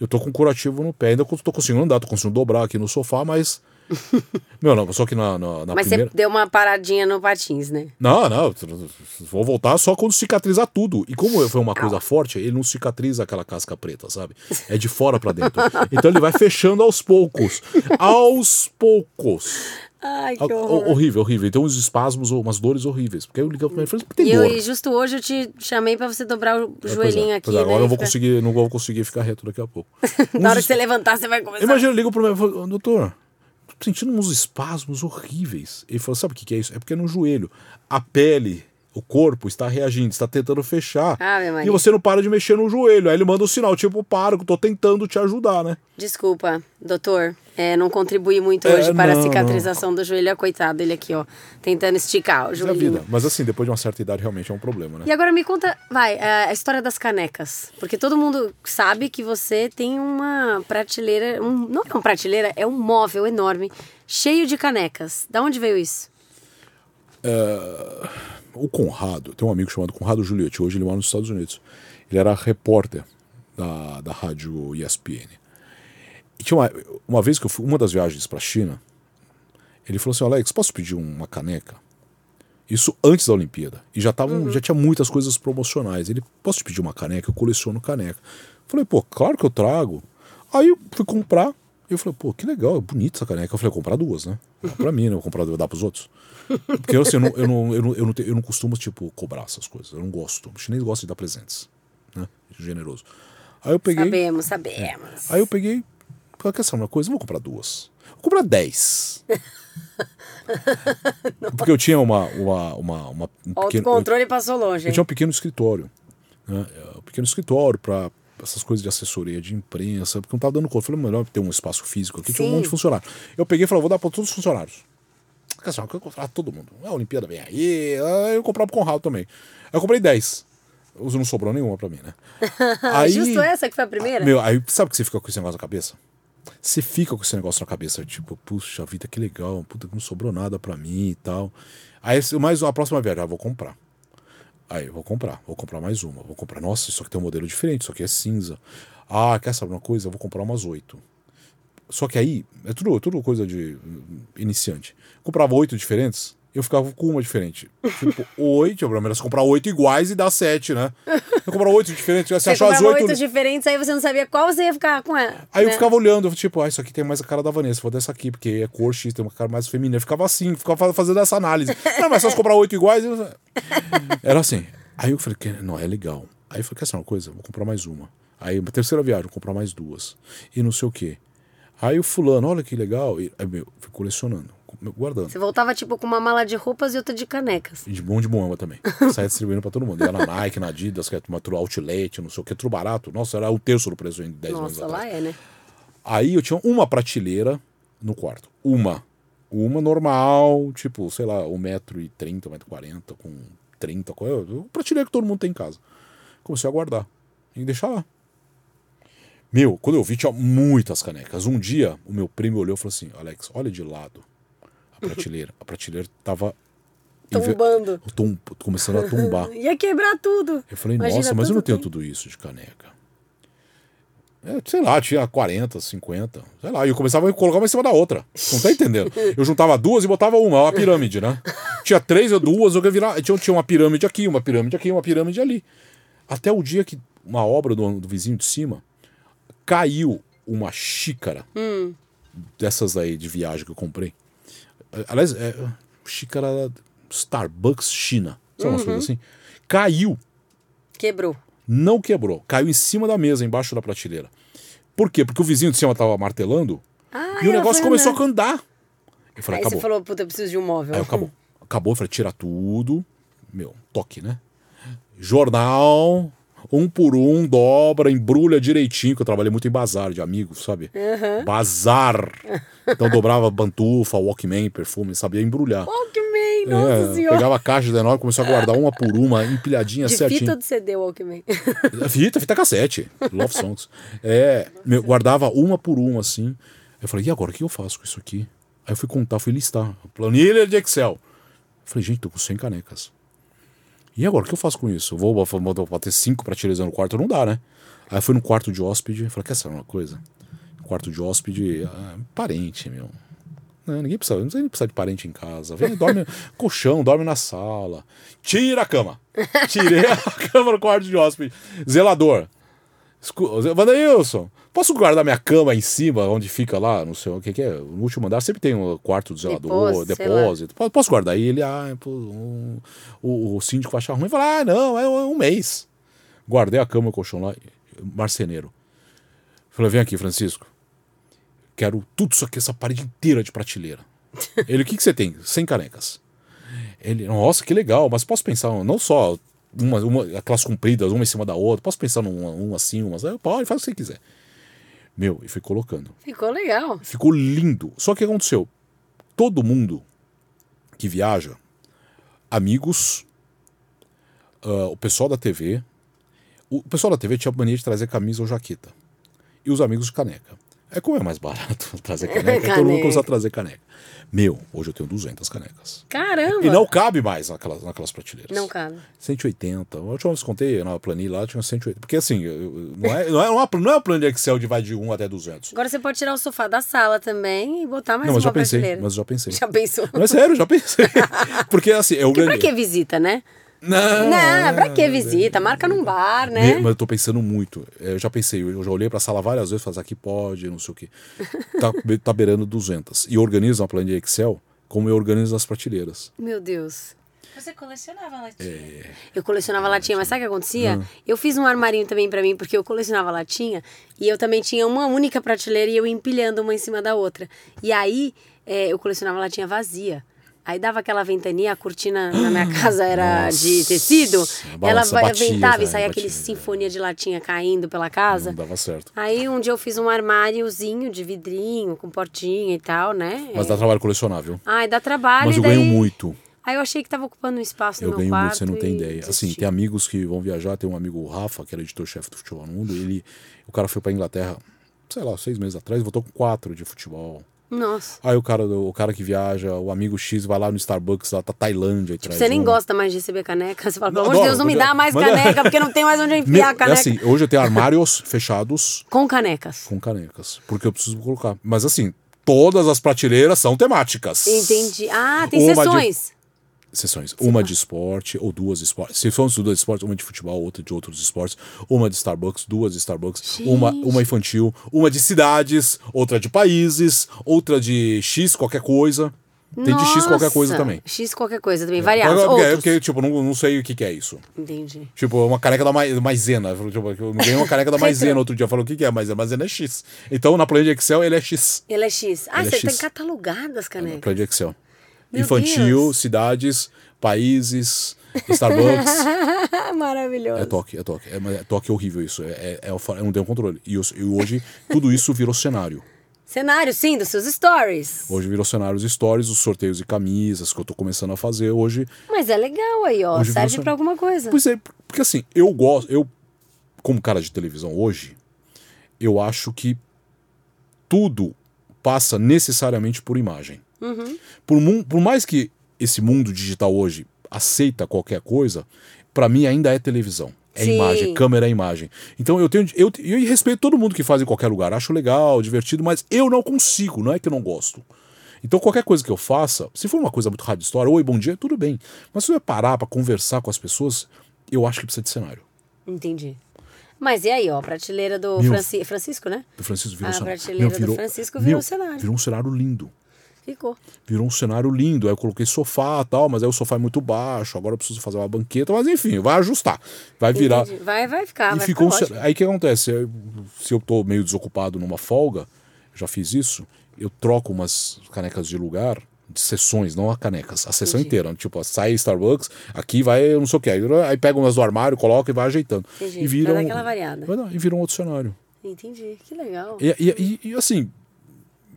Eu tô com curativo no pé. Ainda tô conseguindo andar, tô conseguindo dobrar aqui no sofá, mas. Meu, não, só que na, na, na Mas primeira. você deu uma paradinha no patins, né? Não, não, vou voltar só quando cicatrizar tudo. E como foi uma coisa forte, ele não cicatriza aquela casca preta, sabe? É de fora pra dentro. Então ele vai fechando aos poucos. Aos poucos. Ai, que Ho- horror. horrível, horrível. Então uns espasmos, umas dores horríveis. Porque eu liguei pra e falei, tem E, eu, dor. e justo hoje eu te chamei pra você dobrar o É, é, joelhinho aqui, é, né? agora eu e vou conseguir, não vou conseguir ficar reto daqui a pouco. Na hora que você levantar, você vai começar. Imagina, eu ligo pro falo, doutor, sentindo uns espasmos horríveis. Ele falou, sabe o que, é isso? É porque é no joelho. A pele, o corpo está reagindo, está tentando fechar. Maria. e você não para de mexer no joelho. Aí ele manda um sinal, tipo, para, tô tentando te ajudar, né? Desculpa, doutor. É, não contribui muito É, hoje para não, a cicatrização do joelho. É coitado ele aqui, ó. Tentando esticar o é vida. Mas assim, depois de uma certa idade, realmente é um problema, né? E agora me conta, vai, é, a história das canecas. Porque todo mundo sabe que você tem uma prateleira. Um, não é uma prateleira, é um móvel enorme, cheio de canecas. Da onde veio isso? O Conrado, tem um amigo chamado Conrado Giulietti, hoje ele mora nos Estados Unidos. Ele era repórter da, da rádio ESPN. E tinha uma, uma vez que eu fui, uma das viagens para a China, ele falou assim: Alex, posso pedir uma caneca? Isso antes da Olimpíada. E já, tavam, já tinha muitas coisas promocionais. Ele, posso te pedir uma caneca? Eu coleciono caneca. Falei, pô, claro que eu trago. Aí eu fui comprar. E eu falei, pô, que legal, é bonita essa caneca. Eu falei, vou comprar duas, né? Dá pra mim, né? Eu vou comprar, vou dar pros outros. Porque assim, eu, não, eu, não, eu, não, eu, não, eu não costumo, tipo, cobrar essas coisas. Eu não gosto. O chinês gosta de dar presentes. Né? Generoso. Aí eu peguei. Sabemos, sabemos. Aí eu peguei. Falei, quer saber uma coisa? Eu vou comprar duas. Vou comprar dez. Porque eu tinha uma. uma, uma, uma um O pequeno, eu, passou longe. eu hein? tinha um pequeno escritório. Né? Um pequeno escritório para essas coisas de assessoria de imprensa, porque não tava dando conta. Falei, melhor ter um espaço físico aqui, tinha um Sim. monte de funcionário. Eu peguei e falei, vou dar para todos os funcionários. Dizer, eu quero contratar todo mundo. A Olimpíada vem aí, aí eu comprava pro Conrado também. Eu comprei 10. Não sobrou nenhuma pra mim, né? Aí, Justo essa que foi a primeira? meu, aí sabe que você fica com esse negócio na cabeça? Você fica com esse negócio na cabeça, tipo, puxa vida, que legal, puta, que não sobrou nada pra mim e tal. Aí, mais a próxima viagem, ah, vou comprar. Aí, eu vou comprar, vou comprar mais uma. Vou comprar, nossa, isso aqui tem um modelo diferente, isso aqui é cinza. Ah, quer saber uma coisa? Eu vou comprar umas oito. Só que aí, é tudo, tudo coisa de hum, iniciante. Comprava oito diferentes, eu ficava com uma diferente. Tipo, oito, o problema era você comprar oito iguais e dar sete, né? Eu comprar oito diferentes, você, Você achou as oito. oito diferentes, aí você não sabia qual você ia ficar com ela. Aí eu né? ficava olhando, tipo, ah, isso aqui tem mais a cara da Vanessa, vou dessa aqui, porque é cor X, tem uma cara mais feminina. Eu ficava assim, ficava fazendo essa análise. Não, mas se eu comprar oito iguais. eu- Era assim. Aí eu falei, não, é legal. Aí eu falei, quer saber uma coisa? Vou comprar mais uma. Aí, uma terceira viagem, vou comprar mais duas. E não sei o quê. Aí o fulano, olha que legal. E, aí, meu, fui colecionando, guardando. Você voltava tipo com uma mala de roupas e outra de canecas. E de bom de moamba também. Saia distribuindo pra todo mundo. Ia na Nike, na Adidas, que é uma tudo outlet, não sei o que, tudo barato. Nossa, era o terço do preço em 10 anos Nossa, atrás. lá é, né? Aí eu tinha uma prateleira no quarto. Uma. Uma normal, tipo, sei lá, 1,30m, 1,40m, com 30, qual é? O prateleira que todo mundo tem em casa. Comecei a guardar. E deixar lá. Meu, quando eu vi, tinha muitas canecas. Um dia, o meu primo olhou e falou assim: Alex, olha de lado a prateleira. A prateleira tava. Tombando. Tom- começando a tombar. Ia quebrar tudo. Eu falei, Imagina nossa, mas eu não tenho tempo. tudo isso de caneca. É, sei lá, tinha 40, 50, sei lá, e eu começava a colocar uma em cima da outra. Não tá entendendo? Eu juntava duas e botava uma, uma pirâmide, né? Tinha três ou duas, eu virava, tinha, tinha uma pirâmide aqui, uma pirâmide aqui, uma pirâmide ali. Até o dia que uma obra do, do vizinho de cima caiu uma xícara dessas aí de viagem que eu comprei. Aliás, é xícara Starbucks China, sabe umas coisas assim? Caiu Quebrou. não quebrou. Caiu em cima da mesa, embaixo da prateleira. Por quê? Porque o vizinho de cima tava martelando Ah, e o ela negócio começou andando. a andar. Eu falei, Aí acabou. você falou, puta, eu preciso de um móvel. Aí acabou. Acabou, eu falei, tira tudo. Meu, toque, né? Jornal, um por um, dobra, embrulha direitinho, que eu trabalhei muito em bazar de amigos, sabe? Bazar. Então dobrava bantufa, Walkman, perfume, sabia embrulhar. Walkman, nossa É, senhora. pegava a caixa de enorme, começou a guardar uma por uma, empilhadinha De certinho. fita de CD, Walkman? Fita, fita cassete. Love Songs. É, meu, guardava uma por uma, assim. Eu falei, e agora, o que eu faço com isso aqui? Aí eu fui contar, fui listar. Planilha de Excel. Eu falei, gente, tô com 100 canecas. E agora, o que eu faço com isso? Eu vou, bater cinco prateleiras no quarto? Não dá, né? Aí eu fui no quarto de hóspede e falei, quer saber uma coisa? Quarto de hóspede, ah, parente, meu. Não, ninguém precisa, não precisa de parente em casa. Vem, dorme colchão, dorme na sala. Tira a cama. Tirei a cama no quarto de hóspede. Zelador. Vandeilson, posso guardar minha cama em cima, onde fica lá, não sei o que, que é, no último andar, sempre tem um quarto do zelador, Depósito, Posso guardar? E ele, ah, pô, um- o, o síndico vai achar ruim. Fala, ah, não, é um mês. Guardei a cama e o colchão lá, marceneiro. Falei, vem aqui, Francisco. Quero tudo isso aqui, essa parede inteira de prateleira. Ele, o que, que você tem? 100 canecas. Ele, nossa, que legal, mas posso pensar, não só uma, uma, aquelas compridas, uma em cima da outra, posso pensar numa uma assim, umas. Ah, Pode, faz o que você quiser. Meu, e fui colocando. Ficou legal. Ficou lindo. Só que o que aconteceu? Todo mundo que viaja, amigos, ah, o pessoal da TV, o pessoal da TV tinha a mania de trazer camisa ou jaqueta. E os amigos de caneca. É como é mais barato trazer caneca, todo mundo Caneca. começou a trazer caneca. Meu, hoje eu tenho 200 canecas. Caramba. E não cabe mais naquelas, naquelas prateleiras. Não cabe. 180. A última vez que contei na planilha lá tinha 180. Porque assim, eu- não é, não é, uma, não é uma planilha Excel de vai de 1 até 200. Agora você pode tirar o sofá da sala também e botar mais não, mas uma já pensei. prateleira. Mas já pensei. Já pensou? Não é sério, já pensei. Porque assim, eu Porque pra ganhei. que visita, né? Não, Não, pra que visita? Marca num bar, né? Mas eu tô pensando muito. É, Eu já pensei, eu já olhei pra sala várias vezes, falei, aqui pode, não sei o quê. Tá, tá beirando 200. E organizo uma planilha Excel como eu organizo as prateleiras. Meu Deus. Você colecionava latinha? É. Eu colecionava latinha, mas sabe o que acontecia? Hum. Eu fiz um armarinho também pra mim, porque eu colecionava latinha e eu também tinha uma única prateleira e eu ia empilhando uma em cima da outra. E aí é, eu colecionava latinha vazia. Aí dava aquela ventania, a cortina na minha casa era de tecido. ela batia, ventava e saía batia, aquele é. sinfonia de latinha caindo pela casa. Não dava certo. Aí um dia eu fiz um armáriozinho de vidrinho, com portinha e tal, né? Mas dá trabalho colecionar, viu? Ai, dá trabalho. Mas eu daí... ganho muito. Aí eu achei que tava ocupando um espaço Eu no ganho meu muito, quarto. você não tem ideia. Assim, desisti. tem amigos que vão viajar, tem um amigo, o Rafa, que era editor-chefe do Futebol no Mundo, ele, o cara foi pra Inglaterra, sei lá, seis meses atrás, voltou com quatro de futebol. Nossa. Aí o cara, o cara que viaja, o amigo X vai lá no Starbucks, lá tá Tailândia e Tipo, Você nem uma. gosta mais de receber caneca. Você fala, pelo amor de Deus, não me mas- dá mais mas- caneca, porque não tem mais onde enfiar a é caneca. assim, hoje eu tenho armários fechados Com canecas. com canecas, porque eu preciso colocar. Mas assim, todas as prateleiras são temáticas. Entendi. Ah, tem Uma de- sessões. Uma de esporte, ou duas de esporte. Se formos duas de esporte, uma de futebol, outra de outros esportes. Uma de Starbucks, duas de Starbucks. Uma, uma infantil. Uma de cidades, outra de países, outra de X qualquer coisa. Tem de X qualquer coisa Nossa. também. X qualquer coisa também, variados. Porque, porque, Outros. porque, tipo, não, não sei o que, que é isso. Entendi. Tipo, uma caneca da mai- maisena. Tipo, eu ganhei uma caneca da maisena outro dia. Falou, o que, que é maisena? Maisena é X. Então, na planilha de Excel, ele é X. Ele é X. Ah, Ele é você X. tem catalogadas as Na canecas. planilha de Excel. Meu Infantil, Deus. cidades, países, Starbucks. Maravilhoso. É toque, é toque. É, é toque horrível isso. É, é, é, não tenho controle. E, eu- e hoje tudo isso virou cenário. Cenário, sim, dos seus stories. Hoje virou cenário os stories, os sorteios de camisas que eu tô começando a fazer. Hoje. Mas é legal aí, ó. Hoje Serve pra alguma coisa. Pois é, porque assim, eu gosto. Eu, como cara de televisão hoje, eu acho que tudo passa necessariamente por imagem. Por, mu- por mais que esse mundo digital hoje aceita qualquer coisa, pra mim ainda é televisão. É Sim. imagem, câmera é imagem. Então eu tenho. Eu, eu respeito todo mundo que faz em qualquer lugar. Acho legal, divertido, mas eu não consigo, não é que eu não gosto. Então qualquer coisa que eu faça, se for uma coisa muito rádio história, oi, bom dia, tudo bem. Mas se eu parar pra conversar com as pessoas, eu acho que precisa de cenário. Entendi. Mas e aí, ó, prateleira do Meu- Franci- Francisco, né? O Francisco virou A cenário. prateleira do Francisco virou cenário. Virou um cenário lindo. Ficou. Virou um cenário lindo. Aí eu coloquei sofá e tal, mas aí o sofá é muito baixo. Agora eu preciso fazer uma banqueta, mas enfim, vai ajustar. Vai virar. Vai, vai ficar. e vai ficou um ficar ótimo. Aí o que acontece? Se eu tô meio desocupado numa folga, já fiz isso, eu troco umas canecas de lugar, de sessões, não a canecas, a sessão Entendi. inteira. Tipo, sai Starbucks, aqui vai eu não sei o que. Aí, aí pega umas do armário, coloca e vai ajeitando. Entendi, E vira um, aquela variada. Dar, e vira um outro cenário. Entendi. Que legal. E, e- e- e, assim,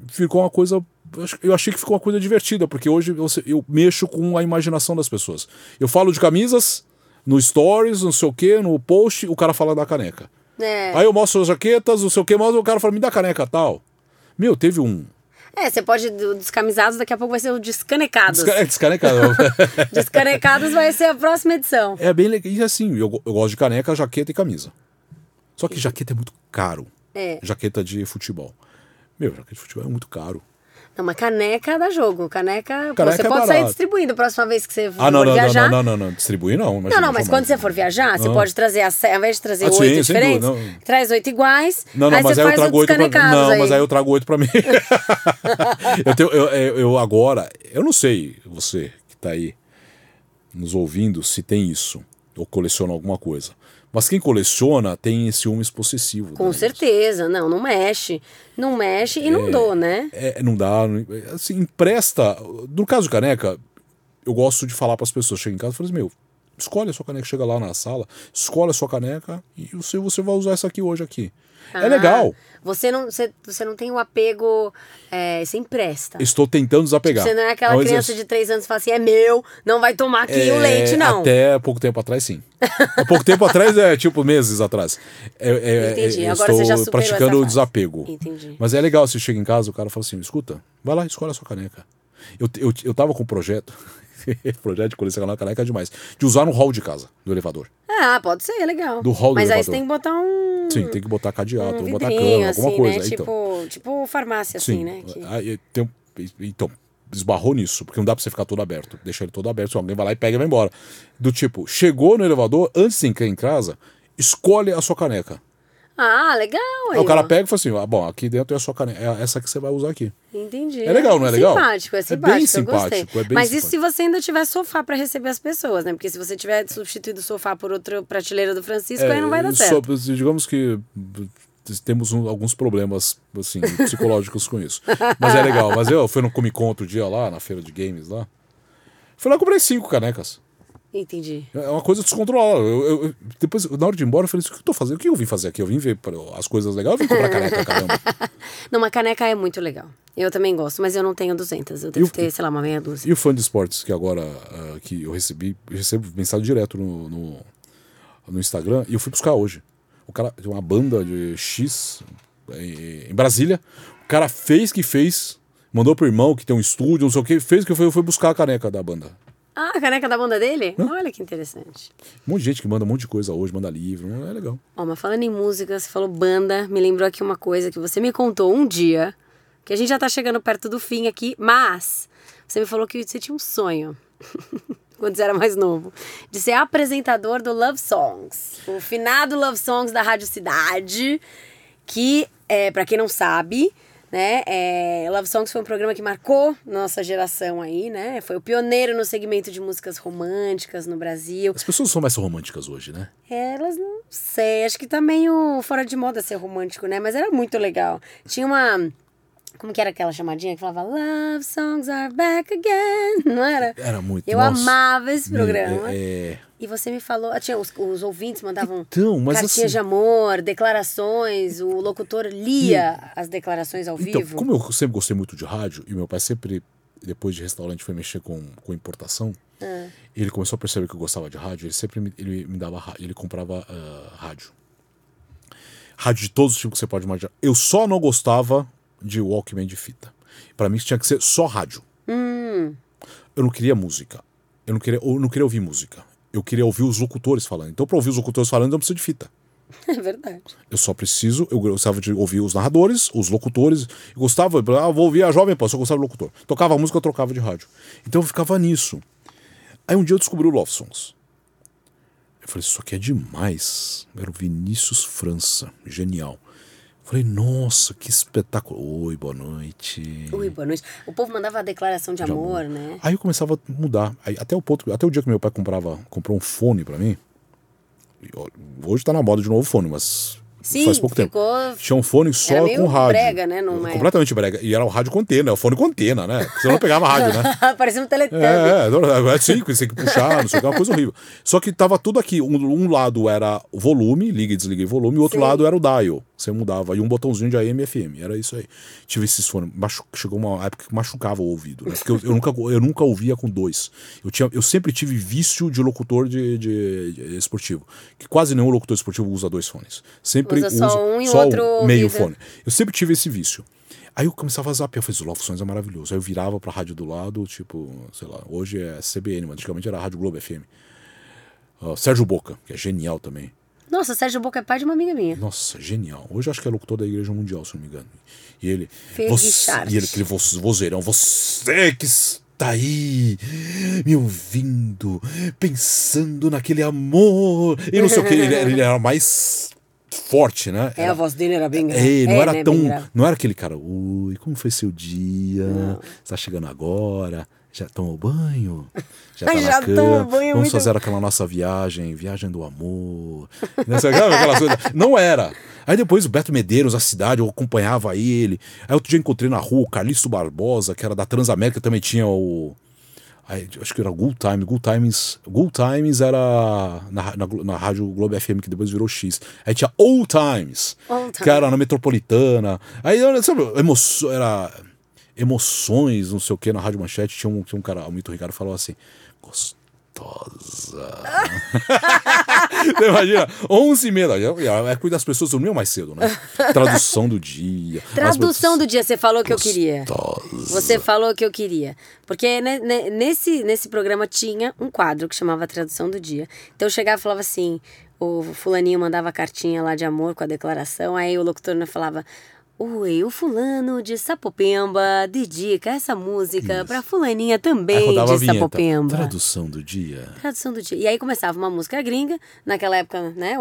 ficou uma coisa. Eu ach- Eu achei que ficou uma coisa divertida, porque hoje eu, eu mexo com a imaginação das pessoas. Eu falo de camisas, no stories, não sei o que, no post, o cara fala da caneca. É. Aí eu mostro as jaquetas, não sei o que, mas o cara fala, me dá caneca tal. Meu, teve um. É, você pode, do- descamisados, daqui a pouco vai ser o descanecados. Desca- é, Descanecado. Descanecados vai ser a próxima edição. é bem legal. E assim, eu, eu gosto de caneca, jaqueta e camisa. Só que jaqueta é muito caro. É. Jaqueta de futebol. Meu, jaqueta de futebol é muito caro. Não, mas caneca dá jogo. Caneca, Caneca você é pode sair barato. distribuindo a próxima vez que você for Ah, não, não, não, viajar. não, não, não, não. Distribuir não. Não, imagina, não, mas jamais. quando você for viajar, você Ah. pode trazer, ao invés de trazer Ah, oito sem diferentes, dúvida, traz oito iguais. Não, não, aí mas aí eu trago oito pra mim. Não, aí. mas aí eu trago oito pra mim. eu, tenho, eu, eu, eu agora, eu não sei, você que tá aí nos ouvindo, se tem isso, ou coleciona alguma coisa. Mas quem coleciona tem ciúmes possessivo. Com né? certeza, não, não mexe. Não mexe e não dou, né? É, não dá, assim, empresta. No caso de caneca, eu gosto de falar para as pessoas, chega em casa e falo assim, meu, escolhe a sua caneca, chega lá na sala, escolhe a sua caneca e você, você vai usar essa aqui hoje aqui. Ah, É legal. Você não, você, você não tem o apego, é, você empresta. Estou tentando desapegar. Você não é aquela um criança exercício. de três anos que fala assim, é meu, não vai tomar aqui o É, leite, não. Até pouco tempo atrás, sim. Há pouco tempo atrás é tipo meses atrás. É, é, Entendi. é, eu Agora estou você já superou praticando o desapego. Entendi. Mas é legal, você chega em casa, o cara fala assim: escuta, vai lá, escolhe a sua caneca. Eu, eu, eu tava com um projeto, projeto de colecionar caneca é demais, de usar no hall de casa, do elevador. Ah, pode ser, legal. Do hall do Mas aí elevador. você tem que botar um, Sim, tem que botar cadeado, um tem que botar cama, assim, alguma coisa. né? então. Tipo, tipo farmácia, assim, né? Que- Aí, tem um- então, esbarrou nisso, porque não dá pra você ficar todo aberto. Deixa ele todo aberto, se alguém vai lá e pega e vai embora. Do tipo, chegou no elevador, antes de entrar em casa, escolhe a sua caneca. Ah, legal. Aí o cara ó. pega e fala assim: ah, bom, aqui dentro é a sua caneca, é essa que você vai usar aqui. Entendi. É legal, não é legal? Simpático, é É bem simpático. simpático, é bem Mas isso se simpático. você ainda tiver sofá pra receber as pessoas, né? Porque se você tiver substituído o sofá por outra prateleira do Francisco, aí não vai dar É, certo. só- digamos que temos um- alguns problemas assim, psicológicos com isso. Mas é legal. Mas eu fui no Comic Con outro dia lá, na feira de games lá. Fui lá e comprei cinco canecas. Entendi. É uma coisa descontrolada. Eu, eu- eu- depois, na hora de ir embora, eu falei: o que eu tô fazendo? O que eu vim fazer aqui? Eu vim ver as coisas legais, eu vim comprar caneca, caramba. Não, uma caneca é muito legal. Eu também gosto, mas eu não tenho 200. Eu devo ter, sei lá, uma meia dúzia. E o fã de esportes, que agora ah, que eu recebi, eu recebo mensagem direto no, no, no Instagram, e eu fui buscar hoje. O cara tem uma banda de X em, em Brasília. O cara fez que fez, mandou pro irmão que tem um estúdio, não sei o que, fez que foi, foi buscar a caneca da banda. Ah, a caneca da banda dele? Olha que interessante. Um monte de gente que manda um monte de coisa hoje, manda livro, é legal. Ó, mas falando em música, você falou banda, me lembrou aqui uma coisa que você me contou um dia, que a gente já tá chegando perto do fim aqui, mas você me falou que você tinha um sonho, quando você era mais novo, de ser apresentador do Love Songs, o finado Love Songs da Rádio Cidade, que, é, para quem não sabe, né, é, Love Songs foi um programa que marcou nossa geração aí, né, foi o pioneiro no segmento de músicas românticas no Brasil. As pessoas são mais românticas hoje, né? Elas não sei, acho que tá meio fora de moda ser romântico, né? Mas era muito legal. Tinha uma. Como que era aquela chamadinha que falava Love songs are back again? Não era? Era muito. Eu nossa. amava esse programa. É, é- E você me falou. Tinha os, os ouvintes mandavam Então, mas cartinhas assim- de amor, declarações, o locutor lia as declarações ao Então, vivo. como eu sempre gostei muito de rádio, e meu pai sempre, depois de restaurante, foi mexer com, com importação, Ah. ele começou a perceber que eu gostava de rádio, ele sempre me, ele me dava ele comprava ah, rádio. Rádio de todos os tipos que você pode imaginar. Eu só não gostava de Walkman de fita. Pra mim tinha que ser só rádio. Hum. Eu não queria música. Eu não queria, eu não queria ouvir música. Eu queria ouvir os locutores falando. Então, pra ouvir os locutores falando, eu não preciso de fita. É verdade. Eu só preciso, eu gostava de ouvir os narradores, os locutores. Eu gostava, ah, vou ouvir a Jovem Pan, só gostava do locutor. Tocava a música, eu trocava de rádio. Então eu ficava nisso. Aí um dia eu descobri o Love Songs. Eu falei, isso aqui é demais. Era o Vinícius França, genial. Eu falei, nossa, que espetáculo. Oi, boa noite. Ui, boa noite. O povo mandava a declaração de, amor, né? Aí eu começava a mudar. Aí, até o ponto, até o dia que meu pai comprava, comprou um fone pra mim. Hoje tá na moda de novo o fone, mas Sim, faz pouco tempo. ficou- Tinha um fone só Era meio com rádio. brega, né, numa época. Completamente brega. E era o rádio com antena, é o fone com antena, né? Porque Você não pegava rádio, né? Parecia um teletubby. É, é, é, sim, você tem que puxar, não sei o que, é uma coisa horrível. Só que tava tudo aqui. Um, um lado era o volume, liga e desliga o volume, o outro Sim. lado era o dial. Você mudava. E um botãozinho de AM e FM. Era isso aí. Tive esses fones. machu- Chegou uma época que machucava o ouvido. Né? Porque eu, eu nunca, eu nunca ouvia com dois. Eu, tinha, eu sempre tive vício de locutor de, de- de esportivo. Que quase nenhum locutor esportivo usa dois fones. Sempre Usa só usa um e só outro meio fone. Eu sempre tive esse vício. Aí eu começava a zapear, eu falei, Love é maravilhoso. Aí eu virava pra rádio do lado, tipo, sei lá, hoje é CBN, mas antigamente era Rádio Globo FM. Ó, Sérgio Boca, que é genial também. Nossa, Sérgio Boca é pai de uma amiga minha. Nossa, genial. Hoje acho que é locutor da Igreja Mundial, se não me engano. E ele. Você, e ele, aquele voz- vozeirão, você que está aí, me ouvindo, pensando naquele amor. E não sei o que. Ele, ele era mais forte, né? É, Era- a voz dele era bem grave. é, não É, era né, tão. Não era aquele cara, ui, como foi seu dia? Você tá chegando agora? Já tomou banho? Já tá Já na tomou cama? banho, Vamos muito- fazer aquela nossa viagem, viagem do amor. Não, não era. Aí depois o Beto Medeiros, a cidade, eu acompanhava ele. Aí outro dia encontrei na rua o Carlisto Barbosa, que era da Transamérica, também tinha o. Acho que era Good Times. Good Times, Good Times era na, na, na rádio Globo FM, que depois virou X. Aí tinha Old Times, Old que era na Metropolitana. Aí, sabe, emo, era emoções, não sei o que, na Rádio Manchete. Tinha um, tinha um cara, o Mito Ricardo falava assim: gostosa. Imagina, 11 e meia. da É cuidar das pessoas dormiam mais cedo, né? Tradução do dia. Tradução do dia, você falou que eu queria. Gostosa. Você falou que eu queria. Porque ne- ne- nesse, nesse programa tinha um quadro que chamava Tradução do Dia. Então eu chegava e falava assim: o fulaninho mandava a cartinha lá de amor com a declaração, aí o locutor né, falava. Oi, o fulano de Sapopemba dedica essa música pra fulaninha também de. Sapopemba. Tradução do dia. Tradução do dia. E aí começava uma música gringa, naquela época, né?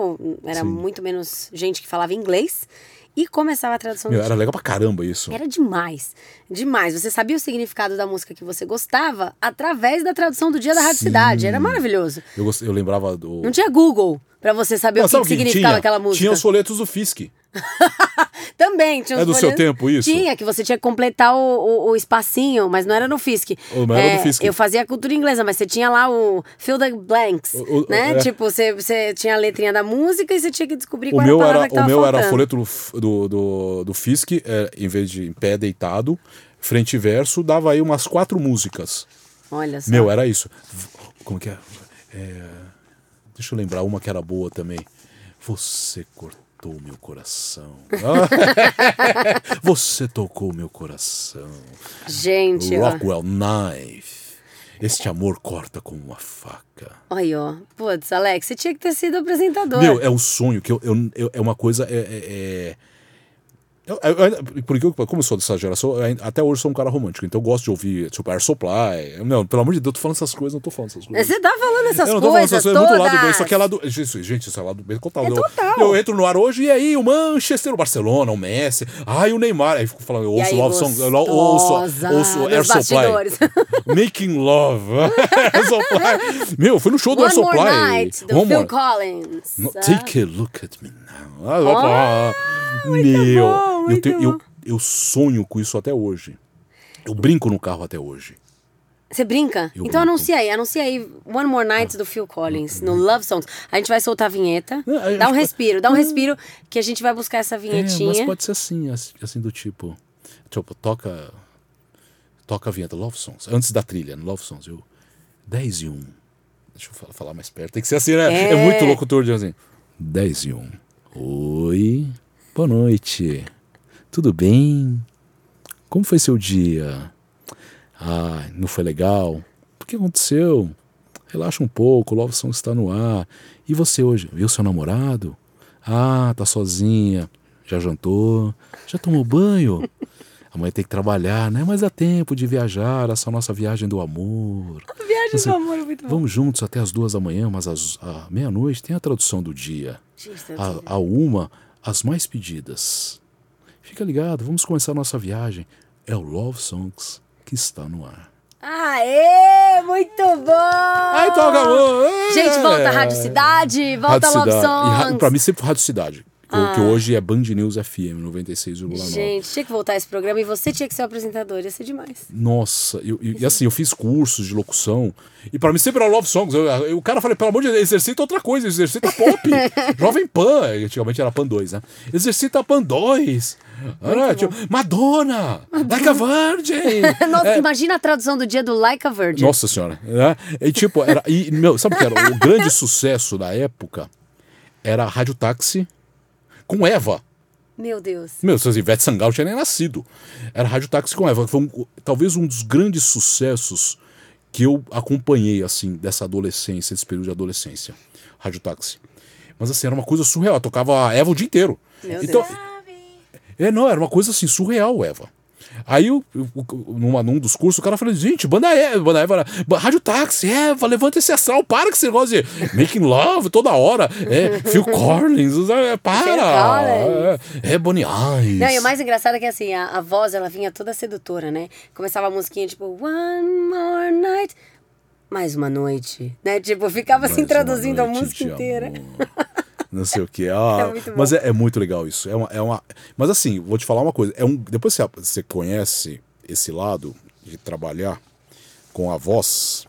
Era Sim. muito menos gente que falava inglês. E começava a tradução Meu, do era dia. legal pra caramba isso. Era demais. Demais. Você sabia o significado da música que você gostava através da tradução do dia da Rádio Sim. Cidade. Era maravilhoso. Eu, eu lembrava do. Não tinha Google pra você saber Não, o que, que significava tinha? aquela música. Tinha os folhetos do Fisk. Também tinha uns É do seu folhetos- tempo isso? Tinha, que você tinha que completar o, o, o espacinho, mas não era no FISC. Oh, não era no Fisk. Eu fazia cultura inglesa, mas você tinha lá o fill the blanks, O- né? é. Tipo, você, você tinha a letrinha da música e você tinha que descobrir O qual meu era a era, palavra que o meu era faltando. folheto do, do, do, Fisk, é, em vez de em pé deitado, frente e verso, dava aí umas quatro músicas. Olha só. Meu, era isso. Como que é? É, Deixa eu lembrar uma que era boa também. Você cortou meu coração. Você tocou meu coração. Gente, ó. Rockwell Knife. Este amor corta como uma faca. Olha, ó. Putz, Alex, você tinha que ter sido apresentador. Meu, é um sonho que eu, eu- eu- é uma coisa. É, é- é- eu- eu como eu sou dessa geração, eu até hoje sou um cara romântico, então eu gosto de ouvir, tipo, Air Supply. Não, pelo amor de Deus, eu tô falando essas coisas, não tô falando essas coisas. Você tá falando essas eu não tô falando coisas essas coisas, é todas. muito lado B. Só que é lado. Gente, gente, isso é lado B total. É eu, total. eu entro no ar hoje e aí o Manchester, o Barcelona, o Messi, ai o Neymar. Aí fico falando, eu ouço aí, Love Song, eu ouço, ouço Air Supply. Making Love. Air Supply. Meu, eu fui no show do Air One More Supply. Night, do One Phil More- Collins. no-. Take a look at me Ah, Meu, bom, eu, tenho- eu, eu sonho com isso até hoje. Eu brinco no carro até hoje. Você brinca? Eu então brinco. anuncia aí, anuncia aí One More Night do Phil Collins, no Love Songs. A gente vai soltar a vinheta. A Dá um respiro, dá um respiro que a gente vai buscar essa É, vinhetinha. mas pode ser assim, assim, do tipo. Tipo, toca. Toca a vinheta Love Songs. Antes da trilha, no Love Songs. Eu, 10 e 1. Deixa eu falar, falar mais perto. Tem que ser assim, né? É, É. muito locutor de assim. 10 e 1. Oi. Boa noite. Tudo bem? Como foi seu dia? Ah, não foi legal? O que aconteceu? Relaxa um pouco, o Love Song está no ar. E você hoje? Viu seu namorado? Ah, tá sozinha. Já jantou? Já tomou banho? Amanhã tem que trabalhar, né? Mas dá tempo de viajar, essa nossa viagem do amor. Viagem Você- do amor é muito bom. Vamos juntos até as duas da manhã, mas às meia-noite tem a tradução do dia. A, a uma, as mais pedidas. Fica ligado, vamos começar a nossa viagem. É o Love Songs que está no ar. Aê, muito bom! Então acabou! É. Gente, volta a Rádio Cidade, volta a Love Cidade. E Songs. pra mim sempre foi Rádio Cidade. O Que hoje é Band News FM 96,9. Gente, tinha que voltar esse programa e você tinha que ser o apresentador, ia ser demais. Nossa, eu- eu- e assim, eu fiz cursos de locução. E pra mim sempre era Love Songs. Eu, eu- o cara falei, pelo amor de Deus, exercita outra coisa, exercita pop. Jovem Pan, antigamente era Pan 2, né? Exercita Pan 2. Era, tipo, Madonna, Like a Virgin. Nossa, imagina a tradução do dia do Like a Virgin. É. Nossa senhora. Né? E tipo, era. E, meu, sabe o que era? O grande sucesso da época era a Rádio Táxi com Eva. Meu Deus. Meu, se Ivete Sangalo tinha nem nascido. Era Rádio Táxi com Eva. Foi um- talvez um dos grandes sucessos que eu acompanhei, assim, dessa adolescência, desse período de adolescência. Rádio Táxi. Mas assim, era uma coisa surreal. Eu tocava a Eva o dia inteiro. Meu então, Deus. é, não, era uma coisa assim, surreal, Eva. Aí, eu, numa, num dos cursos, o cara falou: gente, banda Eva, banda Eva, Rádio Táxi, Eva, levanta esse astral, para com esse negócio de making love toda hora. É, Phil Collins, é, para. É, é Bonnie Eyes. Não, e o mais engraçado é que assim, a, a voz ela vinha toda sedutora, né? Começava a musiquinha tipo One More Night, mais uma noite, né? Tipo, ficava assim Mais uma traduzindo a música inteira. Não sei o que. Ah, É mas é, é muito legal isso. É uma, é uma... Mas assim, vou te falar uma coisa. É um... Depois você, você conhece esse lado de trabalhar com a voz,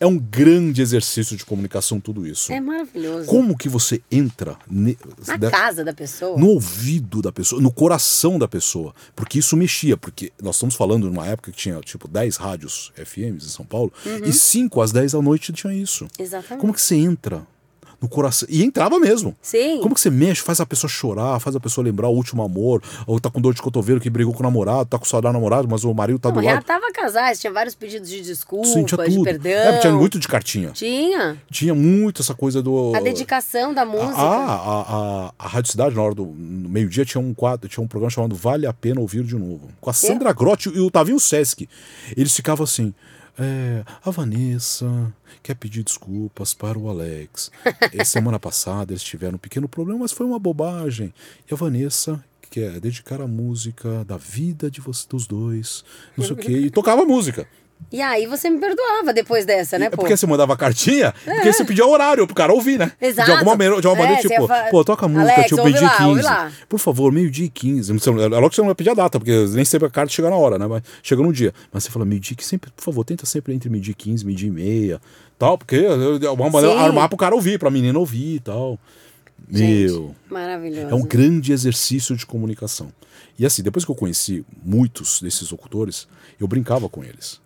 é um grande exercício de comunicação tudo isso. É maravilhoso. Como que você entra ne- Na da- casa da pessoa. no ouvido da pessoa, no coração da pessoa. Porque isso mexia, porque nós estamos falando numa época que tinha tipo 10 rádios FMs em São Paulo, e 5 às 10 da noite tinha isso. Uhum. Exatamente. Como que você entra no coração? E entrava mesmo. Sim. Como que você mexe, faz a pessoa chorar, faz a pessoa lembrar o último amor, ou tá com dor de cotovelo que brigou com o namorado, tá com saudade do namorado, mas o marido tá Não, do lado. reatava casais, tinha vários pedidos de desculpa, Sim, tinha de tudo. perdão. É, tinha muito de cartinha. Tinha. Tinha muito essa coisa do. A dedicação da música. Ah, a, a, a Rádio Cidade, na hora do no meio-dia, tinha um quadro, tinha um programa chamado Vale a Pena Ouvir de Novo. Com a Sandra Grotti e o Tavinho Sesc. Eles ficavam assim. É, a Vanessa quer pedir desculpas para o Alex. E semana passada eles tiveram um pequeno problema, mas foi uma bobagem. E a Vanessa quer dedicar a música da vida de vocês, dos dois, não sei o quê. E tocava música. E aí você me perdoava depois dessa, né, É pô? porque você mandava cartinha, porque você pedia horário pro cara ouvir, né? Exato. De alguma maneira, de alguma É, maneira você tipo, pô, toca a música, Alex, tipo, meio-dia lá, ouve 15. lá. Por favor, meio-dia e 15. Você não- É lógico que você não vai pedir a data, porque nem sempre a carta chega na hora, né? Mas chega no dia. Mas você fala meio-dia que sempre, por favor, tenta sempre entre meio-dia e 15, meio-dia e meia, tal, porque é uma maneira Sim. armar pro cara ouvir, pra menina ouvir e tal. Gente, Meu. Maravilhoso. É um grande exercício de comunicação. E assim, depois que eu conheci muitos desses locutores, eu brincava com eles.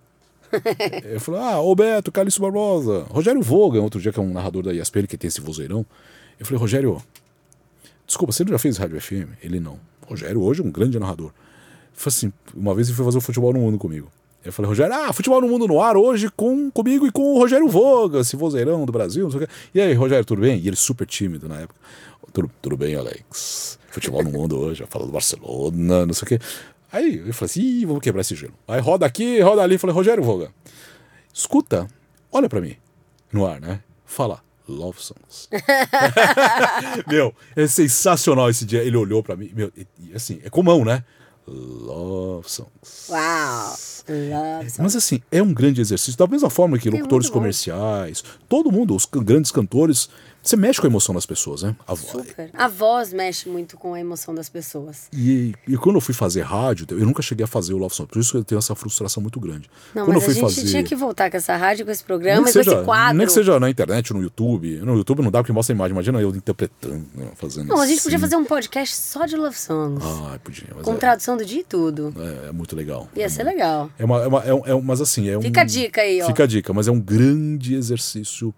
Eu falei, ah, ô Beto, Calixto Barbosa, Rogério Vogan, outro dia que é um narrador da ESPN que tem esse vozeirão. Eu falei, Rogério, desculpa, você já fez rádio FM? Ele não. Rogério hoje é um grande narrador. Falei assim, uma vez ele foi fazer o futebol no mundo comigo. Eu falei, Rogério, ah, futebol no mundo no ar hoje com, comigo e com o Rogério Voga, esse vozeirão do Brasil. E aí, Rogério, tudo bem? E ele super tímido na época. Tudo, tudo bem, Alex. Futebol no mundo hoje, fala do Barcelona, não sei o quê. Aí eu falei assim, Ih, vamos quebrar esse gelo. Aí roda aqui, roda ali. Falei, Rogério Voga, escuta, olha pra mim, no ar, né? Fala, love songs. meu, é sensacional esse dia. Ele olhou pra mim, meu, e, assim, é comum, né? Love songs. Uau. Love song. Mas assim, é um grande exercício. Da mesma forma que locutores bom. comerciais, todo mundo, os grandes cantores, você mexe com a emoção das pessoas, né? A Super. A voz mexe muito com a emoção das pessoas. E, e quando eu fui fazer rádio, eu nunca cheguei a fazer o Love Song. Por isso que eu tenho essa frustração muito grande. Não, quando mas eu fui a gente fazer. tinha que voltar com essa rádio, com esse programa e com seja, esse quadro. nem que seja na internet, no YouTube. No YouTube não dá porque mostra a imagem. Imagina eu interpretando, né, fazendo Não, a gente podia assim. fazer um podcast só de love songs. Ah, podia. Com é, tradução do dia e tudo. é, é muito legal. Ia é, ser legal. É uma, é uma, é um- é um- mas assim, é um. Fica a dica aí, ó. Fica a dica, mas é um grande exercício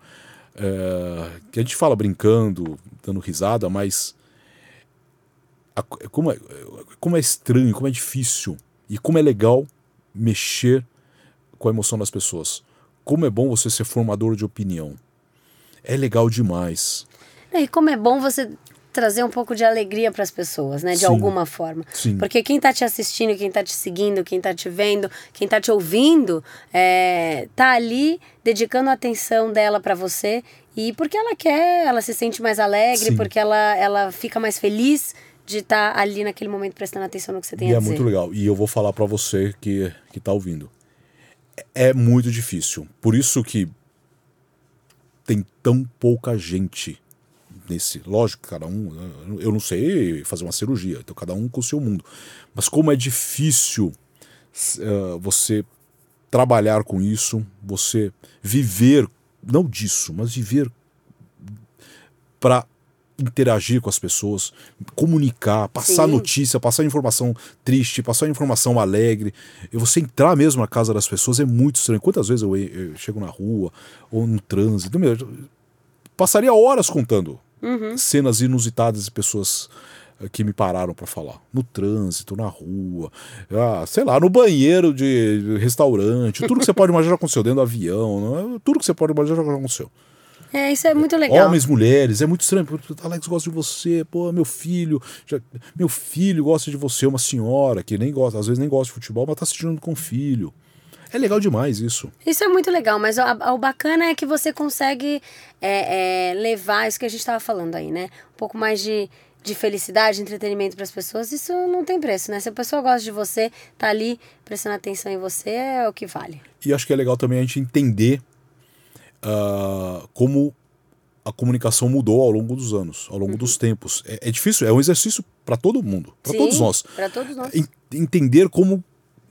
é, que a gente fala brincando, dando risada, mas a- como, é, como é estranho, como é difícil e como é legal mexer com a emoção das pessoas. Como é bom você ser formador de opinião. É legal demais. E como é bom você trazer um pouco de alegria para as pessoas, né? De Sim. alguma forma. Sim. Porque quem tá te assistindo, quem tá te seguindo, quem tá te vendo, quem tá te ouvindo, é, tá ali dedicando a atenção dela para você e porque ela quer, ela se sente mais alegre, Sim. porque ela, ela fica mais feliz de estar ali naquele momento prestando atenção no que você tem E a é dizer. muito legal. E eu vou falar pra você que, que tá ouvindo. É muito difícil. Por isso que tem tão pouca gente nesse. Lógico, cada um. Eu não sei fazer uma cirurgia, então cada um com o seu mundo. Mas como é difícil eh, você trabalhar com isso, você viver, não disso, mas viver para interagir com as pessoas, comunicar, passar Sim. notícia, passar informação triste, passar informação alegre. E você entrar mesmo na casa das pessoas é muito estranho. Quantas vezes eu, eu chego na rua ou no trânsito, meu, eu passaria horas contando cenas inusitadas de pessoas eh, que me pararam para falar. No trânsito, na rua, ah, sei lá, no banheiro de restaurante, tudo que você pode imaginar já aconteceu, dentro do avião, não é? tudo que você pode imaginar já aconteceu. É, isso é muito legal. Homens, mulheres, é muito estranho. Alex gosta de você, pô, meu filho, já- meu filho gosta de você, uma senhora que nem gosta, às vezes nem gosta de futebol, mas tá assistindo com o filho. É legal demais isso. Isso é muito legal, mas o, o bacana é que você consegue é, é, levar isso que a gente estava falando aí, né? Um pouco mais de, de felicidade, entretenimento para as pessoas. Isso não tem preço, né? Se a pessoa gosta de você, tá ali prestando atenção em você, é o que vale. E acho que é legal também a gente entender ah, como a comunicação mudou ao longo dos anos, ao longo dos tempos. É, é difícil, é um exercício para todo mundo, para todos nós. Para todos nós. En- entender como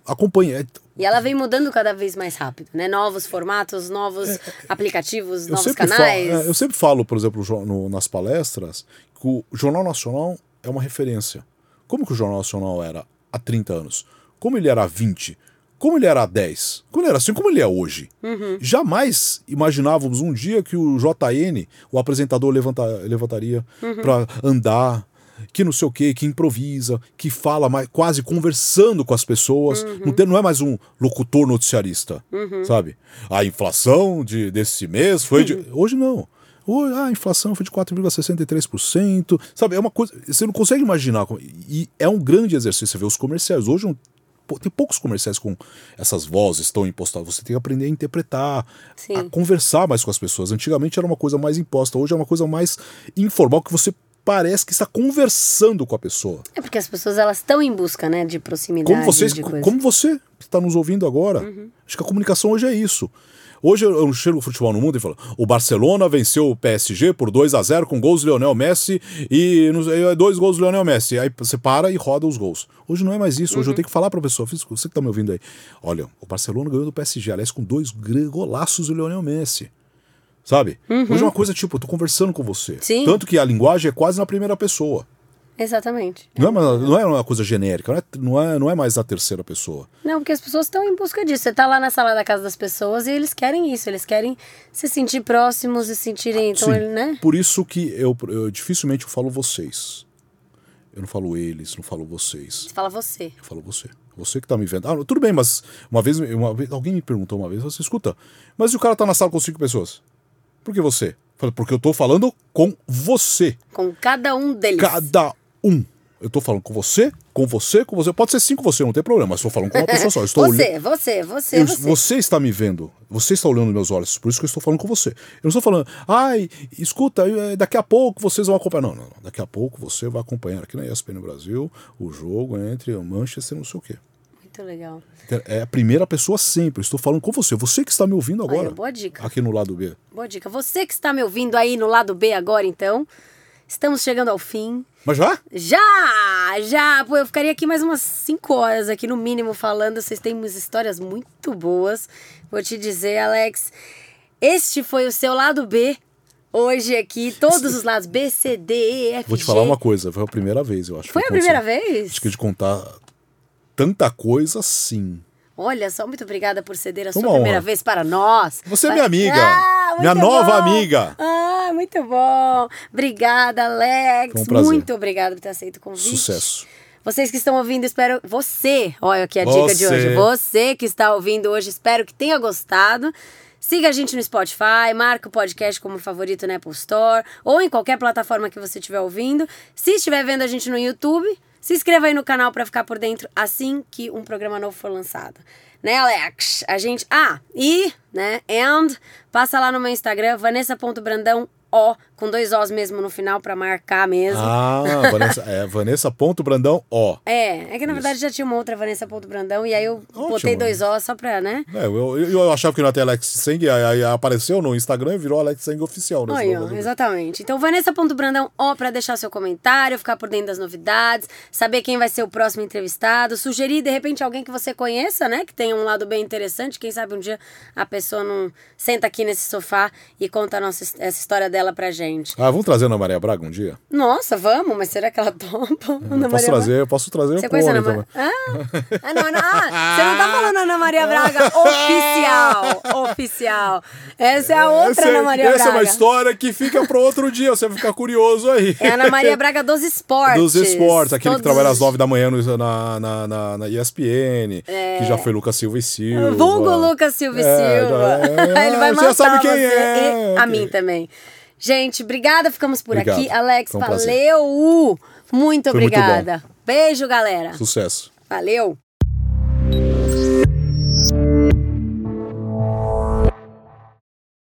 acompanha. É, E ela vem mudando cada vez mais rápido, né? Novos formatos, novos aplicativos, Eu novos sempre, falo, canais. é, eu sempre falo, por exemplo, no- nas palestras, que o Jornal Nacional é uma referência. Como que o Jornal Nacional era há 30 anos? Como ele era há 20? Como ele era há 10? Como ele era assim? Como ele é hoje? Uhum. Jamais imaginávamos um dia que o JN, o apresentador, levanta- levantaria Uhum. para andar, que não sei o quê, que improvisa, que fala mais, quase conversando com as pessoas. Uhum. Não, tem- não é mais um locutor noticiarista, sabe? A inflação de, desse mês foi de. Hoje não. Hoje, ah, a inflação foi de 4,63%. Sabe, é uma coisa. Você não consegue imaginar. E é um grande exercício. Você vê os comerciais. Hoje um- tem poucos comerciais com essas vozes tão impostadas. Você tem que aprender a interpretar, Sim. a conversar mais com as pessoas. Antigamente era uma coisa mais imposta. Hoje é uma coisa mais informal que você parece que está conversando com a pessoa. É porque as pessoas elas estão em busca, né, de proximidade. Como, vocês, como você que está nos ouvindo agora. Acho que a comunicação hoje é isso. Hoje eu chego no futebol no mundo e falo: o Barcelona venceu o PSG por 2 a 0 com gols do Lionel Messi e e dois gols do Lionel Messi. Aí você para e roda os gols. Hoje não é mais isso. Hoje eu tenho que falar pra pessoa: "Fiz- você que tá me ouvindo aí, olha, o Barcelona ganhou do PSG, aliás, com dois golaços do Lionel Messi. Sabe? Hoje é uma coisa tipo, eu tô conversando com você. Sim. Tanto que a linguagem é quase na primeira pessoa. Exatamente. Não é, uma, não é uma coisa genérica, não é, não, é, não é mais na terceira pessoa. Não, porque as pessoas estão em busca disso. Você tá lá na sala da casa das pessoas e eles querem isso. Eles querem se sentir próximos e sentirem, então, Sim. ele, né? Por isso que eu, eu dificilmente eu falo vocês. Eu não falo eles, não falo vocês. Fala você. Eu falo você. Você que tá me vendo. Ah, tudo bem, mas uma vez, uma vez alguém me perguntou uma vez, você escuta, mas e o cara tá na sala com cinco pessoas? Por que você? Porque eu tô falando com você. Com cada um deles. Cada um. Eu tô falando com você, com você, com você. Pode ser cinco você, não tem problema, mas tô falando com uma pessoa só. Eu estou olhando- Você, você, você, eu- você. você está me vendo, você está olhando meus olhos, por isso que eu estou falando com você. Eu não estou falando, ai, escuta, eh, daqui a pouco vocês vão acompanhar. Não, não, não. Daqui a pouco você vai acompanhar aqui na ESPN Brasil o jogo entre o Manchester e não sei o quê. Muito legal. É a primeira pessoa sempre. Estou falando com você. Você que está me ouvindo agora. Aí, boa dica. Aqui no lado B. Boa dica. Você que está me ouvindo aí no lado B agora, então. Estamos chegando ao fim. Mas já? Já! Já! Pô, eu ficaria aqui mais umas 5 horas aqui no mínimo falando. Vocês têm umas histórias muito boas. Vou te dizer, Alex. Este foi o seu lado B. Hoje aqui, todos os lados B, C, D, E, F, Vou te G. falar uma coisa. Foi a primeira vez, eu acho. Foi a primeira vez? Acho que de contar tanta coisa, sim. Olha só, muito obrigada por ceder a Foi sua uma primeira vez para nós. Você é minha amiga. Ah, Minha nova bom. amiga. Ah, muito bom. Obrigada, Alex. Um muito obrigada por ter aceito o convite. Sucesso. Vocês que estão ouvindo, espero. Você, olha aqui a dica de Você. hoje. Você que está ouvindo hoje, espero que tenha gostado. Siga a gente no Spotify, marca o podcast como favorito na Apple Store ou em qualquer plataforma que você estiver ouvindo. Se estiver vendo a gente no YouTube, se inscreva aí no canal para ficar por dentro assim que um programa novo for lançado. Né, Alex? A gente. Ah, e, né? And passa lá no meu Instagram, Vanessa.brandão, O, com dois Os mesmo no final para marcar mesmo. Ah, Vanessa, é, Vanessa ponto Brandão, ó. É, é que na verdade já tinha uma outra Vanessa Ponto Brandão e aí eu Ótimo. botei dois O só pra, né? É, eu, eu, eu achava que não ia ter Alex Seng, aí, aí apareceu no Instagram e virou Alex Seng oficial. Aí, Senão ó, exatamente. Então, Vanessa Ponto Brandão, ó, pra deixar seu comentário, ficar por dentro das novidades, saber quem vai ser o próximo entrevistado, sugerir, de repente, alguém que você conheça, né? Que tenha um lado bem interessante. Quem sabe um dia a pessoa não senta aqui nesse sofá e conta nossa, essa história dela pra gente. Ah, vamos trazer a Ana Maria Braga um dia? Nossa, vamos, mas será que ela topa? Ana Eu posso trazer, eu posso trazer Você o Cone Ana também. Ah, ah, não, não, ah, você não tá falando Ana Maria Braga oficial. Oficial. Essa é a outra essa, Ana Maria essa Braga. é uma história que fica para outro dia, você vai ficar curioso aí. É Ana Maria Braga dos esportes. Dos esportes, aquele que Todos trabalha às nove da manhã no- na, na, na, na ESPN, que já foi Lucas Silva e Silva. É. Vulgo Lucas Silva e É, Silva. já- Ele vai você matar já sabe quem você é. e a mim também. Gente, obrigada, ficamos por Obrigado. aqui. Alex, um valeu! Uh! Muito obrigada. Muito Beijo, galera. Sucesso. Valeu!